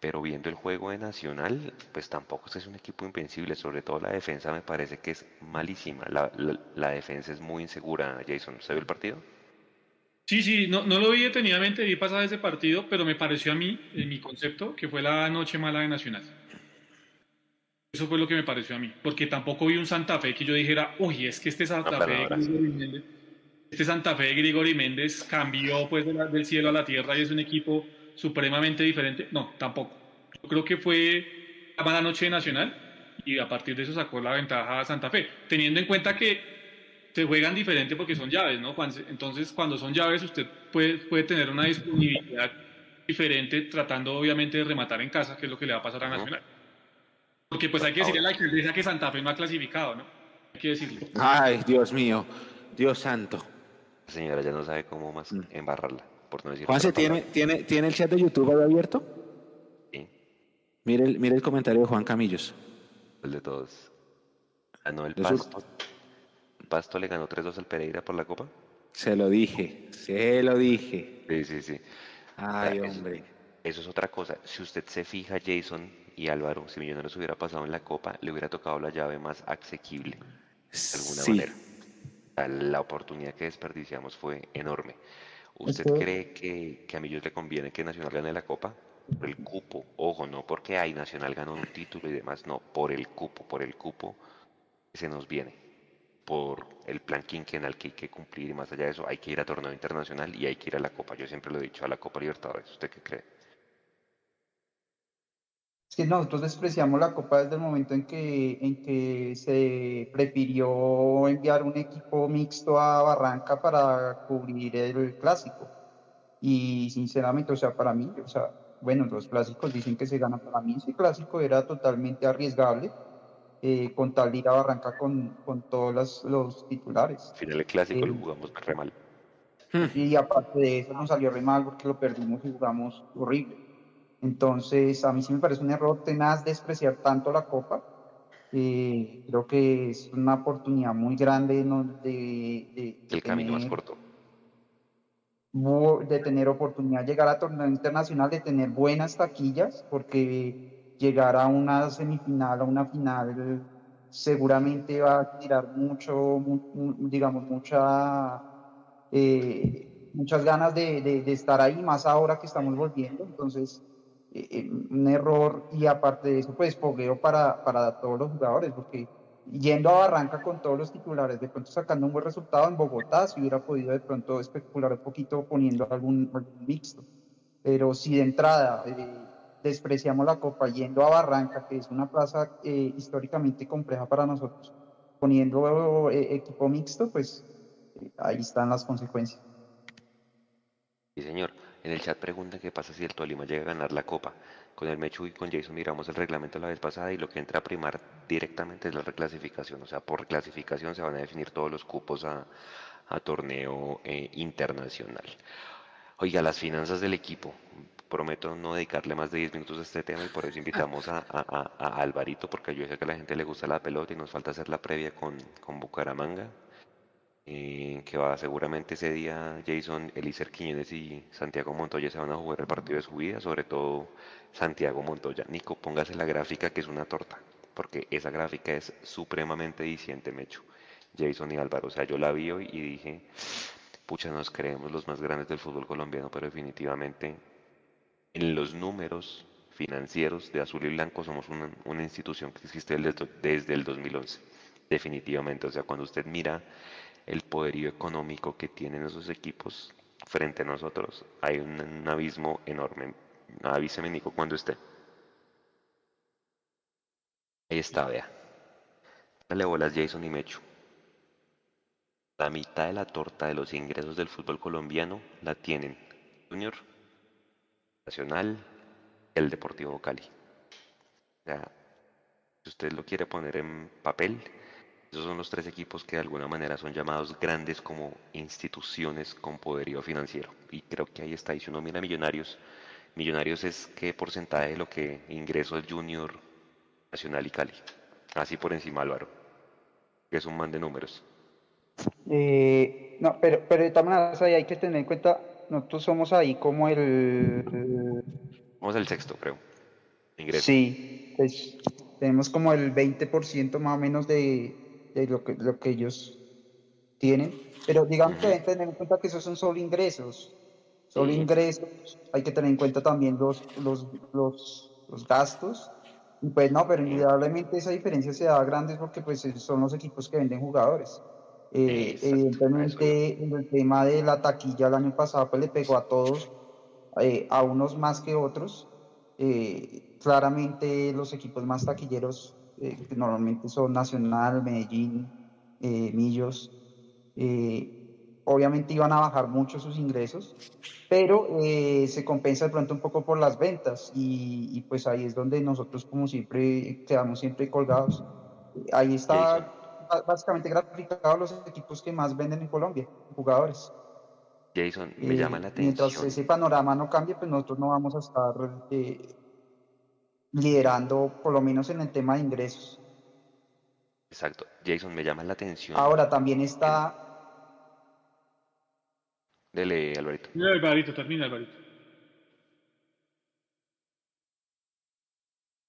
pero viendo el juego de Nacional, pues tampoco es un equipo invencible, sobre todo la defensa me parece que es malísima, la, defensa es muy insegura, Jason, ¿se vio el partido? Sí, sí, no, no lo vi detenidamente, vi pasar ese partido, pero me pareció a mí, en mi concepto, que fue la noche mala de Nacional. Eso fue lo que me pareció a mí, porque tampoco vi un Santa Fe que yo dijera, uy, es que este Santa Fe de Grigori Méndez, este Santa Fe de Grigori Méndez cambió pues del cielo a la tierra y es un equipo supremamente diferente. No, tampoco. Yo creo que fue la mala noche nacional y a partir de eso sacó la ventaja a Santa Fe, teniendo en cuenta que se juegan diferente porque son llaves, ¿no? Entonces, cuando son llaves, usted puede, puede tener una disponibilidad diferente, tratando obviamente de rematar en casa, que es lo que le va a pasar a Nacional. Porque pues hay que decirle a la alcaldesa que Santa Fe no ha clasificado, ¿no? Hay que decirle. Ay, Dios mío, Dios santo. La señora ya no sabe cómo más mm. embarrarla. Juan, ¿se tiene, tiene, ¿tiene el chat de YouTube abierto? Sí. Mire el, mire el comentario de Juan Camillos. El de todos. Ah, el Pasto. ¿El Pasto le ganó 3-2 al Pereira por la Copa? Se lo dije, se lo dije. Sí, sí, sí. Ay, hombre. Eso, es otra cosa. Si usted se fija, Jason y Álvaro, si Millonarios hubiera pasado en la Copa, le hubiera tocado la llave más asequible. De alguna manera. La oportunidad que desperdiciamos fue enorme. ¿Usted cree que, que a Millos le conviene que Nacional gane la Copa? Por el cupo, ojo, no porque hay Nacional ganó un título y demás, no, por el cupo, por el cupo que se nos viene, por el plan quinquenal que hay que cumplir y más allá de eso hay que ir a torneo internacional y hay que ir a la Copa. Yo siempre lo he dicho, a la Copa Libertadores. ¿Usted qué cree? Que nosotros despreciamos la Copa desde el momento en que, en que se prefirió enviar un equipo mixto a Barranca para cubrir el clásico. Y sinceramente, o sea, para mí, o sea, bueno, los clásicos dicen que se gana. Para mí ese clásico era totalmente arriesgable eh, con tal de ir a Barranca con, con todos los, los titulares. Al final el clásico lo eh, jugamos re mal. Y aparte de eso nos salió re mal porque lo perdimos y jugamos horrible. Entonces, a mí sí me parece un error tenaz despreciar tanto la Copa. Eh, creo que es una oportunidad muy grande de, El camino más corto. De tener oportunidad de llegar a torneo internacional, de tener buenas taquillas, porque llegar a una semifinal, a una final, seguramente va a tirar mucho, digamos, mucha, eh, muchas ganas de, de, estar ahí, más ahora que estamos volviendo. Entonces, eh, eh, un error y aparte de eso, pues fogueo para, para todos los jugadores, porque yendo a Barranca con todos los titulares, de pronto sacando un buen resultado en Bogotá, si hubiera podido de pronto especular un poquito poniendo algún, mixto. Pero si de entrada eh, despreciamos la Copa yendo a Barranca, que es una plaza históricamente compleja para nosotros, poniendo equipo mixto, pues ahí están las consecuencias. Sí, señor. En el chat preguntan qué pasa si el Tolima llega a ganar la Copa. Con el Mechu y con Jason miramos el reglamento la vez pasada y lo que entra a primar directamente es la reclasificación. O sea, por reclasificación se van a definir todos los cupos a, torneo eh, internacional. Oiga, las finanzas del equipo. prometo no dedicarle más de 10 minutos a este tema y por eso invitamos a, Alvarito, porque yo sé que a la gente le gusta la pelota y nos falta hacer la previa con, con Bucaramanga. Eh, que va seguramente ese día Jason, Elícer Quiñones y Santiago Montoya se van a jugar el partido de su vida, sobre todo Santiago Montoya. Nico, póngase la gráfica que es una torta, porque esa gráfica es supremamente diciente, Mecho. Jason y Álvaro, o sea, yo la vi hoy y dije, pucha, nos creemos los más grandes del fútbol colombiano, pero definitivamente en los números financieros de Azul y Blanco somos una, institución que existe desde el 2011, definitivamente. O sea, cuando usted mira el poderío económico que tienen esos equipos frente a nosotros, hay un, abismo enorme. Avíseme, Nico, cuando esté. Ahí está, vea. Dale bolas, Jason y Mecho. La mitad de la torta de los ingresos del fútbol colombiano la tienen Junior, Nacional, el Deportivo Cali. O sea, si usted lo quiere poner en papel, esos son los tres equipos que de alguna manera son llamados grandes como instituciones con poderío financiero. Y creo que ahí está. Y si uno mira Millonarios, Millonarios es qué porcentaje de lo que ingreso el Junior, Nacional y Cali. Así por encima, Álvaro. Que es un man de números. Eh, no, pero, pero de todas maneras hay que tener en cuenta, nosotros somos ahí como el... Somos el sexto, creo. Ingreso. Sí, pues tenemos como el 20% más o menos de, de lo que, lo que ellos tienen. Pero digamos que hay que tener en cuenta que esos son solo ingresos. Solo ingresos. Hay que tener en cuenta también los, los, los, los gastos. Y pues no, pero indudablemente esa diferencia se da grande porque pues son los equipos que venden jugadores. Eh, evidentemente en el tema de la taquilla el año pasado pues le pegó a todos, eh, a unos más que otros. Eh, claramente los equipos más taquilleros eh, que normalmente son Nacional, Medellín, eh, Millos, eh, obviamente iban a bajar mucho sus ingresos, pero se compensa de pronto un poco por las ventas y, pues ahí es donde nosotros como siempre quedamos siempre colgados. Ahí está básicamente graficado los equipos que más venden en Colombia, jugadores. Jason, me llama la atención. Mientras ese panorama no cambie, pues nosotros no vamos a estar liderando, por lo menos en el tema de ingresos. Exacto. Jason, me llama la atención. Ahora también está... Dele, Alvarito. Mira, Alvarito, termina, Alvarito.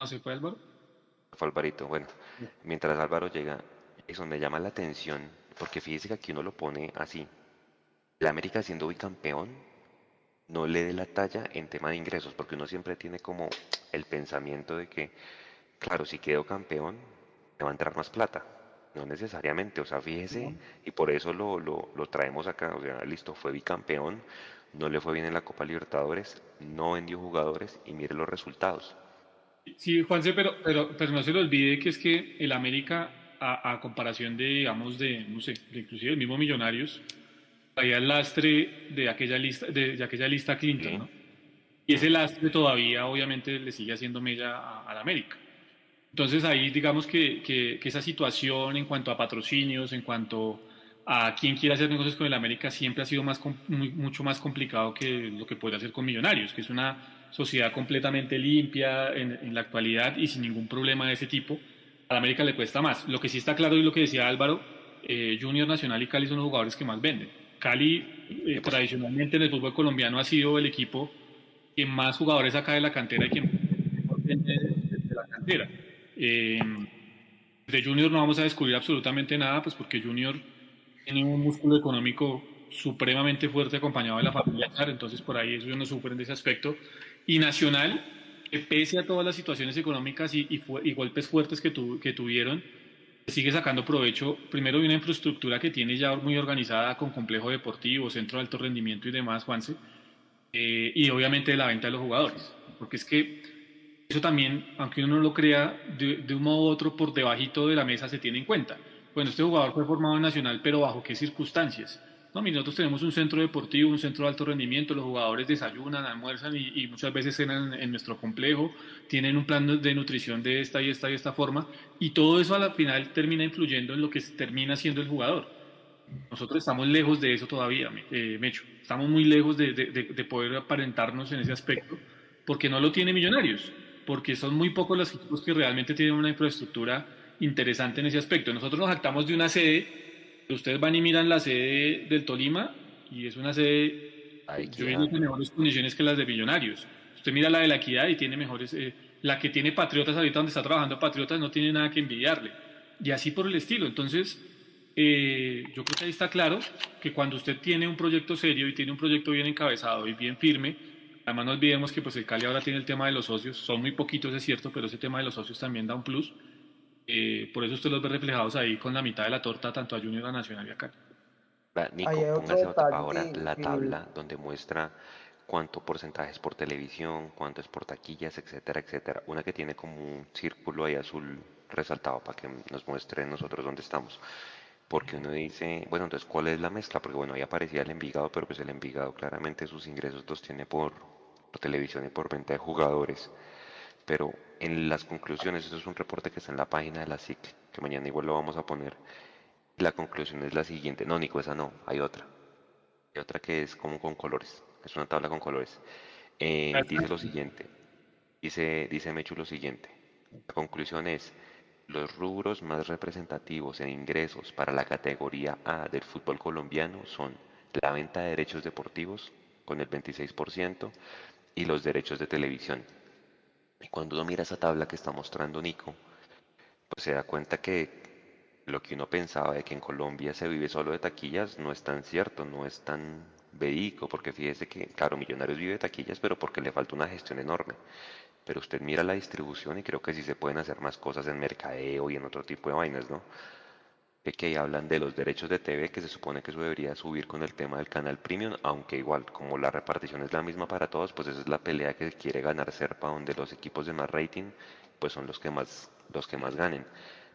¿No se fue Álvaro? Fue Alvarito, bueno. Mientras Álvaro llega, Jason, me llama la atención, porque fíjese que aquí uno lo pone así. La América siendo bicampeón no le dé la talla en tema de ingresos, porque uno siempre tiene como el pensamiento de que, claro, si quedo campeón, me va a entrar más plata. No necesariamente, o sea, fíjese, y por eso lo, lo, lo traemos acá, o sea, listo, fue bicampeón, no le fue bien en la Copa Libertadores, no vendió jugadores y mire los resultados. Sí, Juanse, pero, pero, pero no se le olvide que es que el América, a, a comparación de, digamos, de, no sé, de inclusive el mismo Millonarios, traía el lastre de aquella lista, de, aquella lista Clinton, ¿no? Y ese lastre todavía, obviamente, le sigue haciendo mella a, la América. Entonces ahí digamos que, que, esa situación en cuanto a patrocinios, en cuanto a quién quiere hacer negocios con el América, siempre ha sido más, mucho más complicado que lo que puede hacer con Millonarios, que es una sociedad completamente limpia en, en la actualidad y sin ningún problema de ese tipo. A la América le cuesta más. Lo que sí está claro y lo que decía Álvaro, eh, Junior Nacional y Cali son los jugadores que más venden. Cali eh, tradicionalmente en el fútbol colombiano ha sido el equipo que más jugadores saca de la cantera y que de, la cantera. Eh, de Junior no vamos a descubrir absolutamente nada, pues porque Junior tiene un músculo económico supremamente fuerte acompañado de la familia entonces por ahí eso no sufren de ese aspecto. Y Nacional, que pese a todas las situaciones económicas y, y, golpes fuertes que, que tuvieron, sigue sacando provecho primero de una infraestructura que tiene ya muy organizada con complejo deportivo, centro de alto rendimiento y demás, Juanse, eh, y obviamente de la venta de los jugadores, porque es que eso también, aunque uno no lo crea, de, un modo u otro por debajito de la mesa se tiene en cuenta. Bueno, este jugador fue formado en Nacional, pero ¿bajo qué circunstancias? No, nosotros tenemos un centro deportivo, un centro de alto rendimiento, los jugadores desayunan, almuerzan y, muchas veces cenan en, nuestro complejo, tienen un plan de nutrición de esta y esta y esta forma, y todo eso a la final termina influyendo en lo que termina siendo el jugador. Nosotros estamos lejos de eso todavía, eh, Mecho. Estamos muy lejos de, de, poder aparentarnos en ese aspecto, porque no lo tiene Millonarios, porque son muy pocos los equipos que realmente tienen una infraestructura interesante en ese aspecto. Nosotros nos jactamos de una sede, ustedes van y miran la sede del Tolima, y es una sede, yo digo, con mejores condiciones que las de Millonarios. Usted mira la de la Equidad y tiene mejores, eh, la que tiene Patriotas ahorita donde está trabajando Patriotas no tiene nada que envidiarle. Y así por el estilo. Entonces, eh, yo creo que ahí está claro que cuando usted tiene un proyecto serio y tiene un proyecto bien encabezado y bien firme, además no olvidemos que pues el Cali ahora tiene el tema de los socios, son muy poquitos es cierto, pero ese tema de los socios también da un plus. Eh, por eso usted los ve reflejados ahí con la mitad de la torta, tanto a Junior, a Nacional y a Cali. Nico, póngase ahora la tabla donde muestra cuánto porcentajes por televisión, cuánto es por taquillas, etcétera, etcétera. Una que tiene como un círculo ahí azul resaltado para que nos muestre nosotros dónde estamos porque uno dice, bueno, entonces, ¿cuál es la mezcla? Porque, bueno, ahí aparecía el Envigado, pero pues el Envigado claramente sus ingresos los tiene por, televisión y por venta de jugadores. Pero en las conclusiones, eso es un reporte que está en la página de la SIC, que mañana igual lo vamos a poner. La conclusión es la siguiente. No, Nico, esa no, hay otra. Hay otra que es como con colores, es una tabla con colores. Eh, dice lo siguiente, dice, dice Mechu lo siguiente. La conclusión es, los rubros más representativos en ingresos para la categoría A del fútbol colombiano son la venta de derechos deportivos con el 26% y los derechos de televisión. Y cuando uno mira esa tabla que está mostrando Nico, pues se da cuenta que lo que uno pensaba de que en Colombia se vive solo de taquillas no es tan cierto, no es tan verídico, porque fíjese que, claro, Millonarios vive de taquillas, pero porque le falta una gestión enorme pero usted mira la distribución y creo que sí se pueden hacer más cosas en mercadeo y en otro tipo de vainas, ¿no? Que hablan de los derechos de TV, que se supone que eso debería subir con el tema del canal premium, aunque igual, como la repartición es la misma para todos, pues esa es la pelea que quiere ganar Serpa, donde los equipos de más rating, pues son los que más, los que más ganen.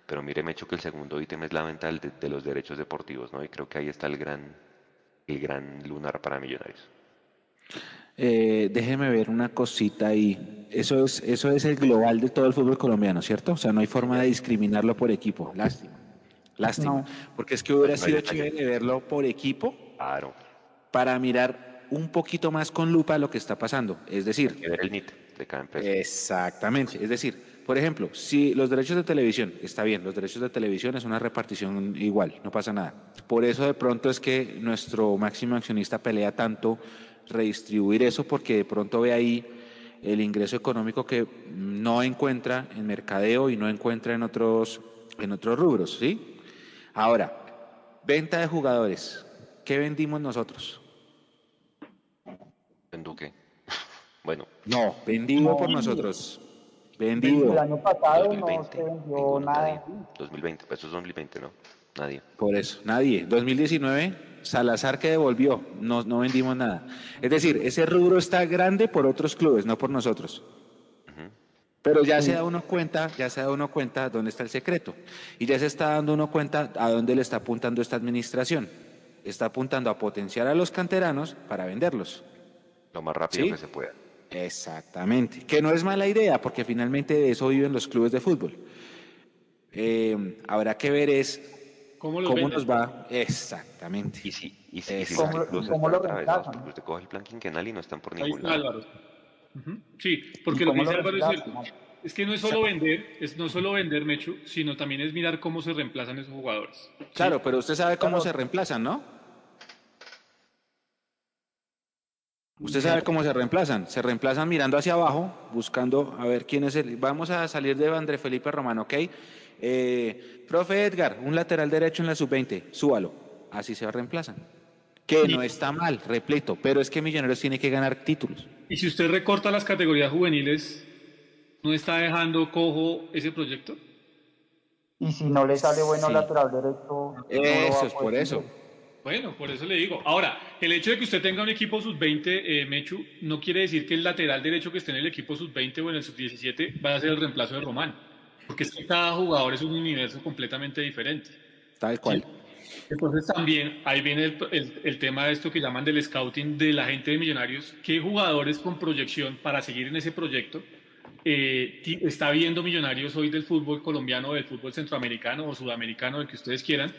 Pero mire, me hecho que el segundo ítem es la venta de, de, los derechos deportivos, ¿no? Y creo que ahí está el gran, el gran lunar para millonarios. Eh, déjeme ver una cosita ahí. Eso es, eso es el global de todo el fútbol colombiano, ¿cierto? O sea, no hay forma de discriminarlo por equipo. Lástima. Lástima. Porque es que hubiera sido chévere verlo por equipo. Claro. Para mirar un poquito más con lupa lo que está pasando. Es decir. ver el NIT de cada empresa. Exactamente. Es decir, por ejemplo, si los derechos de televisión, está bien, los derechos de televisión es una repartición igual, no pasa nada. Por eso de pronto es que nuestro máximo accionista pelea tanto redistribuir eso porque de pronto ve ahí el ingreso económico que no encuentra en mercadeo y no encuentra en otros, en otros rubros, ¿sí? Ahora, venta de jugadores. ¿Qué vendimos nosotros? ¿En Duque? Bueno. No, vendido por nosotros. Vendido. El año pasado 2020, no se vendió nada. 2020, pues eso es 2020, ¿no? Nadie. Por eso, nadie. 2019 Salazar que devolvió, no, no vendimos nada. Es decir, ese rubro está grande por otros clubes, no por nosotros. Pero ya se da uno cuenta, ya se da uno cuenta dónde está el secreto. Y ya se está dando uno cuenta a dónde le está apuntando esta administración. Está apuntando a potenciar a los canteranos para venderlos. Lo más rápido que se pueda. Exactamente. Que no es mala idea, porque finalmente de eso viven los clubes de fútbol. Eh, habrá que ver es ¿Cómo, nos va? Exactamente. Y si, y si, si ¿Cómo, los ¿cómo lo reemplazan? Pues usted coge el plan quinquenal y no están por ningún lado. Álvaro. Sí, porque lo que dice Álvaro es cierto. Es que no es solo vender, es no solo vender, Mechu, sino también es mirar cómo se reemplazan esos jugadores. Claro, pero usted sabe cómo se reemplazan, ¿no? Usted sabe cómo se reemplazan. Se reemplazan mirando hacia abajo, buscando a ver quién es el. Vamos a salir de André Felipe Román, ¿ok? Eh, profe Edgar, un lateral derecho en la sub-20, súbalo. Así se reemplazan. Que no está mal, repleto, pero es que Millonarios tiene que ganar títulos. Y si usted recorta las categorías juveniles, ¿no está dejando cojo ese proyecto? Y si no le sale bueno lateral derecho. Eso es por eso. Bueno, por eso le digo. Ahora, el hecho de que usted tenga un equipo sub-20, eh, Mechu, no quiere decir que el lateral derecho que esté en el equipo sub-20 o en el sub-17 vaya a ser el reemplazo de Román. Porque es que cada jugador es un universo completamente diferente. Tal cual. Entonces también ahí viene el, el, tema de esto que llaman del scouting de la gente de Millonarios. ¿Qué jugadores con proyección para seguir en ese proyecto eh, está viendo Millonarios hoy del fútbol colombiano, del fútbol centroamericano o sudamericano, el que ustedes quieran?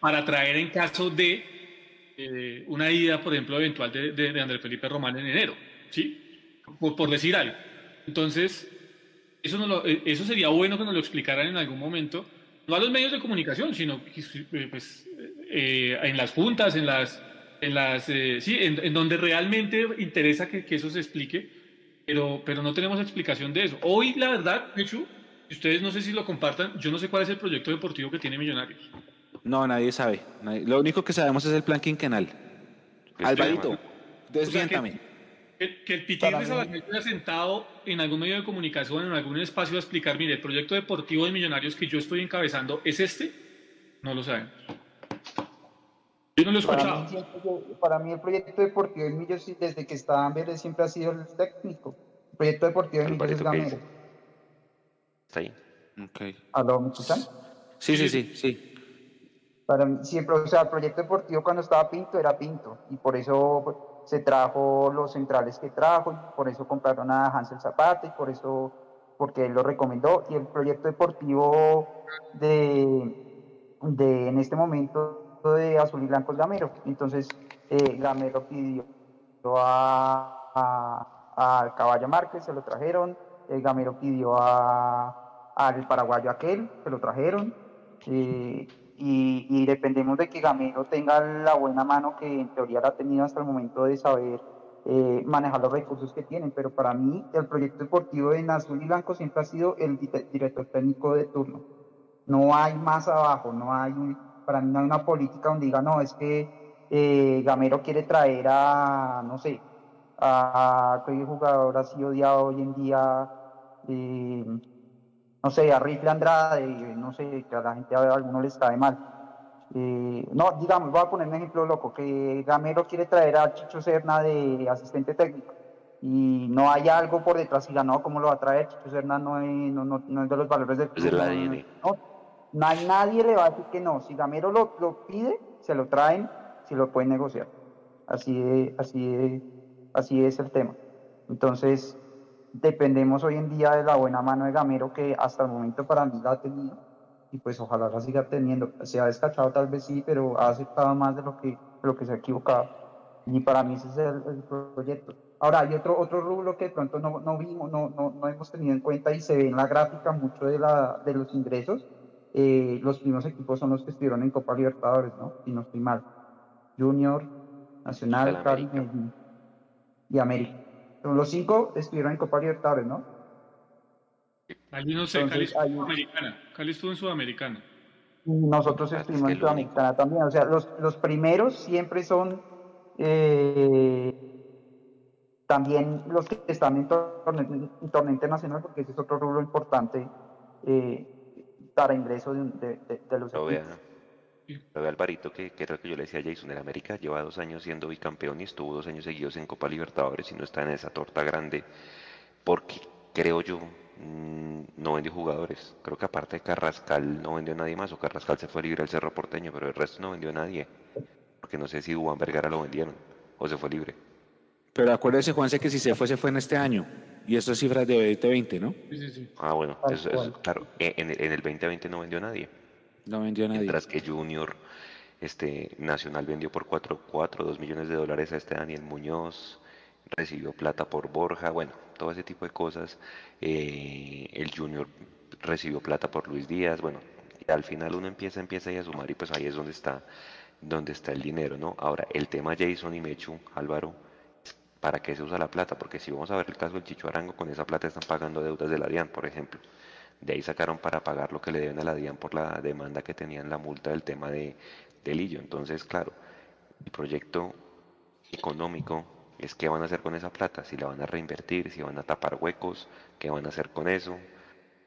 para traer en caso de eh, una ida, por ejemplo, eventual de, de, Andrés Felipe Román en enero, ¿sí? Por, por decir algo. Entonces, eso, no lo, eh, eso sería bueno que nos lo explicaran en algún momento, no a los medios de comunicación, sino eh, pues, en las juntas, en las, en las, sí, en, donde realmente interesa que, que, eso se explique, pero, pero no tenemos explicación de eso. Hoy, la verdad, hecho, ustedes no sé si lo compartan, yo no sé cuál es el proyecto deportivo que tiene Millonarios. No, nadie sabe. Lo único que sabemos es el plan quinquenal. Alvarito, desviéntame. Que, el Pitín de Sabater haya sentado en algún medio de comunicación, en algún espacio a explicar, mire, el proyecto deportivo de Millonarios que yo estoy encabezando es este, no lo sabemos. Yo no lo he escuchado. Para mí, el proyecto deportivo de Millonarios, desde que estaba en Vélez, siempre ha sido el técnico. El proyecto deportivo de Millonarios es Gamero. Está ahí. Okay. ¿Aló, me escuchan? Sí, sí, sí, sí. Para siempre, o sea, el proyecto deportivo cuando estaba Pinto era Pinto y por eso pues, se trajo los centrales que trajo y por eso compraron a Hansel Zapata y por eso, porque él lo recomendó y el proyecto deportivo de, de en este momento de Azul y Blanco es Gamero. Entonces, eh, Gamero pidió a, a, Caballo Márquez, se lo trajeron, eh, Gamero pidió a, al paraguayo aquel, se lo trajeron. Eh, y, dependemos de que Gamero tenga la buena mano que en teoría la ha tenido hasta el momento de saber eh, manejar los recursos que tienen, pero para mí el proyecto deportivo de Azul y Blanco siempre ha sido el director técnico de turno. No hay más abajo, no hay para mí no hay una política donde diga, no, es que eh, Gamero quiere traer a, no sé, a, qué jugador sido odiado hoy en día. Eh, no sé, a Rifle Andrade, no sé, que a la gente a algunos les cae mal. Eh, no, digamos, voy a poner un ejemplo loco, que Gamero quiere traer a Chicho Serna de asistente técnico y no hay algo por detrás y no, ¿cómo lo va a traer? Chicho Serna no es, no, no, es de los valores del club. no, no, hay nadie le va a decir que no. Si Gamero lo, lo pide, se lo traen, si lo pueden negociar. Así, así, así es el tema. Entonces, dependemos hoy en día de la buena mano de Gamero que hasta el momento para mí la ha tenido y pues ojalá la siga teniendo. Se ha descachado tal vez sí, pero ha aceptado más de lo que, lo que se ha equivocado. Y para mí ese es el, proyecto. Ahora, hay otro, otro rubro que de pronto no, no vimos, no, no, no, hemos tenido en cuenta y se ve en la gráfica mucho de, la, de los ingresos. Eh, los primeros equipos son los que estuvieron en Copa Libertadores, ¿no? Si no estoy mal. Junior, Nacional, Cali y América los cinco estuvieron en Copa Libertadores, ¿no? Cali no sé, Cali estuvo, en Sudamericana. Cali estuvo en Sudamericana. Nosotros estuvimos en Sudamericana también. O sea, los, los primeros siempre son eh, también los que están en torneo, internacional, porque ese es otro rubro importante eh, para ingreso de, de, los equipos. Lo ve Alvarito, que, que era lo que yo le decía a Jason, el América lleva dos años siendo bicampeón y estuvo dos años seguidos en Copa Libertadores y no está en esa torta grande, porque creo yo mm, no vendió jugadores. Creo que aparte de Carrascal no vendió a nadie más, o Carrascal se fue libre al Cerro Porteño, pero el resto no vendió a nadie. Porque no sé si Juan Vergara lo vendieron o se fue libre. Pero acuérdese, Juanse, que si se fue, se fue en este año. Y eso es cifras de 2020, ¿no? Sí, sí, sí. Ah, bueno, eso, claro. En, en el 2020 no vendió a nadie. No vendió nadie. Mientras que Junior este, Nacional vendió por 4, 4, 2 millones de dólares a este Daniel Muñoz, recibió plata por Borja, bueno, todo ese tipo de cosas. Eh, el Junior recibió plata por Luis Díaz, bueno, y al final uno empieza, empieza a sumar y pues ahí es donde está, donde está el dinero, ¿no? Ahora, el tema Jason y Mechu, Álvaro, ¿para qué se usa la plata? Porque si vamos a ver el caso del Chicho Arango, con esa plata están pagando deudas de la DIAN, por ejemplo. De ahí sacaron para pagar lo que le deben a la DIAN por la demanda que tenían la multa del tema de, Lillo. Entonces, claro, el proyecto económico es qué van a hacer con esa plata, si la van a reinvertir, si van a tapar huecos, qué van a hacer con eso.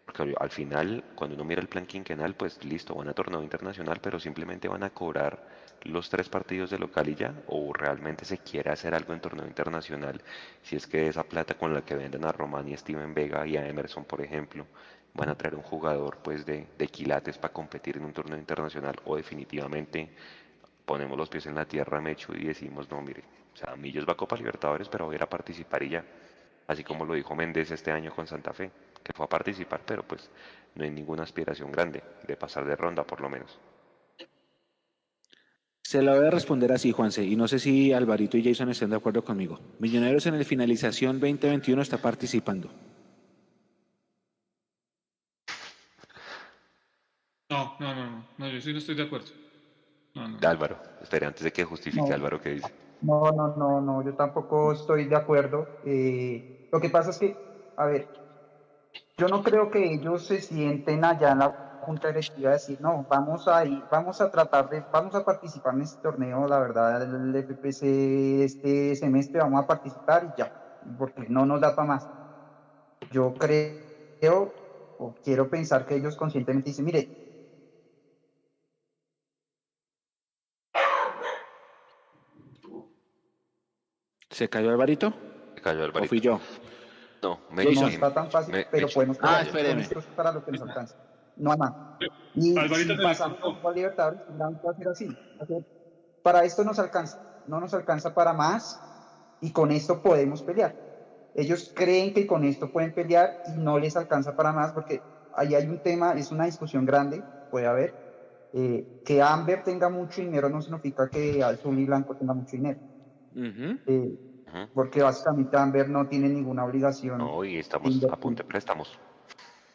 Porque al final, cuando uno mira el plan quinquenal, pues listo, van a torneo internacional, pero simplemente van a cobrar los tres partidos de local y ya, o realmente se quiere hacer algo en torneo internacional, si es que esa plata con la que venden a Román y Steven Vega y a Emerson, por ejemplo, van a traer un jugador pues de, de quilates para competir en un torneo internacional o definitivamente ponemos los pies en la tierra, Mecho, y decimos, no, mire, o sea, Millos va a Copa Libertadores, pero va a ir a participar y ya. Así como lo dijo Méndez este año con Santa Fe, que fue a participar, pero pues no hay ninguna aspiración grande de pasar de ronda por lo menos. Se la voy a responder así, Juanse, y no sé si Alvarito y Jason estén de acuerdo conmigo. Millonarios en el finalización 2021 está participando. No, no, no, no, yo sí no estoy de acuerdo. Álvaro, espere, antes de que justifique Álvaro qué dice. No, no, no, no, yo tampoco estoy de acuerdo. Eh, lo que pasa es que, a ver, yo no creo que ellos se sienten allá en la junta directiva a decir, no, vamos a ir, vamos a tratar de, vamos a participar en este torneo, la verdad, el FPC este semestre vamos a participar y ya, porque no nos da para más. Yo creo, o quiero pensar que ellos conscientemente dicen, mire, ¿Se cayó Alvarito? Se cayó Alvarito. ¿O fui yo? No, me No está tan fácil, pero podemos ah, para lo que nos alcanza. No hay más. Y si pasamos a Libertadores, tendrán que hacer así. Para esto nos alcanza. No nos alcanza para más y con esto podemos pelear. Ellos creen que con esto pueden pelear y no les alcanza para más porque ahí hay un tema, es una discusión grande, puede haber. Eh, que Amber tenga mucho dinero no significa que Azul y Blanco tenga mucho dinero. Uh porque básicamente Amber no tiene ninguna obligación. No, y estamos a punto de préstamos.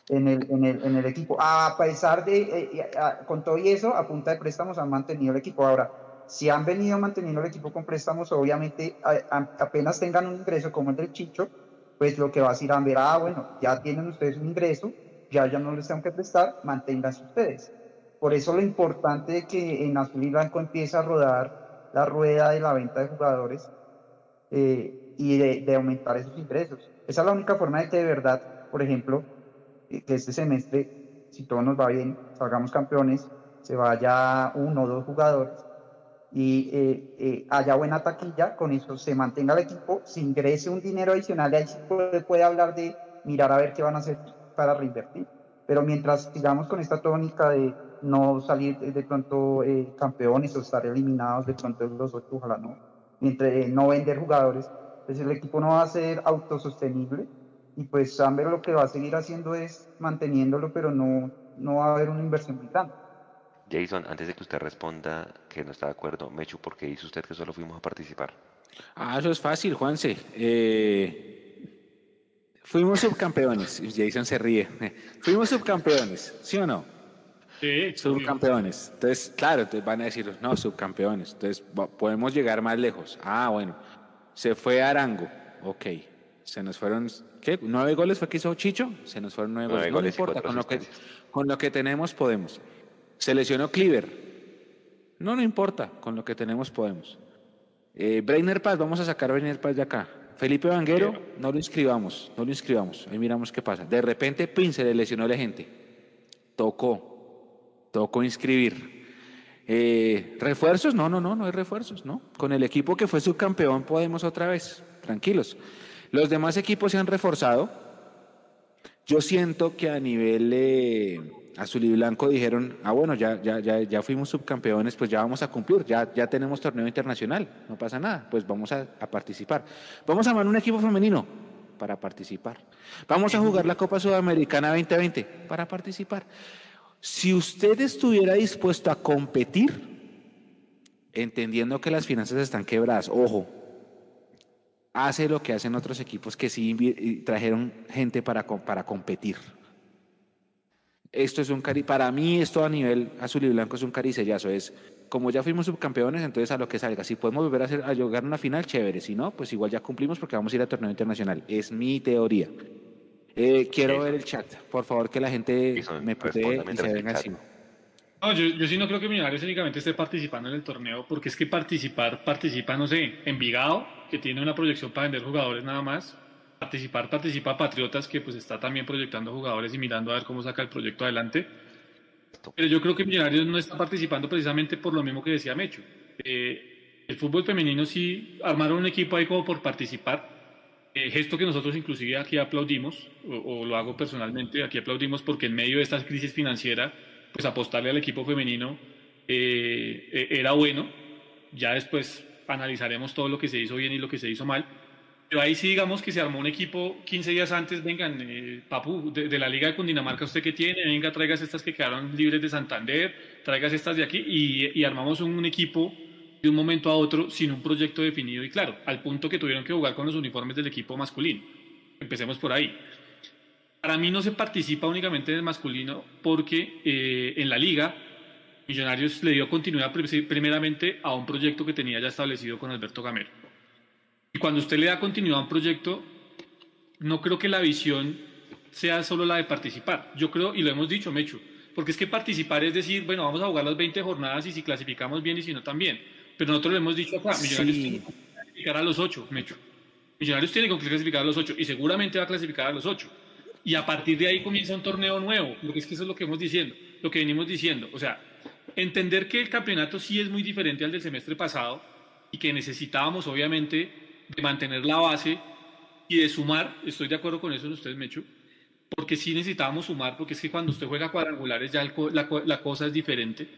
En el, en el, en el equipo. A pesar de, eh, eh, con todo y eso, a punta de préstamos han mantenido el equipo. Ahora, si han venido manteniendo el equipo con préstamos, obviamente apenas tengan un ingreso como el del Chicho, pues lo que va a decir Amber, ah, bueno, ya tienen ustedes un ingreso, ya ya no les tengo que prestar, manténganse ustedes. Por eso lo importante es que en Azul y Blanco empieza a rodar la rueda de la venta de jugadores eh, y de, aumentar esos ingresos. Esa es la única forma de que de verdad, por ejemplo, eh, que este semestre, si todo nos va bien, salgamos campeones, se vaya uno o dos jugadores y eh, haya buena taquilla, con eso se mantenga el equipo, se ingrese un dinero adicional y ahí se puede, hablar de mirar a ver qué van a hacer para reinvertir. Pero mientras sigamos con esta tónica de no salir de pronto campeones o estar eliminados de pronto los ocho, ojalá no, mientras no vender jugadores, pues el equipo no va a ser autosostenible y pues Amber lo que va a seguir haciendo es manteniéndolo, pero no, no va a haber una inversión grande. Jason, antes de que usted responda que no está de acuerdo, Mechu, ¿por qué dice usted que solo fuimos a participar? Ah, eso es fácil, Juanse. Eh, fuimos subcampeones. Jason se ríe. Fuimos subcampeones, ¿sí o no? Subcampeones. Entonces, claro, entonces van a decir, no, subcampeones. Entonces, podemos llegar más lejos. Ah, bueno. Se fue Arango. Ok. Se nos fueron, ¿qué? ¿Nueve goles fue que hizo Chicho? Se nos fueron nueve, goles. No importa, con lo, que, con lo que tenemos podemos. Se lesionó Cleaver. No, no importa, con lo que tenemos podemos. Eh, Brainer Paz, vamos a sacar a Brainer Paz de acá. Felipe Vanguero, no lo inscribamos, no lo inscribamos. Ahí miramos qué pasa. De repente, pin, se le lesionó la gente. Tocó tocó inscribir. Eh, ¿Refuerzos? No, no, no, no hay refuerzos, ¿no? Con el equipo que fue subcampeón podemos otra vez, tranquilos. Los demás equipos se han reforzado. Yo siento que a nivel eh, azul y blanco dijeron, ah, bueno, ya, ya, ya, ya fuimos subcampeones, pues ya vamos a cumplir, ya, ya tenemos torneo internacional, no pasa nada, pues vamos a, participar. Vamos a armar un equipo femenino para participar. Vamos a jugar la Copa Sudamericana 2020 para participar. Si usted estuviera dispuesto a competir, entendiendo que las finanzas están quebradas, ojo, hace lo que hacen otros equipos que sí trajeron gente para, para competir. Esto es un cari para mí esto a nivel azul y blanco es un caricellazo, es como ya fuimos subcampeones, entonces a lo que salga, si podemos volver a hacer a una final chévere, si no, pues igual ya cumplimos porque vamos a ir a torneo internacional. Es mi teoría. Eh, quiero ver el chat. Por favor, que la gente me putee y se venga encima. No, yo, yo sí no creo que Millonarios únicamente esté participando en el torneo, porque es que participar, participa, no sé, Envigado, que tiene una proyección para vender jugadores nada más. Participar, participa Patriotas, que pues está también proyectando jugadores y mirando a ver cómo saca el proyecto adelante. Pero yo creo que Millonarios no está participando precisamente por lo mismo que decía Mecho. Eh, el fútbol femenino sí armaron un equipo ahí como por participar, eh, gesto que nosotros inclusive aquí aplaudimos, o, lo hago personalmente, aquí aplaudimos porque en medio de esta crisis financiera, pues apostarle al equipo femenino eh, eh, era bueno. Ya después analizaremos todo lo que se hizo bien y lo que se hizo mal. Pero ahí sí digamos que se armó un equipo 15 días antes, vengan, Papu, de, la Liga de Cundinamarca, ¿usted que tiene? Venga, traigas estas que quedaron libres de Santander, traigas estas de aquí y armamos un, equipo de un momento a otro sin un proyecto definido y claro, al punto que tuvieron que jugar con los uniformes del equipo masculino. Empecemos por ahí. Para mí no se participa únicamente en el masculino porque eh, en la liga Millonarios le dio continuidad primeramente a un proyecto que tenía ya establecido con Alberto Gamero. Y cuando usted le da continuidad a un proyecto, no creo que la visión sea solo la de participar. Yo creo, y lo hemos dicho, Mecho, porque es que participar es decir, bueno, vamos a jugar las 20 jornadas y si clasificamos bien y si no también. Pero nosotros lo hemos dicho acá, Millonarios tiene que clasificar a los 8, Mecho. Millonarios tiene que clasificar a los 8 y seguramente va a clasificar a los 8. Y a partir de ahí comienza un torneo nuevo, porque es que eso es lo que hemos diciendo, lo que venimos diciendo. O sea, entender que el campeonato sí es muy diferente al del semestre pasado y que necesitábamos obviamente de mantener la base y de sumar, estoy de acuerdo con eso en ustedes, Mecho, porque sí necesitábamos sumar, porque es que cuando usted juega cuadrangulares ya la, cosa es diferente.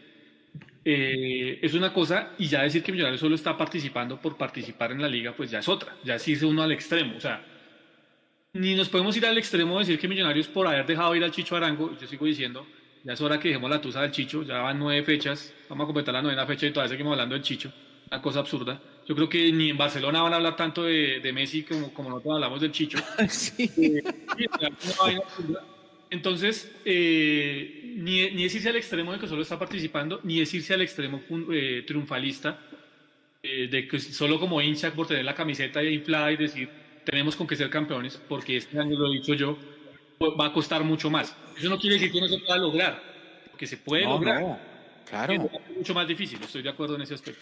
Eh, es una cosa, y ya decir que Millonarios solo está participando por participar en la liga, pues ya es otra, ya sí es uno al extremo, o sea, ni nos podemos ir al extremo de decir que Millonarios por haber dejado ir al Chicho Arango, yo sigo diciendo, ya es hora que dejemos la tusa del Chicho, ya van nueve fechas, vamos a completar la novena fecha y todavía seguimos hablando del Chicho, una cosa absurda. Yo creo que ni en Barcelona van a hablar tanto de, de Messi como, como nosotros hablamos del Chicho. sí. Eh, Entonces, eh, ni, ni, es irse al extremo de que solo está participando, ni es irse al extremo eh, triunfalista, de que solo como hincha por tener la camiseta inflada y decir, tenemos con qué ser campeones, porque este año lo he dicho yo, va a costar mucho más. Eso no quiere decir que no se pueda lograr, porque se puede lograr. No, claro. Es mucho más difícil, estoy de acuerdo en ese aspecto.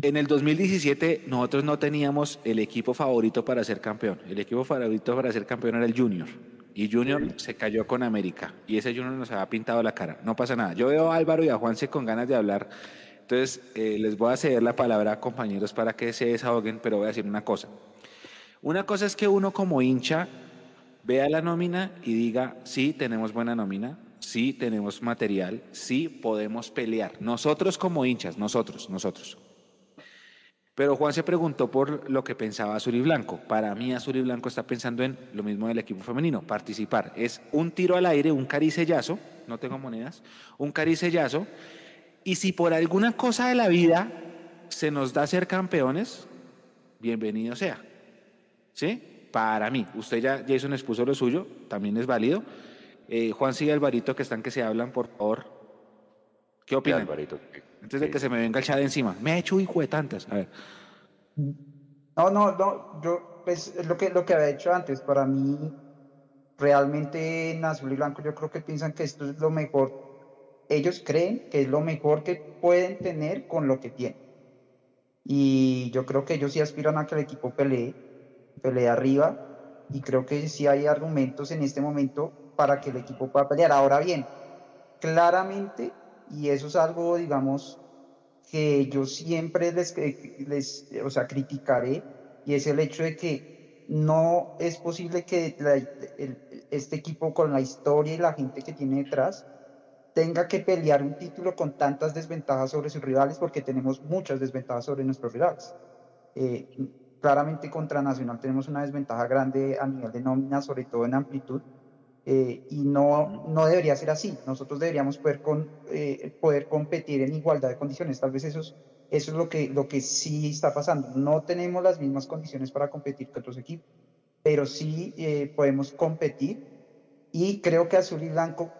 En el 2017 nosotros no teníamos el equipo favorito para ser campeón. El equipo favorito para ser campeón era el Junior. Y Junior se cayó con América. Y ese Junior nos había pintado la cara. No pasa nada. Yo veo a Álvaro y a Juanse con ganas de hablar. Entonces eh, les voy a ceder la palabra, compañeros, para que se desahoguen, pero voy a decir una cosa. Una cosa es que uno como hincha vea la nómina y diga, sí, tenemos buena nómina, sí, tenemos material, sí, podemos pelear. Nosotros como hinchas, nosotros, nosotros. Pero Juan se preguntó por lo que pensaba Azul y Blanco. Para mí Azul y Blanco está pensando en lo mismo del equipo femenino, participar. Es un tiro al aire, un caricellazo, no tengo monedas, un caricellazo. Y si por alguna cosa de la vida se nos da ser campeones, bienvenido sea. ¿Sí? para mí. Usted ya, Jason expuso lo suyo, también es válido. Eh, Juan sigue Alvarito, que están que se hablan, por favor. ¿Qué opinan? Alvarito. Antes de que se me venga el chat encima. Me ha hecho hijo de tantas. A ver. No, no, no. Yo, pues, es lo que, lo que había hecho antes. Para mí, realmente en azul y blanco, yo creo que piensan que esto es lo mejor. Ellos creen que es lo mejor que pueden tener con lo que tienen. Y yo creo que ellos sí aspiran a que el equipo pelee pelea arriba y creo que sí hay argumentos en este momento para que el equipo pueda pelear. Ahora bien, claramente, y eso es algo, digamos, que yo siempre les, les o sea, criticaré, y es el hecho de que no es posible que este equipo con la historia y la gente que tiene detrás tenga que pelear un título con tantas desventajas sobre sus rivales, porque tenemos muchas desventajas sobre nuestros rivales. Eh, Claramente contra Nacional tenemos una desventaja grande a nivel de nómina, sobre todo en amplitud, eh, y no, no debería ser así. Nosotros deberíamos poder, con, eh, poder competir en igualdad de condiciones. Tal vez eso es, eso es lo, que, lo que sí está pasando. No tenemos las mismas condiciones para competir que otros equipos, pero sí eh, podemos competir y creo que Azul y Blanco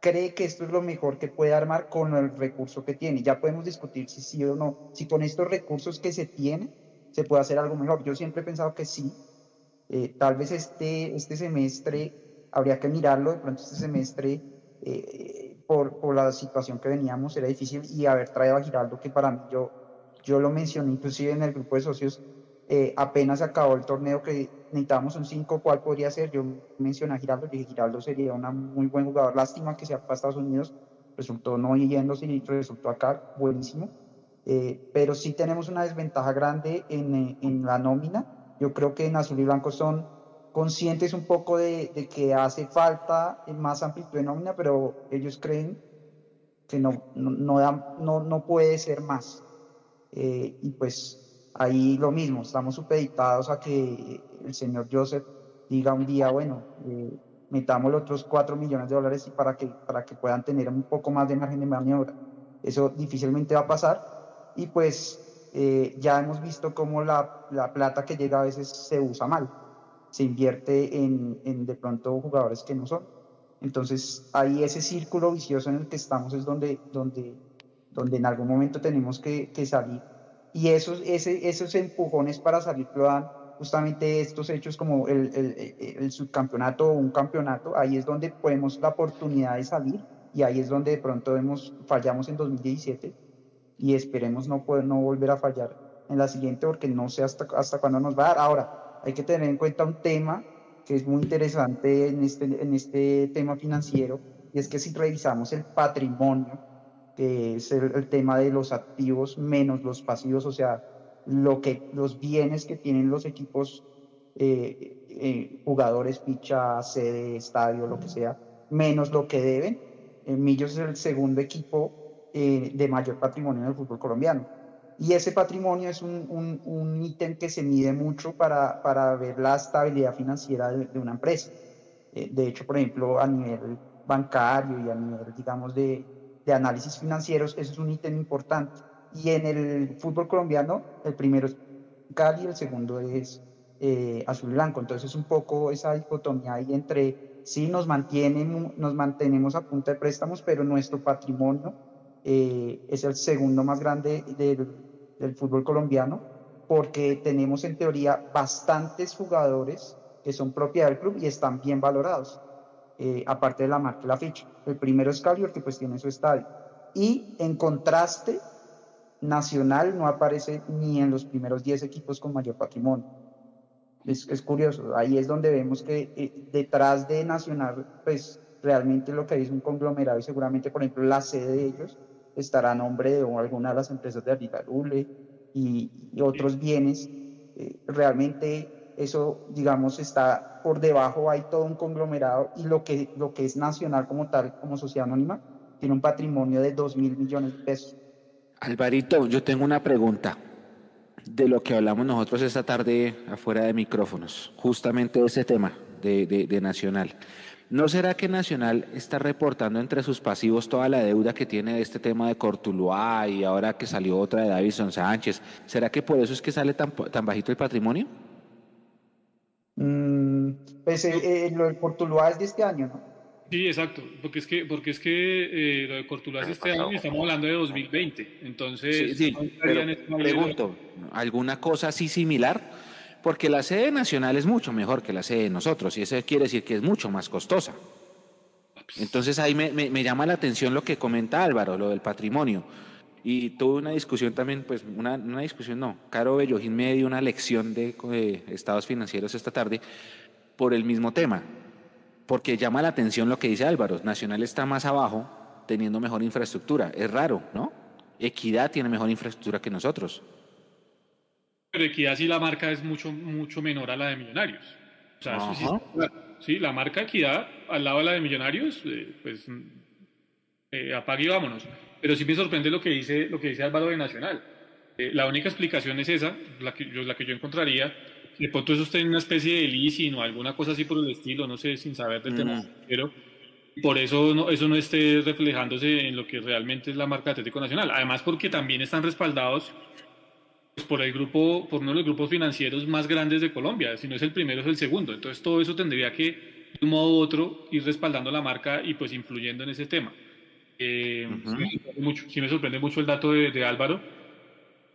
cree que esto es lo mejor que puede armar con el recurso que tiene. Ya podemos discutir si sí o no, si con estos recursos que se tienen se puede hacer algo mejor. Yo siempre he pensado que sí. Eh, tal vez este, este semestre habría que mirarlo, de pronto este semestre, eh, por, por, la situación que veníamos, era difícil y haber traído a Giraldo, que para mí yo, yo lo mencioné inclusive en el grupo de socios, eh, apenas acabó el torneo que necesitábamos un 5, ¿cuál podría ser? Yo mencioné a Giraldo, dije Giraldo sería un muy buen jugador, lástima que sea para Estados Unidos, resultó no yéndose y resultó acá, buenísimo eh, pero sí tenemos una desventaja grande en, eh, en, la nómina. Yo creo que en azul y blanco son conscientes un poco de, que hace falta más amplitud de nómina, pero ellos creen que no, no, no, puede ser más. Eh, y pues ahí lo mismo, estamos supeditados a que el señor Joseph diga un día, bueno, eh, metamos los otros 4 millones de dólares para que, para que puedan tener un poco más de margen de maniobra. Eso difícilmente va a pasar, y pues eh, ya hemos visto cómo la, plata que llega a veces se usa mal, se invierte en, en, de pronto jugadores que no son. Entonces ahí ese círculo vicioso en el que estamos es donde, donde, donde en algún momento tenemos que, que salir. Y esos, ese, esos empujones para salir lo dan justamente estos hechos como el, el, el, subcampeonato o un campeonato, ahí es donde podemos la oportunidad de salir y ahí es donde de pronto vemos, fallamos en 2017 y esperemos no, poder, no volver a fallar en la siguiente porque no sé hasta, hasta cuándo nos va a dar. Ahora, hay que tener en cuenta un tema que es muy interesante en este, en este tema financiero y es que si revisamos el patrimonio, que es el, tema de los activos menos los pasivos, o sea, lo que, los bienes que tienen los equipos, eh, eh, jugadores, ficha, sede, estadio, lo que sea, menos lo que deben. Millos es el segundo equipo eh, de mayor patrimonio en el fútbol colombiano. Y ese patrimonio es un, un, ítem que se mide mucho para, para ver la estabilidad financiera de, una empresa. Eh, de hecho, por ejemplo, a nivel bancario y a nivel, digamos, de, de análisis financieros, es un ítem importante. Y en el fútbol colombiano, el primero es Cali y el segundo es eh, Azul y Blanco. Entonces, es un poco esa dicotomía ahí entre, sí, nos, mantienen, nos mantenemos a punta de préstamos, pero nuestro patrimonio eh, es el segundo más grande del, del, fútbol colombiano, porque tenemos en teoría bastantes jugadores que son propiedad del club y están bien valorados, eh, aparte de la marca la ficha. El primero es Cali, que pues tiene su estadio. Y en contraste, Nacional no aparece ni en los primeros 10 equipos con mayor patrimonio. Es, es curioso, ahí es donde vemos que eh, detrás de Nacional, pues realmente lo que es un conglomerado y seguramente, por ejemplo, la sede de ellos estará a nombre de alguna de las empresas de Arigarule y, y otros bienes. Eh, realmente eso, digamos, está por debajo, hay todo un conglomerado y lo que, lo que es nacional como tal, como sociedad anónima, tiene un patrimonio de 2 mil millones de pesos. Alvarito, yo tengo una pregunta de lo que hablamos nosotros esta tarde afuera de micrófonos, justamente de ese tema de, de, de Nacional. ¿No será que Nacional está reportando entre sus pasivos toda la deuda que tiene de este tema de Cortuluá y ahora que salió otra de Davison Sánchez? ¿Será que por eso es que sale tan, tan bajito el patrimonio? Mm, pues eh, eh, lo de Cortuluá es de este año, ¿no? Sí, exacto, porque es que, porque es que eh, lo de Cortuluá es de este año y estamos hablando de 2020, entonces... Sí, sí, pero pregunto, ¿alguna cosa así similar? Porque la sede nacional es mucho mejor que la sede de nosotros y eso quiere decir que es mucho más costosa. Entonces ahí me, llama la atención lo que comenta Álvaro, lo del patrimonio. Y tuve una discusión también, pues una, una discusión no, Caro Bellojín me dio una lección de, de estados financieros esta tarde por el mismo tema, porque llama la atención lo que dice Álvaro, Nacional está más abajo teniendo mejor infraestructura, es raro, ¿no? Equidad tiene mejor infraestructura que nosotros. Pero Equidad sí la marca es mucho, mucho menor a la de Millonarios. O sea, eso sí, la marca Equidad al lado de la de Millonarios, eh, pues eh, apague y vámonos. Pero sí me sorprende lo que dice, lo que dice Álvaro de Nacional. Eh, la única explicación es esa, la que yo, la que yo encontraría. De pronto eso está en una especie de leasing o alguna cosa así por el estilo, no sé, sin saber del tema. Pero por eso no, eso no esté reflejándose en lo que realmente es la marca Atlético Nacional. Además porque también están respaldados por el grupo, por uno de los grupos financieros más grandes de Colombia, si no es el primero es el segundo. Entonces todo eso tendría que, de un modo u otro, ir respaldando la marca y pues influyendo en ese tema. Eh, sí, me mucho, sí me sorprende mucho el dato de, de, Álvaro,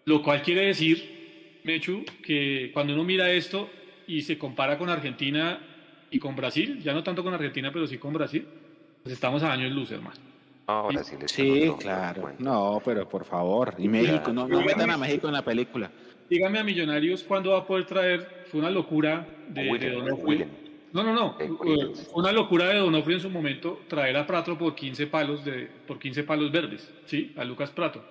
lo cual quiere decir, Mechu, que cuando uno mira esto y se compara con Argentina y con Brasil, ya no tanto con Argentina, pero sí con Brasil, pues estamos a años luz, hermano. No, sí, claro. No, pero por favor. Y México, no, no metan a México en la película. Dígame a Millonarios cuándo va a poder traer. Fue una locura de, Donofrio. No, no, no. Fue una locura de Donofrio en su momento traer a Prato por 15 palos de, por 15 palos verdes, ¿sí? A Lucas Prato.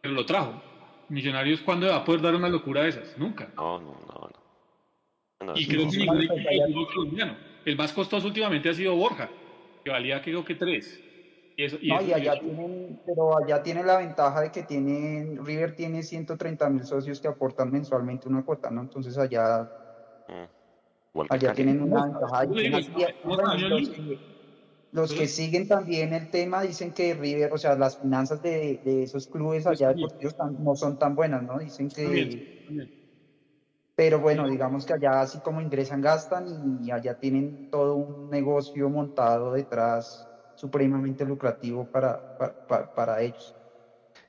Pero lo trajo. Millonarios, ¿cuándo va a poder dar una locura de esas? Nunca. No, no, no. y creo que ningún equipo colombiano. El más costoso últimamente ha sido Borja, que valía creo que tres. Y eso, y no, y allá tienen, pero allá tienen la ventaja de que tienen, River tiene 130 mil socios que aportan mensualmente una cuota, ¿no? Entonces allá, mm. allá tienen una ventaja. los que siguen también el tema dicen que River, o sea, las finanzas de, de esos clubes allá deportivos no son tan buenas, ¿no? Dicen que... Pero bueno, digamos que allá así como ingresan, gastan y allá tienen todo un negocio montado detrás supremamente lucrativo para, para, para ellos.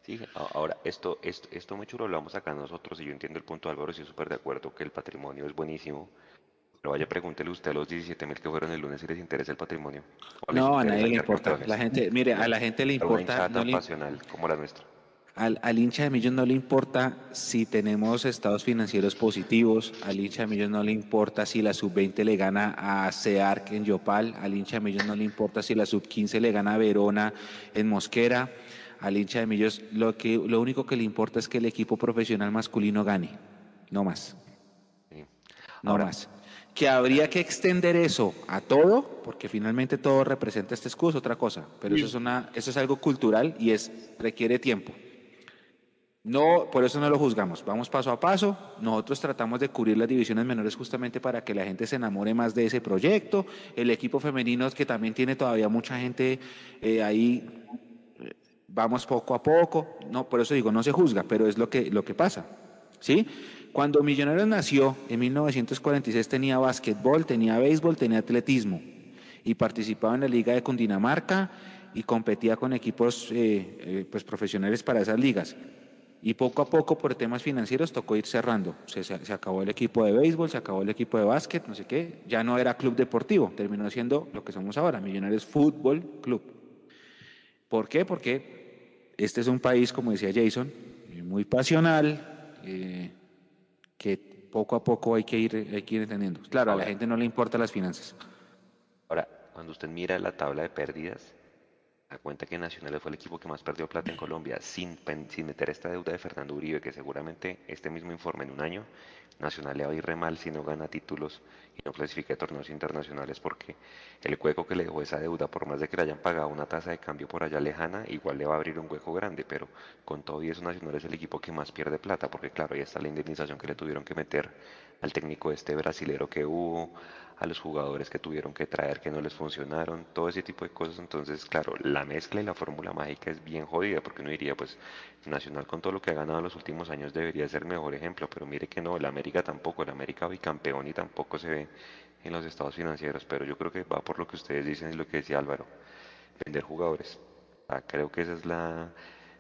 Sí, ahora, esto, esto, esto muy chulo lo vamos acá nosotros y yo entiendo el punto de Álvaro, estoy súper de acuerdo que el patrimonio es buenísimo, pero vaya, pregúntele usted a los 17 mil que fueron el lunes si les interesa el patrimonio. No, a nadie le importa. La gente, mire, a la gente le importa. No pasional como la nuestra. Al, al, hincha de Millos no le importa si tenemos estados financieros positivos, al hincha de Millos no le importa si la sub-20 le gana a CEARC en Yopal, al hincha de Millos no le importa si la sub-15 le gana a Verona en Mosquera, al hincha de Millos lo, que, lo único que le importa es que el equipo profesional masculino gane, no más. No más que habría que extender eso a todo, porque finalmente todo representa este escudo, otra cosa, pero eso es, una, eso es algo cultural y es, requiere tiempo. No, por eso no lo juzgamos, vamos paso a paso, nosotros tratamos de cubrir las divisiones menores justamente para que la gente se enamore más de ese proyecto, el equipo femenino que también tiene todavía mucha gente eh, ahí, vamos poco a poco, no, por eso digo, no se juzga, pero es lo que, lo que pasa, ¿sí? Cuando Millonarios nació, en 1946 tenía básquetbol, tenía béisbol, tenía atletismo. Y participaba en la Liga de Cundinamarca y competía con equipos eh, eh, pues profesionales para esas ligas. Y poco a poco, por temas financieros, tocó ir cerrando. Se, se, acabó el equipo de béisbol, se acabó el equipo de básquet, no sé qué. Ya no era club deportivo, terminó siendo lo que somos ahora, Millonarios Fútbol Club. ¿Por qué? Porque este es un país, como decía Jason, muy pasional, eh, que poco a poco hay que ir, hay que ir entendiendo. Claro, a la gente no le importan las finanzas. Ahora, cuando usted mira la tabla de pérdidas, da cuenta que Nacional fue el equipo que más perdió plata en Colombia, sin, sin meter esta deuda de Fernando Uribe, que seguramente este mismo informe en un año, Nacional le va a ir re mal si no gana títulos y no clasifica torneos internacionales, porque el hueco que le dejó esa deuda, por más de que le hayan pagado una tasa de cambio por allá lejana, igual le va a abrir un hueco grande, pero con todo y eso Nacional es el equipo que más pierde plata, porque claro, ahí está la indemnización que le tuvieron que meter al técnico este brasilero que hubo, a los jugadores que tuvieron que traer que no les funcionaron, todo ese tipo de cosas. Entonces, claro, la mezcla y la fórmula mágica es bien jodida, porque uno diría, pues, Nacional con todo lo que ha ganado en los últimos años debería ser mejor ejemplo, pero mire que no, el América tampoco, el América campeón y tampoco se ve en los estados financieros, pero yo creo que va por lo que ustedes dicen y lo que decía Álvaro, vender jugadores. Ah, creo que esa es la...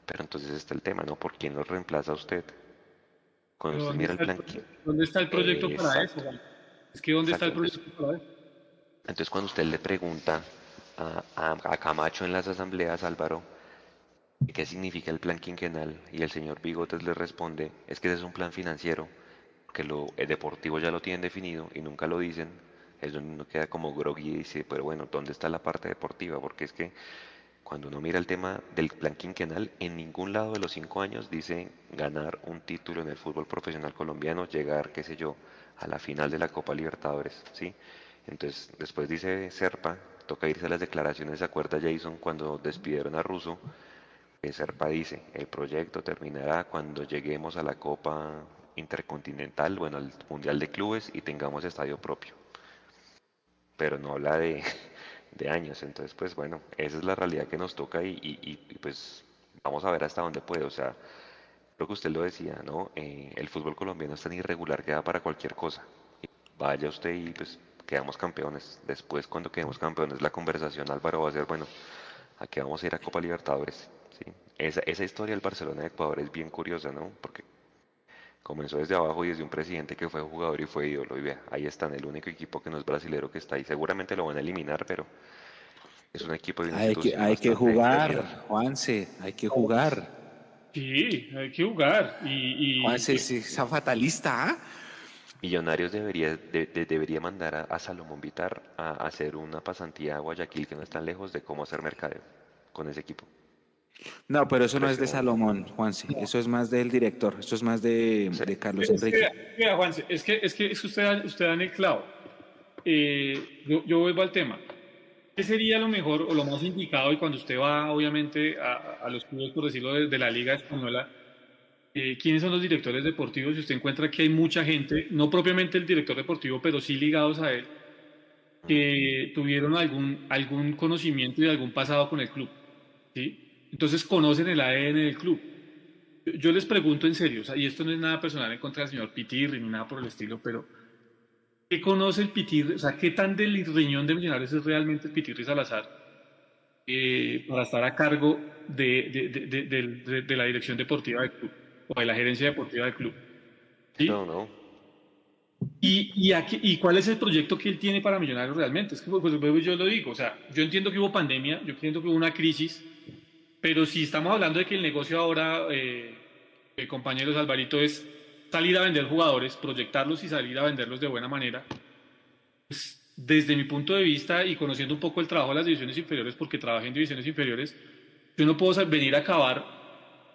Pero entonces está el tema, ¿no? ¿Por quién los reemplaza a usted? Cuando usted mira el plan... ¿Dónde está el proyecto para eso? Es que ¿dónde está el proyecto Entonces cuando usted le pregunta a, Camacho en las asambleas, Álvaro, qué significa el plan quinquenal, y el señor Bigotes le responde, es que ese es un plan financiero, que lo deportivo ya lo tienen definido y nunca lo dicen, es donde uno queda como groggy y dice, pero bueno, ¿dónde está la parte deportiva? Porque es que cuando uno mira el tema del plan quinquenal, en ningún lado de los cinco años dice ganar un título en el fútbol profesional colombiano, llegar, qué sé yo, a la final de la Copa Libertadores, ¿sí? Entonces, después dice Serpa, toca irse a las declaraciones, ¿se acuerda Jason cuando despidieron a Russo? Serpa dice, el proyecto terminará cuando lleguemos a la Copa Intercontinental, bueno, al Mundial de Clubes y tengamos estadio propio. Pero no habla de, de años, entonces pues bueno, esa es la realidad que nos toca y, y pues vamos a ver hasta dónde puede, o sea, Creo que usted lo decía, ¿no? Eh, el fútbol colombiano es tan irregular que da para cualquier cosa. Vaya usted y pues quedamos campeones. Después, cuando quedemos campeones, la conversación, Álvaro, va a ser, bueno, aquí vamos a ir a Copa Libertadores. ¿sí? Esa, esa historia del Barcelona de Ecuador es bien curiosa, ¿no? Porque comenzó desde abajo y desde un presidente que fue jugador y fue ídolo. Y vea, ahí están, el único equipo que no es brasilero que está ahí. Seguramente lo van a eliminar, pero es un equipo de Hay que, hay que jugar, Juanse, hay que jugar. Sí, hay que jugar. Y, y esa fatalista. ¿ah? Millonarios debería, debería mandar a, Salomón Vitar a, hacer una pasantía a Guayaquil, que no es tan lejos de cómo hacer mercadeo con ese equipo. No, pero eso no es de Salomón, Juanse. Eso es más del director. Eso es más de, Carlos Enrique. Mira, Juanse, es que, es que, es que usted, usted da en el clavo. Eh, yo, yo vuelvo al tema. ¿Qué sería lo mejor o lo más indicado? Y cuando usted va, obviamente, a, los clubes, por decirlo, de, la Liga Española, eh, ¿quiénes son los directores deportivos? Si usted encuentra que hay mucha gente, no propiamente el director deportivo, pero sí ligados a él, que tuvieron algún, algún conocimiento y algún pasado con el club. ¿sí? Entonces conocen el ADN del club. Yo les pregunto en serio, y esto no es nada personal en contra del señor Pitirri ni nada por el estilo, pero ¿qué conoce el Pitirri? O sea, ¿qué tan del riñón de Millonarios es realmente el Pitirri Salazar eh, para estar a cargo de, de, la dirección deportiva del club o de la gerencia deportiva del club? No, no. ¿Y, y, aquí, ¿Y cuál es el proyecto que él tiene para Millonarios realmente? Es que pues, pues, yo lo digo, o sea, yo entiendo que hubo pandemia, yo entiendo que hubo una crisis, pero si estamos hablando de que el negocio ahora, eh, eh, compañeros Alvarito, es salir a vender jugadores, proyectarlos y salir a venderlos de buena manera, pues, desde mi punto de vista y conociendo un poco el trabajo de las divisiones inferiores, porque trabajé en divisiones inferiores, yo no puedo venir a acabar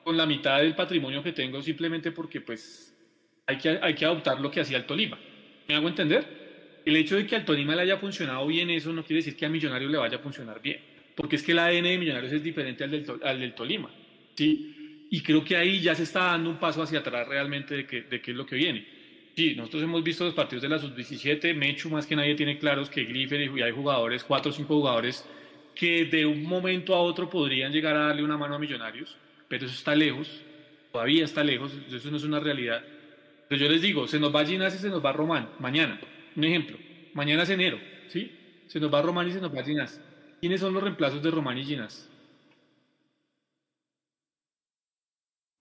con la mitad del patrimonio que tengo simplemente porque pues hay que, hay que adoptar lo que hacía el Tolima. ¿Me hago entender? El hecho de que al Tolima le haya funcionado bien eso no quiere decir que a Millonarios le vaya a funcionar bien, porque es que el ADN de Millonarios es diferente al del, al del Tolima. ¿sí? Y creo que ahí ya se está dando un paso hacia atrás realmente de, que, de qué es lo que viene. Sí, nosotros hemos visto los partidos de la sub-17, Mechu más que nadie tiene claros que Griffer y hay jugadores, cuatro o cinco jugadores, que de un momento a otro podrían llegar a darle una mano a Millonarios, pero eso está lejos, todavía está lejos, eso no es una realidad. Pero yo les digo, se nos va Ginás y se nos va Román, mañana. Un ejemplo, mañana es enero, ¿sí? Se nos va Román y se nos va Ginás. ¿Quiénes son los reemplazos de Román y Ginás?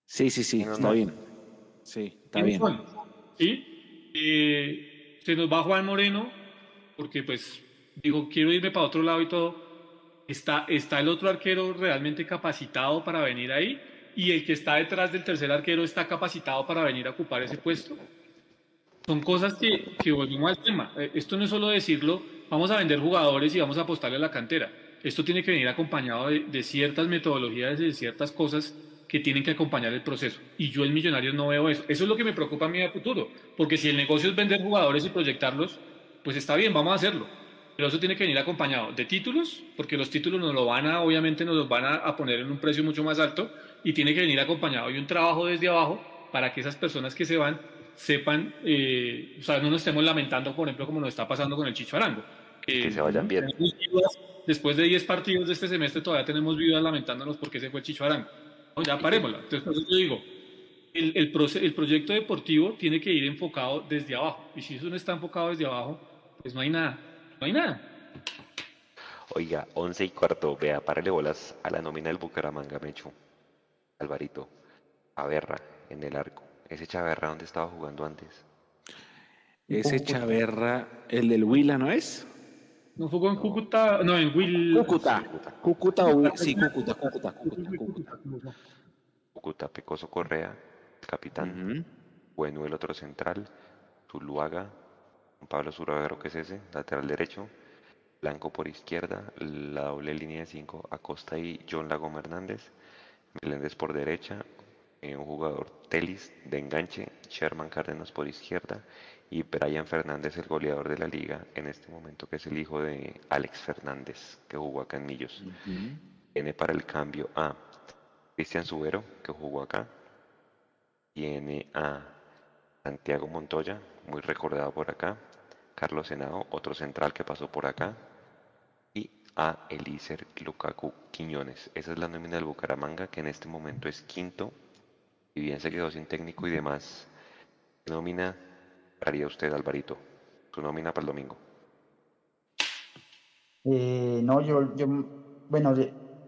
Sí, sí, sí, está bien. Sí, está bien. ¿Sí? Eh, se nos va Juan Moreno, porque pues digo, quiero irme para otro lado y todo. ¿Está, ¿Está el otro arquero realmente capacitado para venir ahí? y el que está detrás del tercer arquero está capacitado para venir a ocupar ese puesto. Son cosas que, que volvimos al tema. Eh, esto no es solo decirlo, vamos a vender jugadores y vamos a apostarle a la cantera. Esto tiene que venir acompañado de, ciertas metodologías y de ciertas cosas que tienen que acompañar el proceso. Y yo en Millonarios no veo eso. Eso es lo que me preocupa a mí a futuro. Porque si el negocio es vender jugadores y proyectarlos, pues está bien, vamos a hacerlo. Pero eso tiene que venir acompañado de títulos, porque los títulos nos lo van a, obviamente nos los van a poner en un precio mucho más alto, y tiene que venir acompañado de un trabajo desde abajo para que esas personas que se van sepan, eh, o sea, no nos estemos lamentando, por ejemplo, como nos está pasando con el Chicho Arango. Que, se vayan bien. después de 10 partidos de este semestre todavía tenemos vidas lamentándonos porque se fue el Chicho Arango. ya parémosla. Entonces, por eso yo digo, el, el, el proyecto deportivo tiene que ir enfocado desde abajo. Y si eso no está enfocado desde abajo, pues no hay nada. No hay nada. Oiga, 11 y cuarto, vea, párale bolas a la nómina del Bucaramanga, Mecho. Alvarito, Chaverra en el arco. ¿Ese Chaverra dónde estaba jugando antes? Ese Chaverra, el del Huila, ¿no es? No jugó en Cúcuta, no, en Huila. Cúcuta. Cúcuta, sí, Cúcuta, Cúcuta, Cúcuta, Cúcuta. Pecoso Correa, capitán. Bueno, el otro central. Zuluaga. Pablo Zuragaro, que es ese, lateral derecho. Blanco por izquierda, la doble línea de cinco, Acosta y John Lago Hernández. Meléndez por derecha, eh, un jugador Telis de enganche, Sherman Cárdenas por izquierda y Brian Fernández, el goleador de la liga en este momento, que es el hijo de Alex Fernández, que jugó acá en Millos. Tiene para el cambio a Cristian Subero, que jugó acá. Tiene a Santiago Montoya, muy recordado por acá. Carlos Senado, otro central que pasó por acá a Elícer Lukaku Quiñones. Esa es la nómina del Bucaramanga, que en este momento es quinto, y bien se quedó sin técnico y demás. ¿Qué nómina haría usted, Alvarito? Su nómina para el domingo. Eh, no, yo, yo, bueno,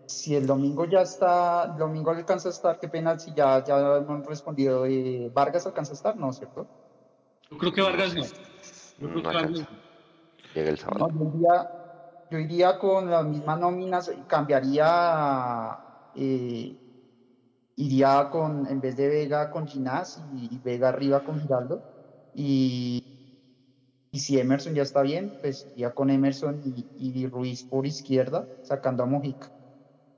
si el domingo ya está, el domingo alcanza a estar, qué pena si ya, ya no han respondido. Eh, ¿Vargas alcanza a estar? No, ¿cierto? Yo creo que Vargas no. Llega el sábado. No, yo iría con las mismas nóminas, cambiaría, eh, iría con, en vez de Vega con Ginás y, Vega arriba con Giraldo. Y, y, si Emerson ya está bien, pues iría con Emerson y, Ruiz por izquierda, sacando a Mojica.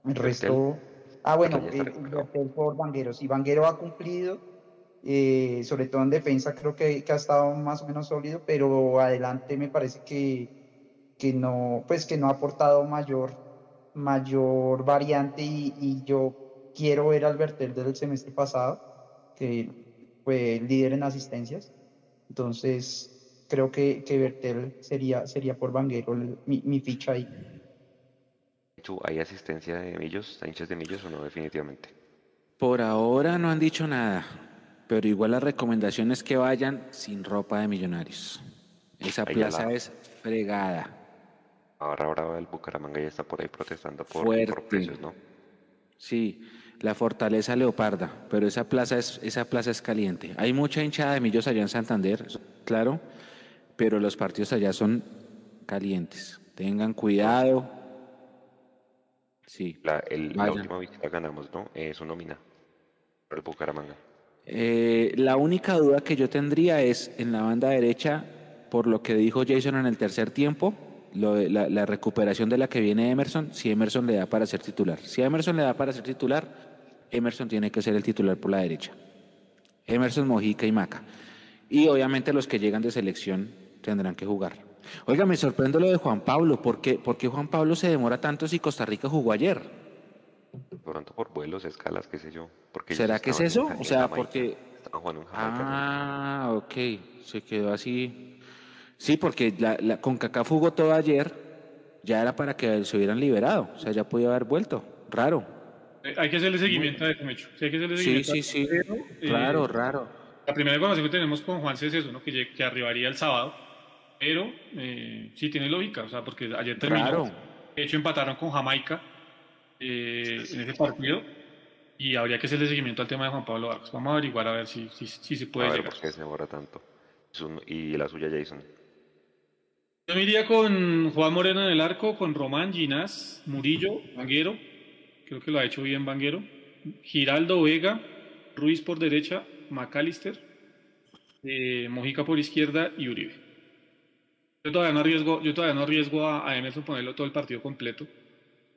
El resto. Ah, bueno, eh, por Vanguero. Si Vanguero ha cumplido, eh, sobre todo en defensa, creo que, que ha estado más o menos sólido, pero adelante me parece que que no, pues que no ha aportado mayor, mayor variante y, yo quiero ver al Bertel del semestre pasado, que fue líder en asistencias. Entonces, creo que, que Bertel sería, sería por Vanguero mi, mi ficha ahí. ¿Hay asistencia de Millos, hinchas de Millos o no definitivamente? Por ahora no han dicho nada, pero igual la recomendación es que vayan sin ropa de millonarios. Esa plaza es fregada. Ahora, ahora el Bucaramanga ya está por ahí protestando por, por precios, ¿no? Sí, la Fortaleza Leoparda, pero esa plaza es, esa plaza es caliente. Hay mucha hinchada de Millos allá en Santander, claro, pero los partidos allá son calientes. Tengan cuidado. Sí. La, la última visita ganamos, ¿no? Es su nómina por el Bucaramanga. Eh, la única duda que yo tendría es en la banda derecha, por lo que dijo Jason en el tercer tiempo, la, la, recuperación de la que viene Emerson, si Emerson le da para ser titular. Si Emerson le da para ser titular, Emerson tiene que ser el titular por la derecha. Emerson, Mojica y Maca. Y obviamente los que llegan de selección tendrán que jugar. Oiga, me sorprende lo de Juan Pablo. ¿Por qué, ¿Por qué Juan Pablo se demora tanto si Costa Rica jugó ayer? Pronto por vuelos, escalas, qué sé yo. Porque ¿Será que es eso? o sea, porque... ah, ok. Se quedó así. Sí, porque la, la, con Kaká jugó todo ayer, ya era para que se hubieran liberado, o sea, ya podía haber vuelto. Raro. Eh, hay que hacerle seguimiento a eso, Mecho. Sí, hay que hacerle seguimiento sí, sí, sí. Claro, raro. La primera información que tenemos con Juan es eso, ¿no? que, que arribaría el sábado, pero eh, sí tiene lógica, o sea, porque ayer terminó. Claro. De hecho, empataron con Jamaica eh, en ese partido y habría que hacerle seguimiento al tema de Juan Pablo Vargas. Vamos a averiguar a ver si, si, si se puede a ver llegar. ¿Por qué se demora tanto? Y la suya, Jason. Yo me iría con Juan Moreno en el arco, con Román, Ginás, Murillo, Vanguero. Creo que lo ha hecho bien Vanguero. Giraldo Vega, Ruiz por derecha, McAllister, eh, Mojica por izquierda y Uribe. Yo todavía no arriesgo, yo todavía no arriesgo a, a, Emerson ponerlo todo el partido completo,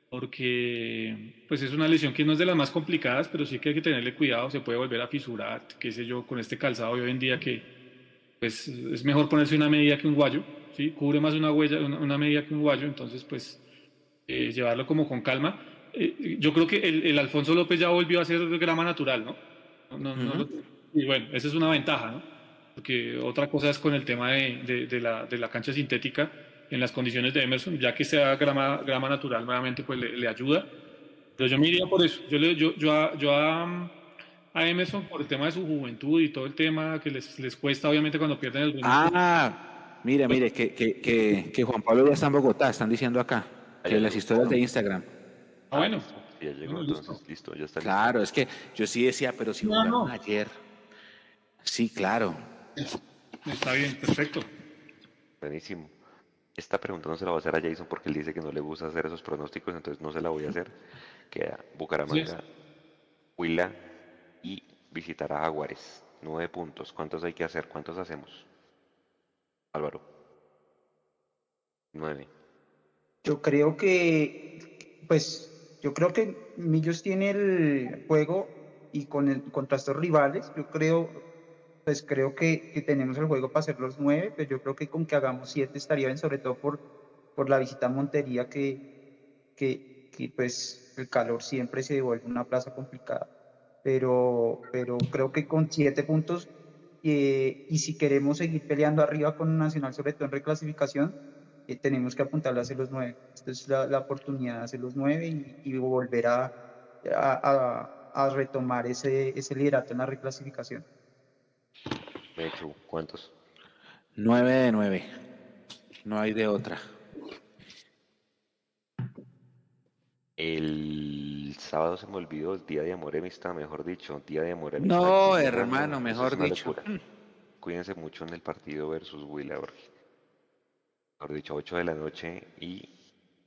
porque pues es una lesión que no es de las más complicadas, pero sí que hay que tenerle cuidado, se puede volver a fisurar, qué sé yo, con este calzado hoy en día que pues es mejor ponerse una medida que un guayo ¿sí? cubre más una, huella, una, medida que un guayo, entonces pues eh, llevarlo como con calma. Eh, yo creo que el, Alfonso López ya volvió a ser grama natural, ¿no? y bueno, esa es una ventaja, ¿no? Porque otra cosa es con el tema de, de, la, de la, cancha sintética en las condiciones de Emerson, ya que sea grama, grama natural nuevamente, pues le, ayuda. Pero yo me iría por eso. Yo, yo, yo, a, yo a, a, Emerson por el tema de su juventud y todo el tema que les, les cuesta obviamente cuando pierden el Ah, Mire, mire, que, que, que, Juan Pablo ya está en Bogotá, están diciendo acá, que las historias de Instagram. Ah, bueno. Ya llegó, entonces, listo. ya está Claro, es que yo sí decía, pero si no, ayer. Sí, claro. Está bien, perfecto. Buenísimo. Esta pregunta no se la voy a hacer a Jason porque él dice que no le gusta hacer esos pronósticos, entonces no se la voy a hacer. Queda Bucaramanga, Huila y visitará a Jaguares. Nueve puntos. ¿Cuántos hay que hacer? ¿Cuántos hacemos? Álvaro. Nueve. Yo creo que, pues, yo creo que Millos tiene el juego y con el, contra estos rivales, yo creo, pues creo que, que, tenemos el juego para hacer los nueve, pero yo creo que con que hagamos siete estaría bien, sobre todo por, por la visita a Montería, que, que, que pues el calor siempre se devuelve una plaza complicada. Pero, pero creo que con siete puntos eh, y si queremos seguir peleando arriba con Nacional, sobre todo en reclasificación, eh, tenemos que apuntarle a hacer los nueve. Esta es la, oportunidad de hacer los nueve y, volver a, a, retomar ese, ese liderato en la reclasificación. ¿cuántos? Nueve de nueve. No hay de otra. El sábado se me olvidó el día de amor está mejor dicho, día de amor No, hermano, mejor dicho. Cuídense mucho en el partido versus Willa, Mejor dicho, 8 de la noche y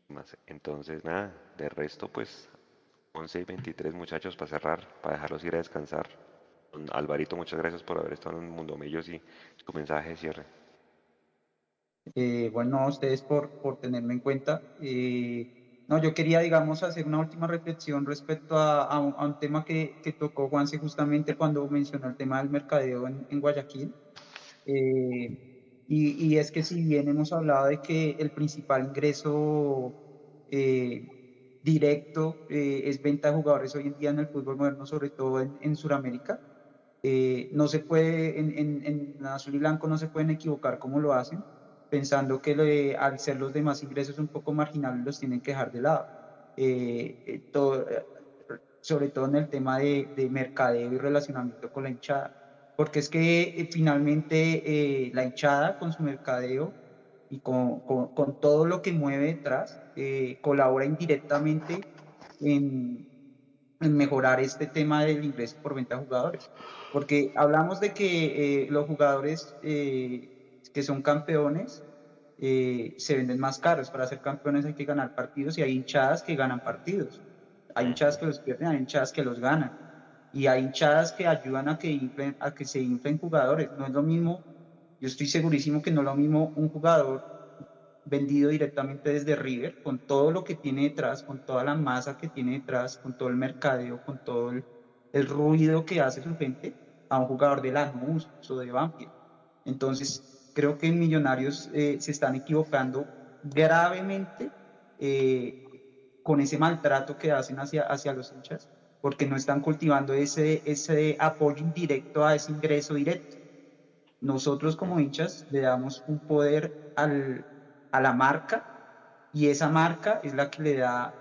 más. Entonces, nada, de resto, pues 11 y 23 muchachos para cerrar, para dejarlos ir a descansar. Alvarito, muchas gracias por haber estado en Mundo Millos y su mensaje de cierre. Eh, bueno, a ustedes por, por tenerme en cuenta. Eh, no, yo quería, digamos, hacer una última reflexión respecto a, un, tema que, que, tocó Juanse justamente cuando mencionó el tema del mercadeo en, Guayaquil. Eh, y, es que si bien hemos hablado de que el principal ingreso eh, directo eh, es venta de jugadores hoy en día en el fútbol moderno, sobre todo en, en Sudamérica, Eh, no se puede, en, en, azul y blanco no se pueden equivocar como lo hacen, pensando que al ser los demás ingresos un poco marginales los tienen que dejar de lado. Eh, todo, sobre todo en el tema de, de, mercadeo y relacionamiento con la hinchada. Porque es que finalmente la hinchada con su mercadeo y con, con, todo lo que mueve detrás, eh, colabora indirectamente en, en, mejorar este tema del ingreso por venta de jugadores. Porque hablamos de que eh, los jugadores eh, que son campeones se venden más caros. Para ser campeones hay que ganar partidos y hay hinchadas que ganan partidos. Hay hinchadas que los pierden, hay hinchadas que los ganan. Y hay hinchadas que ayudan a que, a que se inflen jugadores. No es lo mismo yo estoy segurísimo que no es lo mismo un jugador vendido directamente desde River, con todo lo que tiene detrás, con toda la masa que tiene detrás, con todo el mercadeo, con todo el, ruido que hace su gente, a un jugador de Lanús o de Banfield. Entonces, creo que Millonarios eh, se están equivocando gravemente eh, con ese maltrato que hacen hacia, hacia los hinchas, porque no están cultivando ese, ese apoyo indirecto a ese ingreso directo nosotros como hinchas le damos un poder al, a la marca y esa marca es la que le da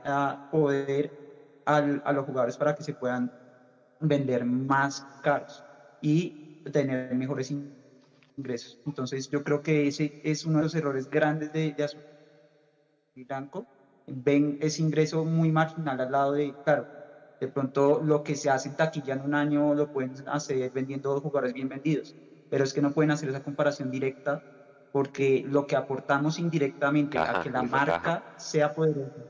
poder al, a los jugadores para que se puedan vender más caros y tener mejores ingresos. Entonces yo creo que ese es uno de los errores grandes de, de Azul y Blanco. Ven ese ingreso muy marginal al lado de, claro, de pronto lo que se hace en taquilla en un año lo pueden hacer vendiendo jugadores bien vendidos pero es que no pueden hacer esa comparación directa porque lo que aportamos indirectamente a que la marca sea poderosa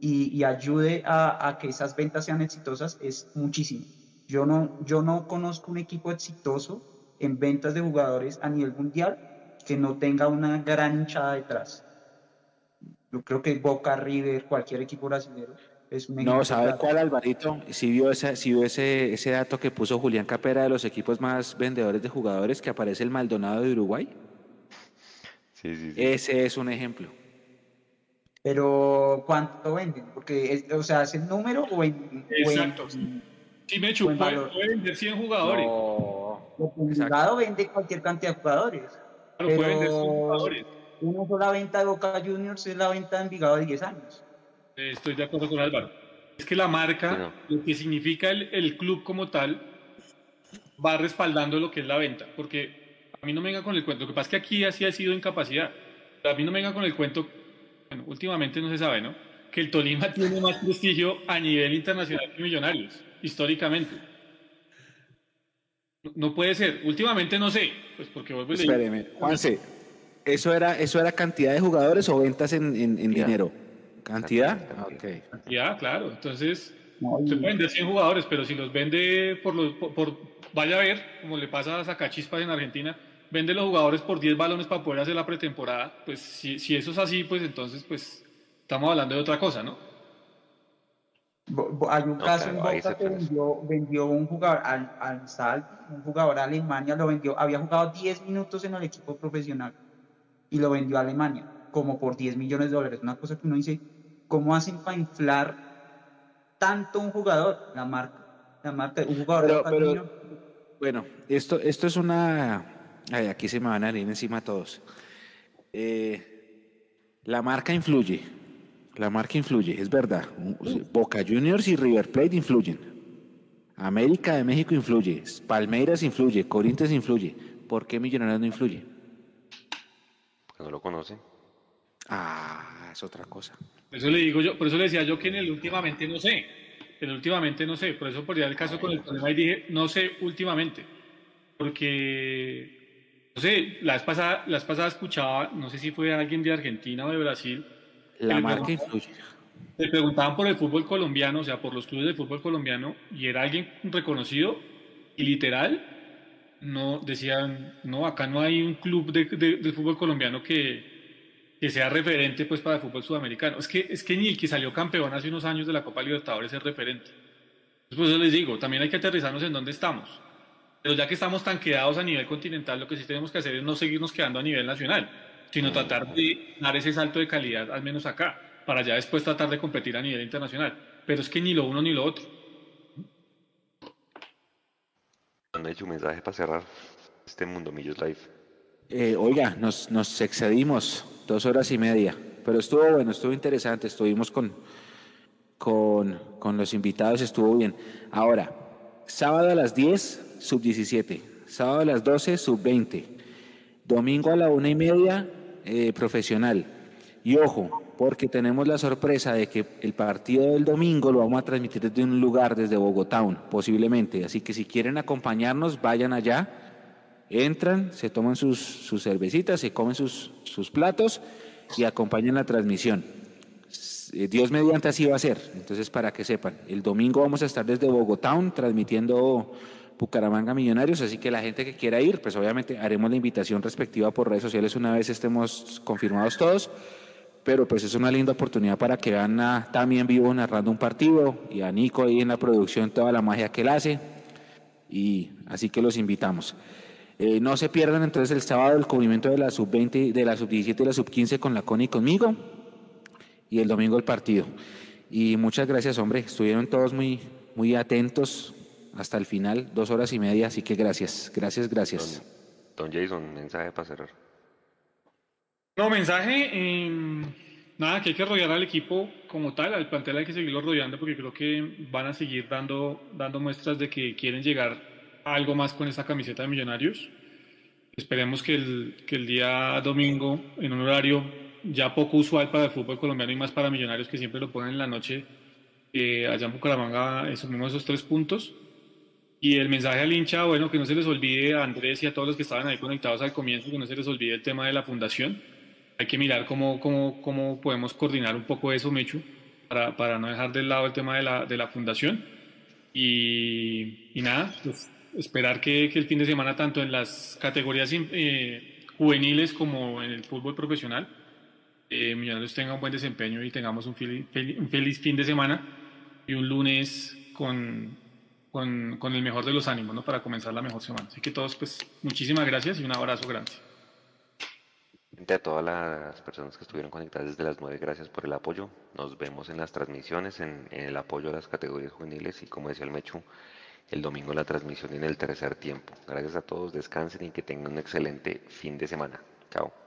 y, ayude a, que esas ventas sean exitosas es muchísimo. Yo no, yo no conozco un equipo exitoso en ventas de jugadores a nivel mundial que no tenga una gran hinchada detrás. Yo creo que Boca, River, cualquier equipo brasileño no, ¿sabe cuál, Alvarito? Si vio, ese, si vio ese, ese dato que puso Julián Capera de los equipos más vendedores de jugadores, que aparece el Maldonado de Uruguay. Sí, sí, sí. Ese es un ejemplo. Pero, ¿cuánto venden? Porque, o sea, ¿es el número o en. Exacto. sí, me chupa, puede vender 100 jugadores. No. El vende cualquier cantidad de jugadores. pero puede vender 100 jugadores. Una sola venta de Boca Juniors es la venta de Envigado de 10 años. Estoy de acuerdo con Álvaro. Es que la marca, lo que significa el, club como tal, va respaldando lo que es la venta. Porque a mí no me venga con el cuento. Lo que pasa es que aquí así ha sido incapacidad. a mí no me venga con el cuento, bueno, últimamente no se sabe, ¿no? Que el Tolima tiene más prestigio a nivel internacional que Millonarios, históricamente. No, puede ser. Últimamente no sé, pues porque vuelvo Espéreme, Juanse, ¿eso era, ¿eso era cantidad de jugadores o ventas en, en dinero? ¿Cantidad? Okay. Cantidad, claro. Entonces, se pueden vender 100 jugadores, pero si los vende por los. Por, vaya a ver, como le pasa a Sacachispas en Argentina, vende los jugadores por 10 balones para poder hacer la pretemporada. Pues si, si eso es así, pues entonces, pues estamos hablando de otra cosa, ¿no? Hay un caso en Boca que vendió, vendió, un jugador al, al Sal, un jugador a Alemania, lo vendió, había jugado 10 minutos en el equipo profesional y lo vendió a Alemania como por 10 millones de dólares. Una cosa que uno dice, ¿cómo hacen para inflar tanto un jugador? La marca, la marca, un jugador. Pero, bueno, esto, esto es una... Ay, aquí se me van a ir encima todos. Eh, la marca influye. La marca influye, es verdad. Boca Juniors y River Plate influyen. América de México influye. Palmeiras influye. Corinthians influye. ¿Por qué Millonarios no influye? Porque no lo conocen. Ah, es otra cosa. Por eso le digo yo, por eso le decía yo que en el últimamente no sé. En el últimamente no sé. Por eso por el caso con el problema y dije no sé últimamente. Porque no sé, la vez pasada, la pasada escuchaba, no sé si fue alguien de Argentina o de Brasil. La marca influye. Le preguntaban por el fútbol colombiano, o sea, por los clubes de fútbol colombiano, y era alguien reconocido y literal, no decían, no, acá no hay un club de, de fútbol colombiano que, que sea referente pues para el fútbol sudamericano. Es que, es que ni el que salió campeón hace unos años de la Copa Libertadores es referente. Entonces, por eso les digo, también hay que aterrizarnos en dónde estamos. Pero ya que estamos tan quedados a nivel continental, lo que sí tenemos que hacer es no seguirnos quedando a nivel nacional, sino tratar de dar ese salto de calidad, al menos acá, para ya después tratar de competir a nivel internacional. Pero es que ni lo uno ni lo otro. Mechu, mensaje para cerrar este Mundo Millos Live. Eh, oiga, nos, nos excedimos dos horas y media, pero estuvo bueno, estuvo interesante, estuvimos con, con, con los invitados, estuvo bien. Ahora, sábado a las 10, sub 17, sábado a las 12, sub 20, domingo a la una y media, eh, profesional. Y ojo, porque tenemos la sorpresa de que el partido del domingo lo vamos a transmitir desde un lugar, desde Bogotá, posiblemente. Así que si quieren acompañarnos, vayan allá, entran, se toman sus, sus cervecitas, se comen sus, sus platos y acompañan la transmisión. Eh, Dios mediante así va a ser. Entonces, para que sepan, el domingo vamos a estar desde Bogotá transmitiendo Bucaramanga Millonarios, así que la gente que quiera ir, pues obviamente haremos la invitación respectiva por redes sociales una vez estemos confirmados todos pero pues es una linda oportunidad para que vean a también vivo narrando un partido y a Nico ahí en la producción toda la magia que él hace y así que los invitamos. Eh, no se pierdan entonces el sábado el cubrimiento de la sub-20, de la sub-17 y la sub-15 con la Connie conmigo y el domingo el partido. Y muchas gracias, hombre, estuvieron todos muy, muy atentos hasta el final, dos horas y media, así que gracias, gracias, gracias. Don, don Jason, mensaje para cerrar. No, mensaje, em, nada, que hay que rodear al equipo como tal, al plantel hay que seguirlo rodeando porque creo que van a seguir dando, dando muestras de que quieren llegar algo más con esta camiseta de Millonarios. Esperemos que el, que el día domingo, en un horario ya poco usual para el fútbol colombiano y más para Millonarios que siempre lo ponen en la noche, eh, allá en Bucaramanga sumemos esos tres puntos. Y el mensaje al hincha, bueno, que no se les olvide a Andrés y a todos los que estaban ahí conectados al comienzo, que no se les olvide el tema de la fundación hay que mirar cómo, cómo, cómo podemos coordinar un poco eso, Mechu, para, para no dejar de lado el tema de la, de la fundación. Y, y nada, pues esperar que, que, el fin de semana, tanto en las categorías eh, juveniles como en el fútbol profesional, eh, Millonarios tenga un buen desempeño y tengamos un, feliz, un feliz fin de semana y un lunes con, con, con, el mejor de los ánimos, ¿no? Para comenzar la mejor semana. Así que todos, pues, muchísimas gracias y un abrazo grande a todas las personas que estuvieron conectadas desde las 9, gracias por el apoyo. Nos vemos en las transmisiones, en, el apoyo a las categorías juveniles y como decía el Mechu, el domingo la transmisión en el tercer tiempo. Gracias a todos, descansen y que tengan un excelente fin de semana. Chao.